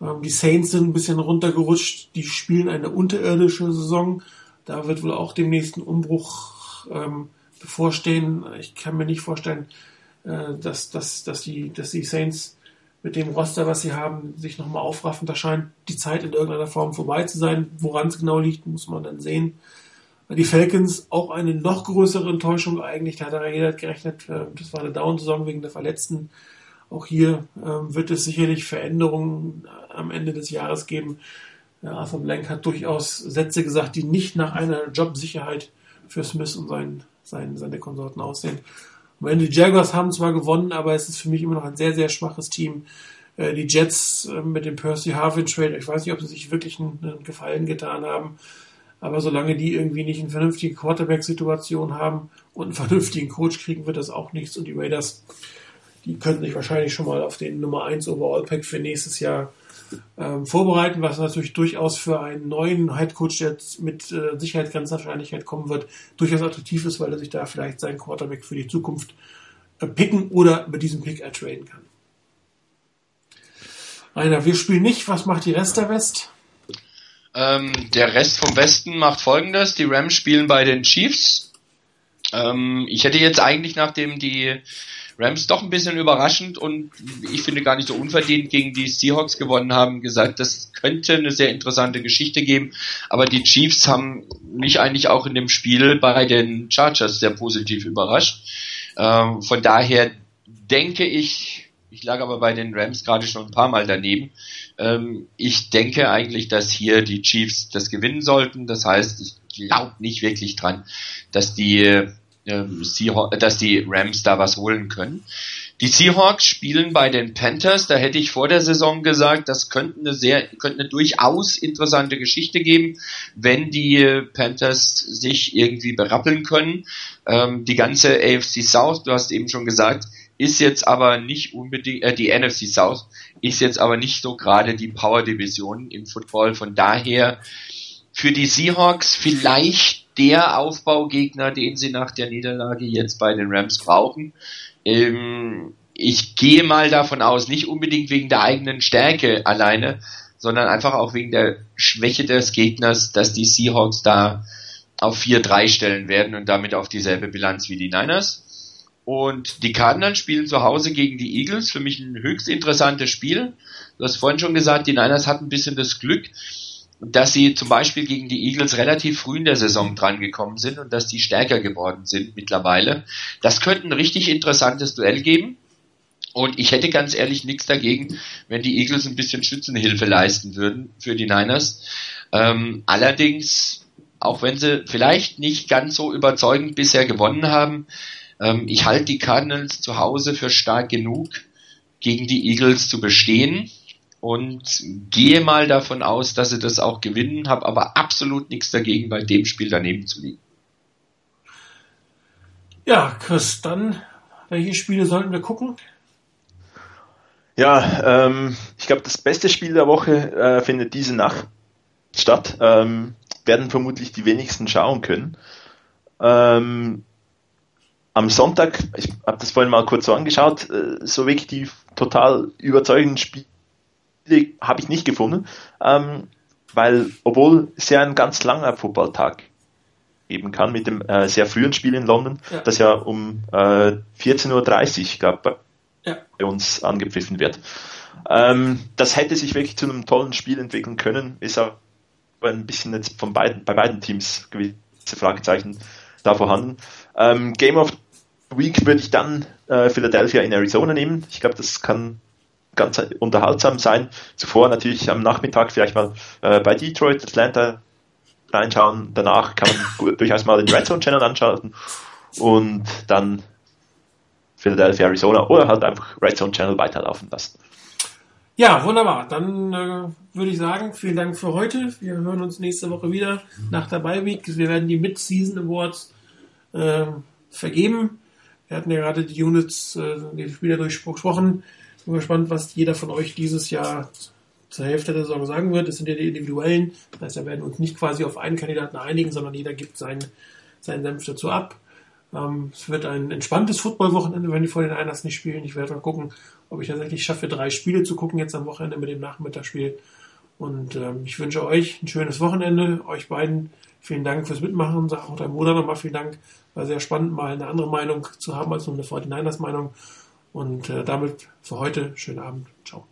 Ähm, die Saints sind ein bisschen runtergerutscht, die spielen eine unterirdische Saison. Da wird wohl auch demnächst ein Umbruch ähm, bevorstehen. Ich kann mir nicht vorstellen, dass, dass, dass, die, dass die Saints mit dem Roster, was sie haben, sich nochmal aufraffen. Da scheint die Zeit in irgendeiner Form vorbei zu sein. Woran es genau liegt, muss man dann sehen. Die Falcons auch eine noch größere Enttäuschung eigentlich. Da hat er jeder gerechnet. Äh, das war eine Down-Saison wegen der Verletzten. Auch hier ähm, wird es sicherlich Veränderungen am Ende des Jahres geben. Arthur Blank hat durchaus Sätze gesagt, die nicht nach einer Jobsicherheit für Smith und sein, sein, seine Konsorten aussehen. Und die Jaguars haben zwar gewonnen, aber es ist für mich immer noch ein sehr, sehr schwaches Team. Äh, die Jets äh, mit dem Percy Harvin Trade, ich weiß nicht, ob sie sich wirklich einen, einen Gefallen getan haben. Aber solange die irgendwie nicht eine vernünftige Quarterback-Situation haben und einen vernünftigen Coach kriegen, wird das auch nichts. Und die Raiders, die könnten sich wahrscheinlich schon mal auf den Nummer 1 Overall-Pack für nächstes Jahr ähm, vorbereiten, was natürlich durchaus für einen neuen Headcoach, der mit äh, Sicherheit ganz Wahrscheinlichkeit kommen wird, durchaus attraktiv ist, weil er sich da vielleicht seinen Quarterback für die Zukunft äh, picken oder mit diesem Pick ertraden kann. Einer, wir spielen nicht. Was macht die Rest der West? Ähm, der Rest vom Westen macht folgendes. Die Rams spielen bei den Chiefs. Ähm, ich hätte jetzt eigentlich, nachdem die Rams doch ein bisschen überraschend und ich finde gar nicht so unverdient gegen die Seahawks gewonnen haben, gesagt, das könnte eine sehr interessante Geschichte geben. Aber die Chiefs haben mich eigentlich auch in dem Spiel bei den Chargers sehr positiv überrascht. Ähm, von daher denke ich, ich lag aber bei den Rams gerade schon ein paar Mal daneben. Ähm, ich denke eigentlich, dass hier die Chiefs das gewinnen sollten. Das heißt, ich glaube nicht wirklich dran, dass die dass die Rams da was holen können. Die Seahawks spielen bei den Panthers. Da hätte ich vor der Saison gesagt, das könnte eine sehr, könnte eine durchaus interessante Geschichte geben, wenn die Panthers sich irgendwie berappeln können. Ähm, die ganze AFC South, du hast eben schon gesagt, ist jetzt aber nicht unbedingt, äh, die NFC South ist jetzt aber nicht so gerade die Power Division im Football. Von daher für die Seahawks vielleicht der Aufbaugegner, den sie nach der Niederlage jetzt bei den Rams brauchen. Ähm, ich gehe mal davon aus, nicht unbedingt wegen der eigenen Stärke alleine, sondern einfach auch wegen der Schwäche des Gegners, dass die Seahawks da auf 4-3 stellen werden und damit auf dieselbe Bilanz wie die Niners. Und die Cardinals spielen zu Hause gegen die Eagles. Für mich ein höchst interessantes Spiel. Du hast vorhin schon gesagt, die Niners hatten ein bisschen das Glück, dass sie zum Beispiel gegen die Eagles relativ früh in der Saison drangekommen sind und dass die stärker geworden sind mittlerweile. Das könnte ein richtig interessantes Duell geben. Und ich hätte ganz ehrlich nichts dagegen, wenn die Eagles ein bisschen Schützenhilfe leisten würden für die Niners. Ähm, allerdings, auch wenn sie vielleicht nicht ganz so überzeugend bisher gewonnen haben, ähm, ich halte die Cardinals zu Hause für stark genug, gegen die Eagles zu bestehen und gehe mal davon aus, dass sie das auch gewinnen, habe aber absolut nichts dagegen, bei dem Spiel daneben zu liegen. Ja, Chris, dann welche Spiele sollten wir gucken? Ja, ähm, ich glaube, das beste Spiel der Woche äh, findet diese Nacht statt. Ähm, werden vermutlich die wenigsten schauen können. Ähm, am Sonntag, ich habe das vorhin mal kurz so angeschaut, äh, so wirklich die total überzeugenden Spiele habe ich nicht gefunden, ähm, weil obwohl es ja ein ganz langer Footballtag geben kann mit dem äh, sehr frühen Spiel in London, ja. das ja um äh, 14.30 Uhr gab, ja. bei uns angepfiffen wird. Ähm, das hätte sich wirklich zu einem tollen Spiel entwickeln können, ist aber ein bisschen jetzt von beiden, bei beiden Teams gewisse Fragezeichen da vorhanden. Ähm, Game of Week würde ich dann äh, Philadelphia in Arizona nehmen. Ich glaube, das kann ganz unterhaltsam sein. Zuvor natürlich am Nachmittag vielleicht mal äh, bei Detroit, Atlanta reinschauen. Danach kann man durchaus mal den Red Zone Channel anschalten und dann Philadelphia, Arizona oder halt einfach Red Zone Channel weiterlaufen lassen. Ja, wunderbar. Dann äh, würde ich sagen, vielen Dank für heute. Wir hören uns nächste Woche wieder nach der Bye Week. Wir werden die Mid-Season Awards äh, vergeben. Wir hatten ja gerade die Units, äh, die Spieler durchgesprochen. Bin gespannt, was jeder von euch dieses Jahr zur Hälfte der Saison sagen wird. Das sind ja die individuellen. Das heißt, wir werden uns nicht quasi auf einen Kandidaten einigen, sondern jeder gibt seinen, seinen Senf dazu ab. Ähm, es wird ein entspanntes Footballwochenende, wenn die vor den Einers nicht spielen. Ich werde mal gucken, ob ich tatsächlich schaffe, drei Spiele zu gucken jetzt am Wochenende mit dem Nachmittagsspiel. Und ähm, ich wünsche euch ein schönes Wochenende, euch beiden vielen Dank fürs Mitmachen. Sag auch deinem Bruder nochmal vielen Dank. War sehr spannend, mal eine andere Meinung zu haben als nur eine 49ers Meinung. Und äh, damit für heute schönen Abend. Ciao.